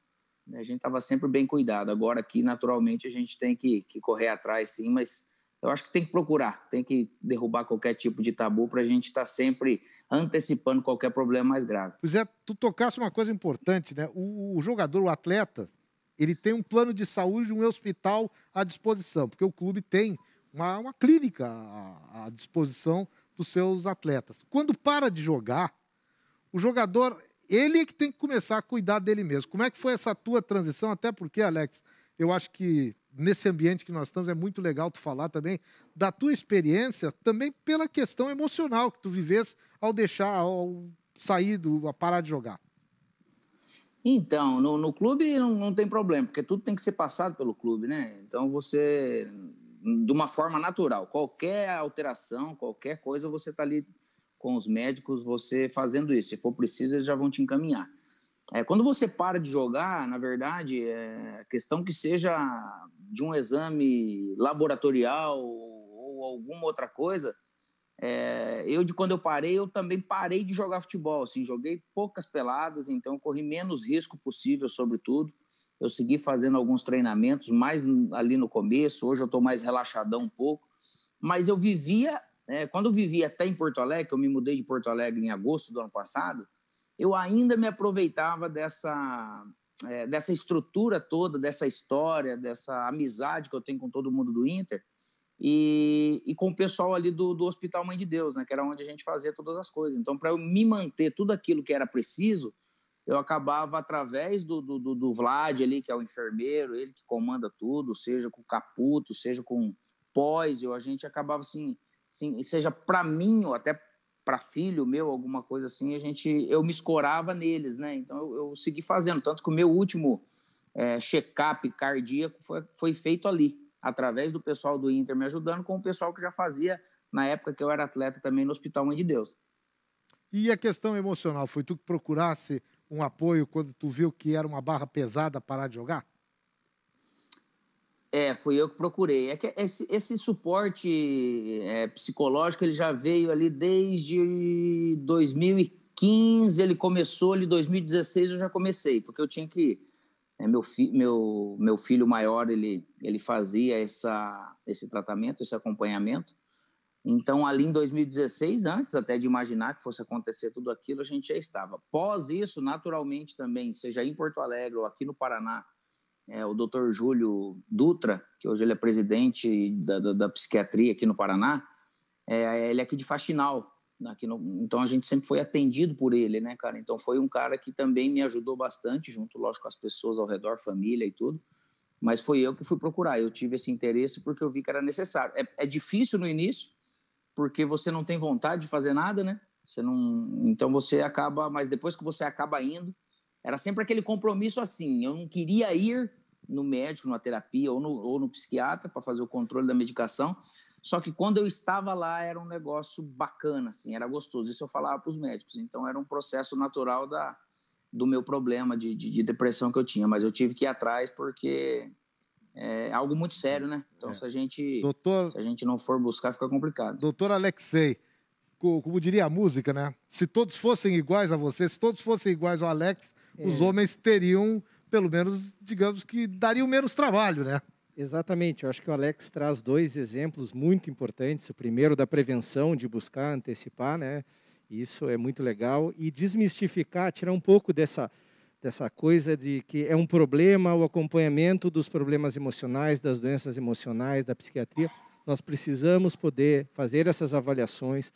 S14: A gente estava sempre bem cuidado. Agora aqui, naturalmente, a gente tem que, que correr atrás, sim, mas eu acho que tem que procurar, tem que derrubar qualquer tipo de tabu para a gente estar tá sempre antecipando qualquer problema mais grave.
S1: Pois é, tu tocasse uma coisa importante, né? O, o jogador, o atleta, ele tem um plano de saúde, um hospital à disposição, porque o clube tem uma, uma clínica à, à disposição dos seus atletas. Quando para de jogar, o jogador, ele é que tem que começar a cuidar dele mesmo. Como é que foi essa tua transição? Até porque, Alex, eu acho que nesse ambiente que nós estamos é muito legal tu falar também da tua experiência, também pela questão emocional que tu vivesse ao deixar, ao sair, do, a parar de jogar.
S14: Então, no, no clube não, não, tem problema, porque tudo tem que ser passado pelo clube, né? Então você, de uma forma natural, qualquer alteração, qualquer coisa, você está ali com os médicos, você fazendo isso. Se for preciso, eles já vão te encaminhar. É, quando você para de jogar, na verdade, é questão que seja de um exame laboratorial ou, alguma outra coisa, é, eu, de quando eu parei, eu também parei de jogar futebol. Assim, joguei poucas peladas, então corri menos risco possível, sobretudo. Eu segui fazendo alguns treinamentos, mais ali no começo. Hoje eu estou mais relaxadão um pouco. Mas eu vivia, é, quando eu vivia até em Porto Alegre, eu me mudei de Porto Alegre em agosto do ano passado, eu ainda me aproveitava dessa, é, dessa estrutura toda, dessa história, dessa amizade que eu tenho com todo mundo do Inter e, e com o pessoal ali do, do Hospital Mãe de Deus, né, que era onde a gente fazia todas as coisas. Então, para eu me manter tudo aquilo que era preciso, eu acabava através do, do, do, Vlad ali, que é o enfermeiro, ele que comanda tudo, seja com Caputo, seja com Pós, a gente acabava assim, assim seja para mim ou até para filho meu, alguma coisa assim, a gente, eu me escorava neles, né? Então eu, eu segui fazendo, tanto que o meu último é, check-up cardíaco foi, foi feito ali, através do pessoal do Inter me ajudando, com o pessoal que já fazia na época que eu era atleta também no Hospital Mãe de Deus.
S1: E a questão emocional, foi tu que procurasse um apoio quando tu viu que era uma barra pesada parar de jogar?
S14: É, fui eu que procurei. É que esse, esse suporte é, psicológico ele já veio ali desde 2015, ele começou ali 2016 eu já comecei, porque eu tinha que é, meu, fi, meu, meu filho maior ele, ele fazia essa, esse tratamento, esse acompanhamento. Então, ali em 2016, antes até de imaginar que fosse acontecer tudo aquilo, a gente já estava. Pós isso, naturalmente também, seja em Porto Alegre ou aqui no Paraná, é, o doutor Júlio Dutra, que hoje ele é presidente da, da, da psiquiatria aqui no Paraná, é, ele é aqui de Faxinal. Aqui no, então a gente sempre foi atendido por ele, né, cara? Então foi um cara que também me ajudou bastante, junto, lógico, com as pessoas ao redor, família e tudo. Mas foi eu que fui procurar. Eu tive esse interesse porque eu vi que era necessário. É, é difícil no início, porque você não tem vontade de fazer nada, né? Você não, então você acaba, mas depois que você acaba indo, era sempre aquele compromisso assim. Eu não queria ir no médico, numa terapia ou no, ou no psiquiatra para fazer o controle da medicação. Só que quando eu estava lá era um negócio bacana, assim, era gostoso. Isso eu falava para os médicos. Então era um processo natural da, do meu problema de, de, de, depressão que eu tinha. Mas eu tive que ir atrás porque é algo muito sério, né? Então é. se a gente Doutor... se a gente não for buscar fica complicado.
S1: Doutor Alexei, como diria a música, né? Se todos fossem iguais a você, se todos fossem iguais ao Alex, é. os homens teriam, pelo menos, digamos que dariam menos trabalho, né?
S4: Exatamente, eu acho que o Alex traz dois exemplos muito importantes. O primeiro da prevenção, de buscar antecipar, né? Isso é muito legal. E desmistificar, tirar um pouco dessa, dessa coisa de que é um problema o acompanhamento dos problemas emocionais, das doenças emocionais, da psiquiatria. Nós precisamos poder fazer essas avaliações.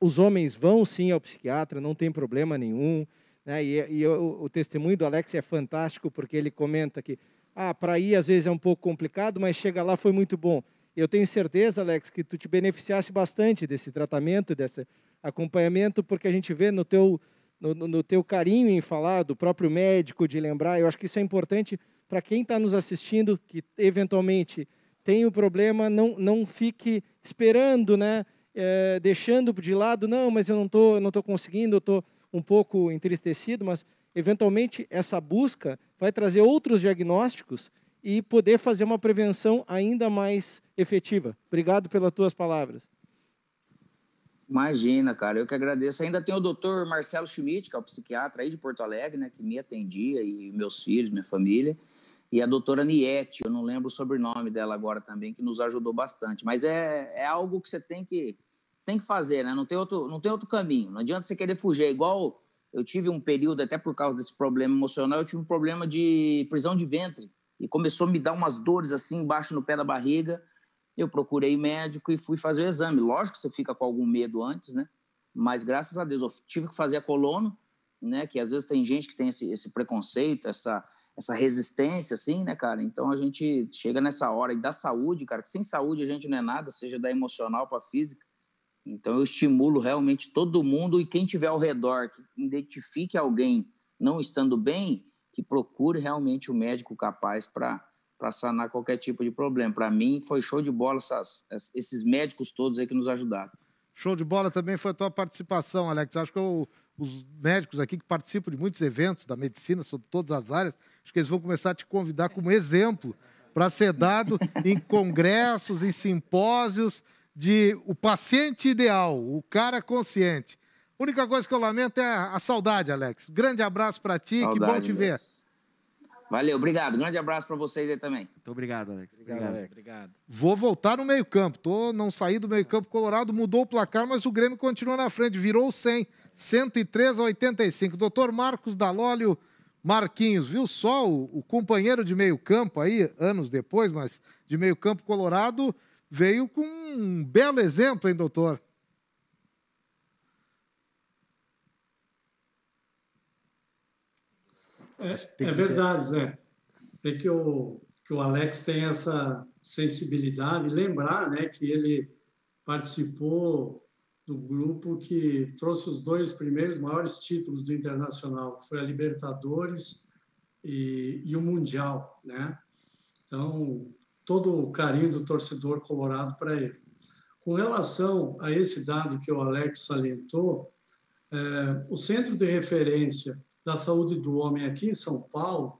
S4: Os homens vão sim ao psiquiatra, não tem problema nenhum. Né? E, e o, o, testemunho do Alex é fantástico, porque ele comenta que ah, para ir às vezes é um pouco complicado, mas chega lá foi muito bom. Eu tenho certeza, Alex, que tu te beneficiasse bastante desse tratamento, desse acompanhamento, porque a gente vê no teu, no, no teu carinho em falar do próprio médico, de lembrar. Eu acho que isso é importante para quem está nos assistindo, que eventualmente tem o problema, não, não fique esperando, né? É, deixando de lado, não, mas eu não estou não tô conseguindo, eu estou um pouco entristecido, mas eventualmente essa busca vai trazer outros diagnósticos e poder fazer uma prevenção ainda mais efetiva. Obrigado pelas tuas palavras.
S14: Imagina, cara, eu que agradeço. Ainda tem o doutor Marcelo Schmidt, que é o psiquiatra aí de Porto Alegre, né, que me atendia, e meus filhos, minha família. E a doutora Niete, eu não lembro o sobrenome dela agora também, que nos ajudou bastante. Mas é, é algo que você tem que tem que fazer, né? Não tem outro, não tem outro caminho. Não adianta você querer fugir. É igual eu tive um período, até por causa desse problema emocional, eu tive um problema de prisão de ventre. E começou a me dar umas dores assim embaixo no pé da barriga. Eu procurei médico e fui fazer o exame. Lógico que você fica com algum medo antes, né? Mas graças a Deus eu tive que fazer a colono, né? Que às vezes tem gente que tem esse, esse preconceito, essa, essa resistência, assim, né, cara? Então a gente chega nessa hora e da saúde, cara, que sem saúde a gente não é nada, seja da emocional para física. Então eu estimulo realmente todo mundo e quem tiver ao redor que identifique alguém não estando bem, que procure realmente o médico capaz para para sanar qualquer tipo de problema. Para mim foi show de bola essas, esses médicos todos aí que nos ajudaram.
S1: Show de bola também foi a tua participação, Alex. Acho que eu, os médicos aqui que participam de muitos eventos da medicina sobre todas as áreas, acho que eles vão começar a te convidar como exemplo para ser dado em congressos, em simpósios de o paciente ideal, o cara consciente. A única coisa que eu lamento é a saudade, Alex. Grande abraço para ti, saudade, que bom te ver.
S14: Valeu, obrigado. Grande abraço para vocês aí também.
S5: Muito obrigado, Alex.
S4: Obrigado, obrigado. Alex. obrigado.
S1: Vou voltar no meio-campo. Tô não saí do meio-campo colorado, mudou o placar, mas o Grêmio continua na frente, virou 100, 103 a 85. Doutor Marcos Dalólio Marquinhos, viu só o, o companheiro de meio-campo aí, anos depois, mas de meio-campo colorado, veio com um belo exemplo, hein, doutor?
S13: É, é verdade, Zé. É que o, que o Alex tem essa sensibilidade, lembrar né, que ele participou do grupo que trouxe os dois primeiros maiores títulos do Internacional, que foi a Libertadores e, e o Mundial, né? Então, todo o carinho do torcedor colorado para ele. Com relação a esse dado que o Alex salientou, é, o Centro de Referência da Saúde do Homem aqui em São Paulo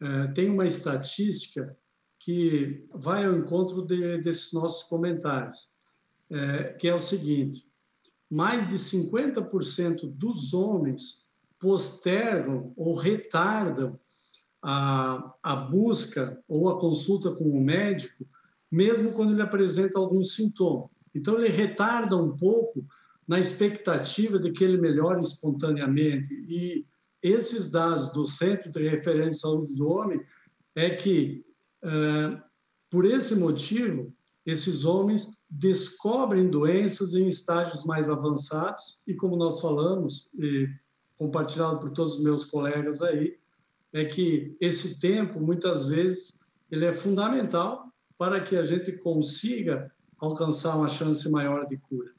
S13: é, tem uma estatística que vai ao encontro de, desses nossos comentários, é, que é o seguinte: mais de 50% dos homens postergam ou retardam a, a busca ou a consulta com o médico, mesmo quando ele apresenta algum sintoma. Então, ele retarda um pouco na expectativa de que ele melhore espontaneamente. E esses dados do Centro de Referência de Saúde do Homem é que, uh, por esse motivo, esses homens descobrem doenças em estágios mais avançados e, como nós falamos, e compartilhado por todos os meus colegas aí, é que esse tempo, muitas vezes, ele é fundamental para que a gente consiga alcançar uma chance maior de cura.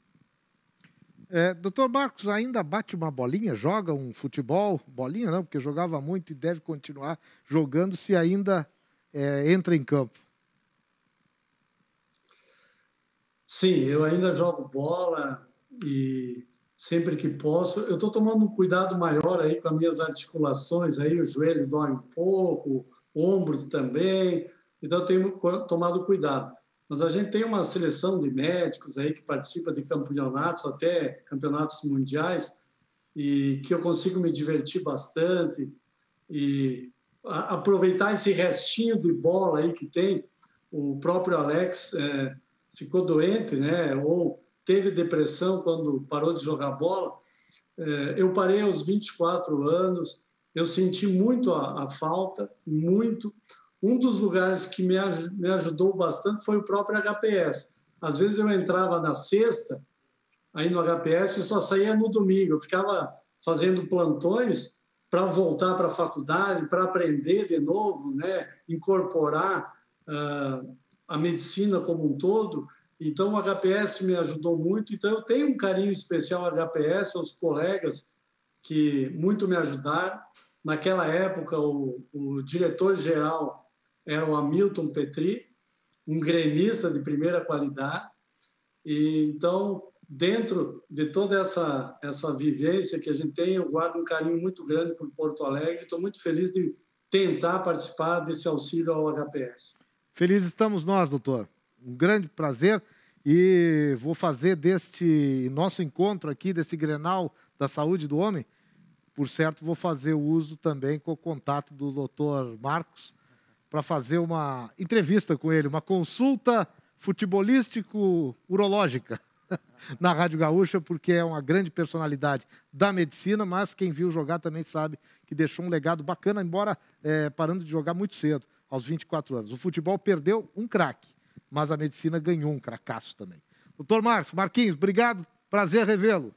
S1: É, doutor Marcos, ainda bate uma bolinha, joga um futebol? Bolinha não, porque jogava muito e deve continuar jogando se ainda é, entra em campo.
S13: Sim, eu ainda jogo bola e sempre que posso. Eu estou tomando um cuidado maior aí com as minhas articulações, aí o joelho dói um pouco, o ombro também, então eu tenho tomado cuidado. Mas a gente tem uma seleção de médicos aí que participa de campeonatos, até campeonatos mundiais, e que eu consigo me divertir bastante e aproveitar esse restinho de bola aí que tem. O próprio Alex é, ficou doente, né? Ou teve depressão quando parou de jogar bola. É, eu parei aos 24 anos, eu senti muito a, a falta, muito. Um dos lugares que me, me ajudou bastante foi o próprio HPS. Às vezes eu entrava na sexta, aí no HPS, e só saía no domingo. Eu ficava fazendo plantões para voltar para a faculdade, para aprender de novo, né? incorporar uh, a medicina como um todo. Então, o HPS me ajudou muito. Então, eu tenho um carinho especial ao HPS, aos colegas que muito me ajudaram. Naquela época, o, o diretor-geral era o Hamilton Petri, um gremista de primeira qualidade. E, então, dentro de toda essa, essa vivência que a gente tem, eu guardo um carinho muito grande por Porto Alegre. Estou muito feliz de tentar participar desse auxílio ao HPS.
S1: Felizes estamos nós, doutor. Um grande prazer e vou fazer deste nosso encontro aqui, desse Grenal da Saúde do Homem, por certo, vou fazer uso também com o contato do doutor Marcos para fazer uma entrevista com ele, uma consulta futebolístico-urológica na Rádio Gaúcha, porque é uma grande personalidade da medicina, mas quem viu jogar também sabe que deixou um legado bacana, embora é, parando de jogar muito cedo, aos 24 anos. O futebol perdeu um craque, mas a medicina ganhou um cracaço também. Doutor Marcos, Marquinhos, obrigado, prazer revê-lo.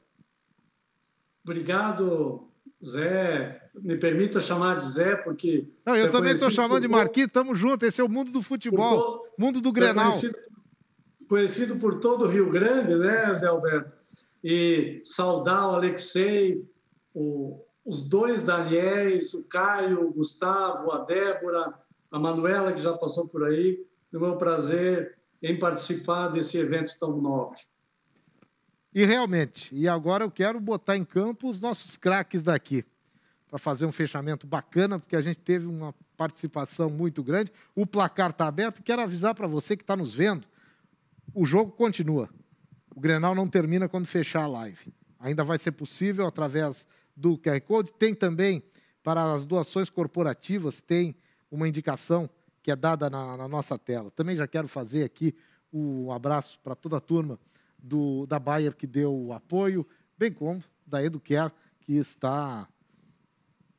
S13: Obrigado, Zé. Me permita chamar de Zé, porque.
S1: Não, eu também estou chamando de Marquinhos, estamos juntos. Esse é o mundo do futebol, todo... mundo do Grenal.
S13: Conhecido, conhecido, por todo o Rio Grande, né, Zé Alberto? E saudar o Alexei, o, os dois Daniels, o Caio, o Gustavo, a Débora, a Manuela, que já passou por aí do meu prazer em participar desse evento tão nobre.
S1: E realmente, e agora eu quero botar em campo os nossos craques daqui, para fazer um fechamento bacana, porque a gente teve uma participação muito grande. O placar está aberto. Quero avisar para você que está nos vendo: o jogo continua. O Grenal não termina quando fechar a live. Ainda vai ser possível através do QR Code. Tem também, para as doações corporativas, tem uma indicação que é dada na, na nossa tela. Também já quero fazer aqui um abraço para toda a turma do, da Bayer que deu o apoio, bem como da Educare, que está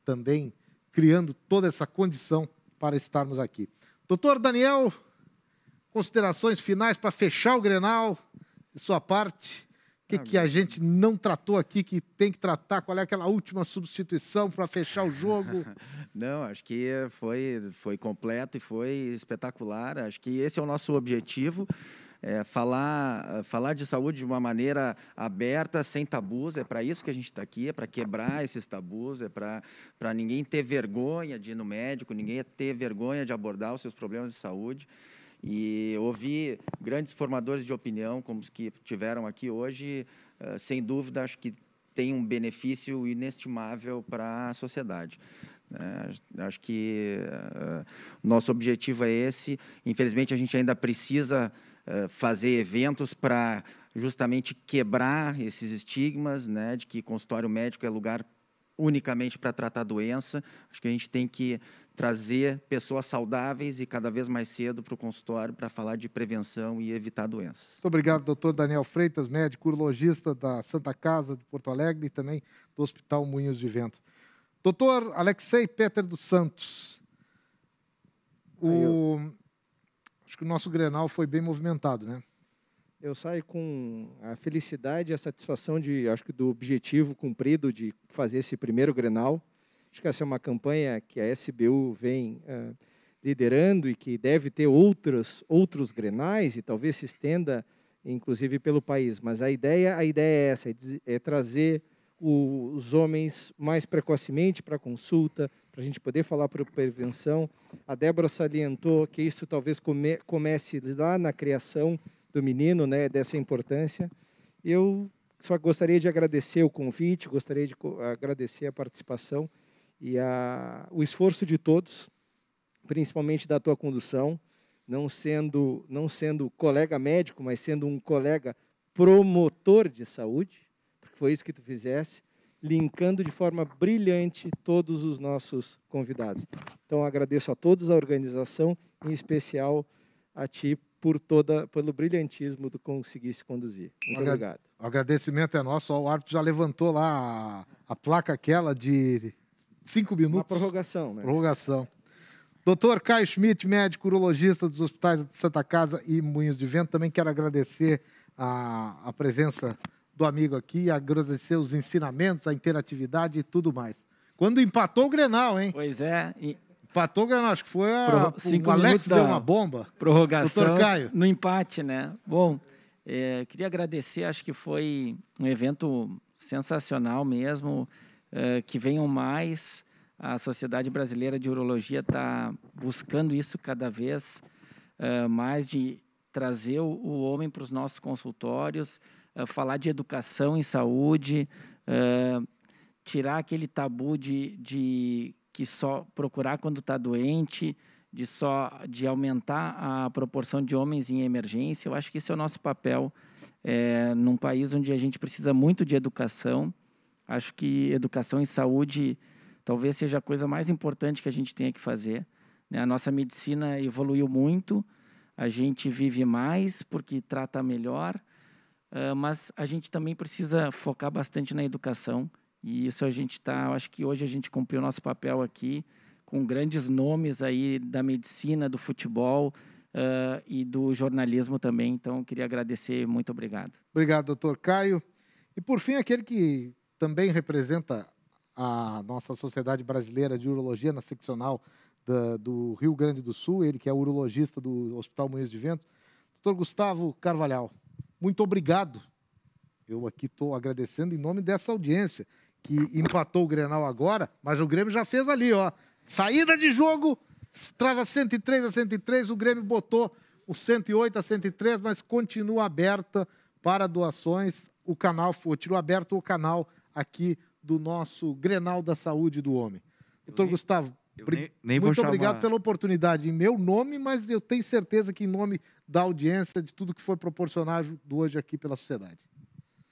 S1: também criando toda essa condição para estarmos aqui. Doutor Daniel, considerações finais para fechar o Grenal, de sua parte que, ah, que a gente não tratou aqui, que tem que tratar? Qual é aquela última substituição para fechar o jogo?
S7: não, acho que foi, foi completo e foi espetacular. Acho que esse é o nosso objetivo. é, falar, falar de saúde de uma maneira aberta, sem tabus. É para isso que a gente está aqui, é para quebrar esses tabus, é para ninguém ter vergonha de ir no médico, ninguém ter vergonha de abordar os seus problemas de saúde. E ouvir grandes formadores de opinião, como os que tiveram aqui hoje, uh, sem dúvida, acho que tem um benefício inestimável para a sociedade. É, acho que uh, nosso objetivo é esse. Infelizmente, a gente ainda precisa uh, fazer eventos para justamente quebrar esses estigmas, né, de que consultório médico é lugar unicamente para tratar doença. Acho que a gente tem que trazer pessoas saudáveis e cada vez mais cedo para o consultório para falar de prevenção e evitar doenças.
S1: Muito obrigado, doutor Daniel Freitas, médico urologista da Santa Casa de Porto Alegre e também do Hospital Moinhos de Vento. Doutor Alexei Peter dos Santos, o... acho que o nosso Grenal foi bem movimentado, né?
S4: Eu saio com a felicidade e a satisfação de, acho que do objetivo cumprido de fazer esse primeiro Grenal. Acho que essa é uma campanha que a SBU vem uh, liderando e que deve ter outros outros Grenais e talvez se estenda, inclusive, pelo país. Mas a ideia, a ideia é essa, é, é trazer os homens mais precocemente para consulta, para a gente poder falar para prevenção. A Débora salientou que isso talvez come, comece lá na criação do menino, né, dessa importância. Eu só gostaria de agradecer o convite, gostaria de agradecer a participação e a, o esforço de todos, principalmente da tua condução, não sendo não sendo colega médico, mas sendo um colega promotor de saúde, foi isso que tu fizesse, linkando de forma brilhante todos os nossos convidados. Então agradeço a todos a organização, em especial a ti por toda pelo brilhantismo do conseguir se conduzir. Muito obrigado.
S1: O agradecimento é nosso. O árbitro já levantou lá a, a placa aquela de cinco minutos. Uma
S4: prorrogação, né?
S1: Prorrogação. Doutor Caio Schmidt, médico urologista dos hospitais de Santa Casa e Moinhos de Vento, também quero agradecer a, a presença do amigo aqui, agradecer os ensinamentos, a interatividade e tudo mais. Quando empatou o Grenal, hein?
S9: Pois é. E...
S1: Empatou o Grenal, acho que foi a, o Alex deu uma bomba.
S9: Prorrogação Doutor Caio. no empate, né? Bom, é, queria agradecer, acho que foi um evento sensacional mesmo, é, que venham mais. A Sociedade Brasileira de Urologia está buscando isso cada vez é, mais, de trazer o, o homem para os nossos consultórios, uh, falar de educação em saúde, uh, tirar aquele tabu de, de que só procurar quando está doente, de só de aumentar a proporção de homens em emergência. Eu acho que esse é o nosso papel é, num país onde a gente precisa muito de educação. Acho que educação em saúde talvez seja a coisa mais importante que a gente tenha que fazer. Né? A nossa medicina evoluiu muito, a gente vive mais porque trata melhor, Uh, mas a gente também precisa focar bastante na educação e isso a gente está, acho que hoje a gente cumpriu nosso papel aqui com grandes nomes aí da medicina, do futebol uh, e do jornalismo também. Então, queria agradecer, muito obrigado.
S1: Obrigado, doutor Caio. E por fim, aquele que também representa a nossa Sociedade Brasileira de Urologia na seccional da, do Rio Grande do Sul, ele que é urologista do Hospital Moinhos de Vento, doutor Gustavo Carvalhal muito obrigado. Eu aqui estou agradecendo em nome dessa audiência que empatou o Grenal agora, mas o Grêmio já fez ali, ó. Saída de jogo, trava 103 a 103, o Grêmio botou o 108 a 103, mas continua aberta para doações. O canal, tirou aberto o canal aqui do nosso Grenal da Saúde do Homem. Doutor nem, Gustavo, nem, nem muito obrigado chamar... pela oportunidade em meu nome, mas eu tenho certeza que em nome da audiência, de tudo que foi proporcionado hoje aqui pela sociedade.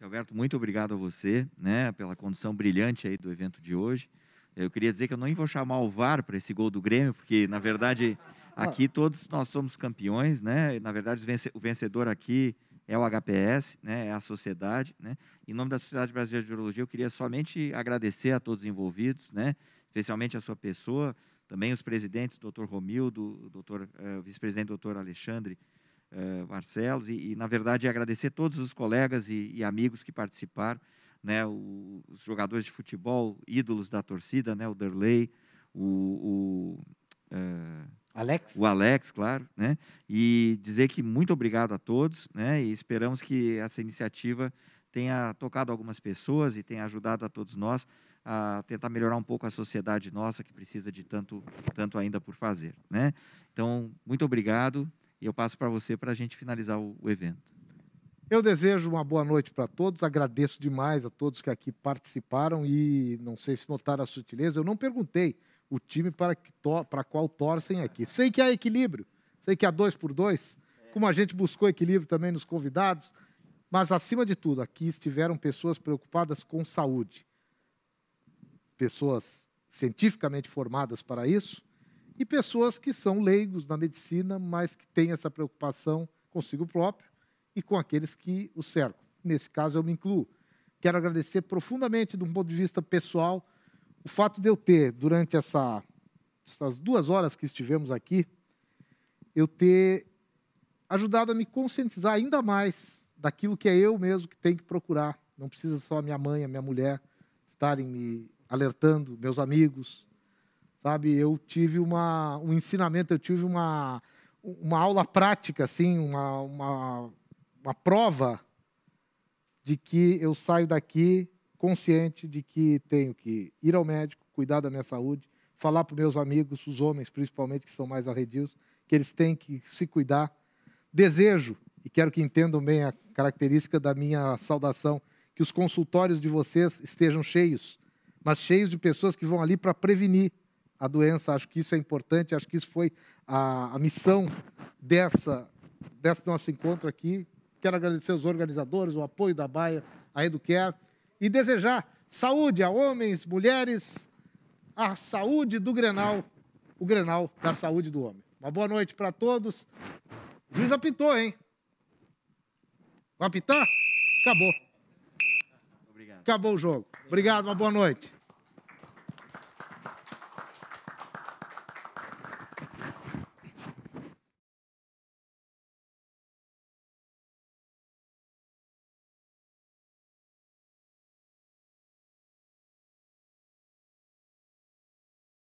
S5: Alberto, muito obrigado a você, né, pela condução brilhante aí do evento de hoje. Eu queria dizer que eu não vou chamar o VAR para esse gol do Grêmio, porque na verdade aqui todos nós somos campeões, né? Na verdade o vencedor aqui é o HPS, né? É a sociedade, né? Em nome da Sociedade Brasileira de Urologia, eu queria somente agradecer a todos os envolvidos, né? Especialmente a sua pessoa, também os presidentes, doutor Romildo, doutor, uh, vice-presidente doutor Alexandre uh, Barcelos, e, e, na verdade, agradecer todos os colegas e, e amigos que participaram, né, o, os jogadores de futebol, ídolos da torcida, né, o Derley, o, o uh,
S1: Alex?
S5: O Alex, claro, né? E dizer que muito obrigado a todos, né? E esperamos que essa iniciativa tenha tocado algumas pessoas e tenha ajudado a todos nós a tentar melhorar um pouco a sociedade nossa que precisa de tanto, tanto ainda por fazer, né? Então, muito obrigado e eu passo para você para a gente finalizar o, o evento.
S1: Eu desejo uma boa noite para todos, agradeço demais a todos que aqui participaram e não sei se notaram a sutileza, eu não perguntei o time para, que para qual torcem aqui. Sei que há equilíbrio, sei que há dois por dois, como a gente buscou equilíbrio também nos convidados, mas acima de tudo, aqui estiveram pessoas preocupadas com saúde, pessoas cientificamente formadas para isso e pessoas que são leigos na medicina, mas que têm essa preocupação consigo próprio e com aqueles que o cercam. Nesse caso, eu me incluo. Quero agradecer profundamente, de um ponto de vista pessoal, o fato de eu ter, durante essa, essas duas horas que estivemos aqui, eu ter ajudado a me conscientizar ainda mais daquilo que é eu mesmo que tenho que procurar. Não precisa só a minha mãe, a minha mulher estarem me alertando, meus amigos, sabe? Eu tive uma, um ensinamento, eu tive uma, uma aula prática, assim, uma, uma uma prova de que eu saio daqui consciente de que tenho que ir ao médico, cuidar da minha saúde, falar para meus amigos, os homens principalmente, que são mais arredios, que eles têm que se cuidar. Desejo, e quero que entendam bem a característica da minha saudação, que os consultórios de vocês estejam cheios, mas cheios de pessoas que vão ali para prevenir a doença. Acho que isso é importante, acho que isso foi a, a missão dessa, desse nosso encontro aqui, Quero agradecer os organizadores, o apoio da Baia, a Educare e desejar saúde a homens, mulheres, a saúde do Grenal, o Grenal da saúde do homem. Uma boa noite para todos. O juiz apitou, hein? Vai apitar? Acabou. Obrigado. Acabou o jogo. Obrigado, uma boa noite.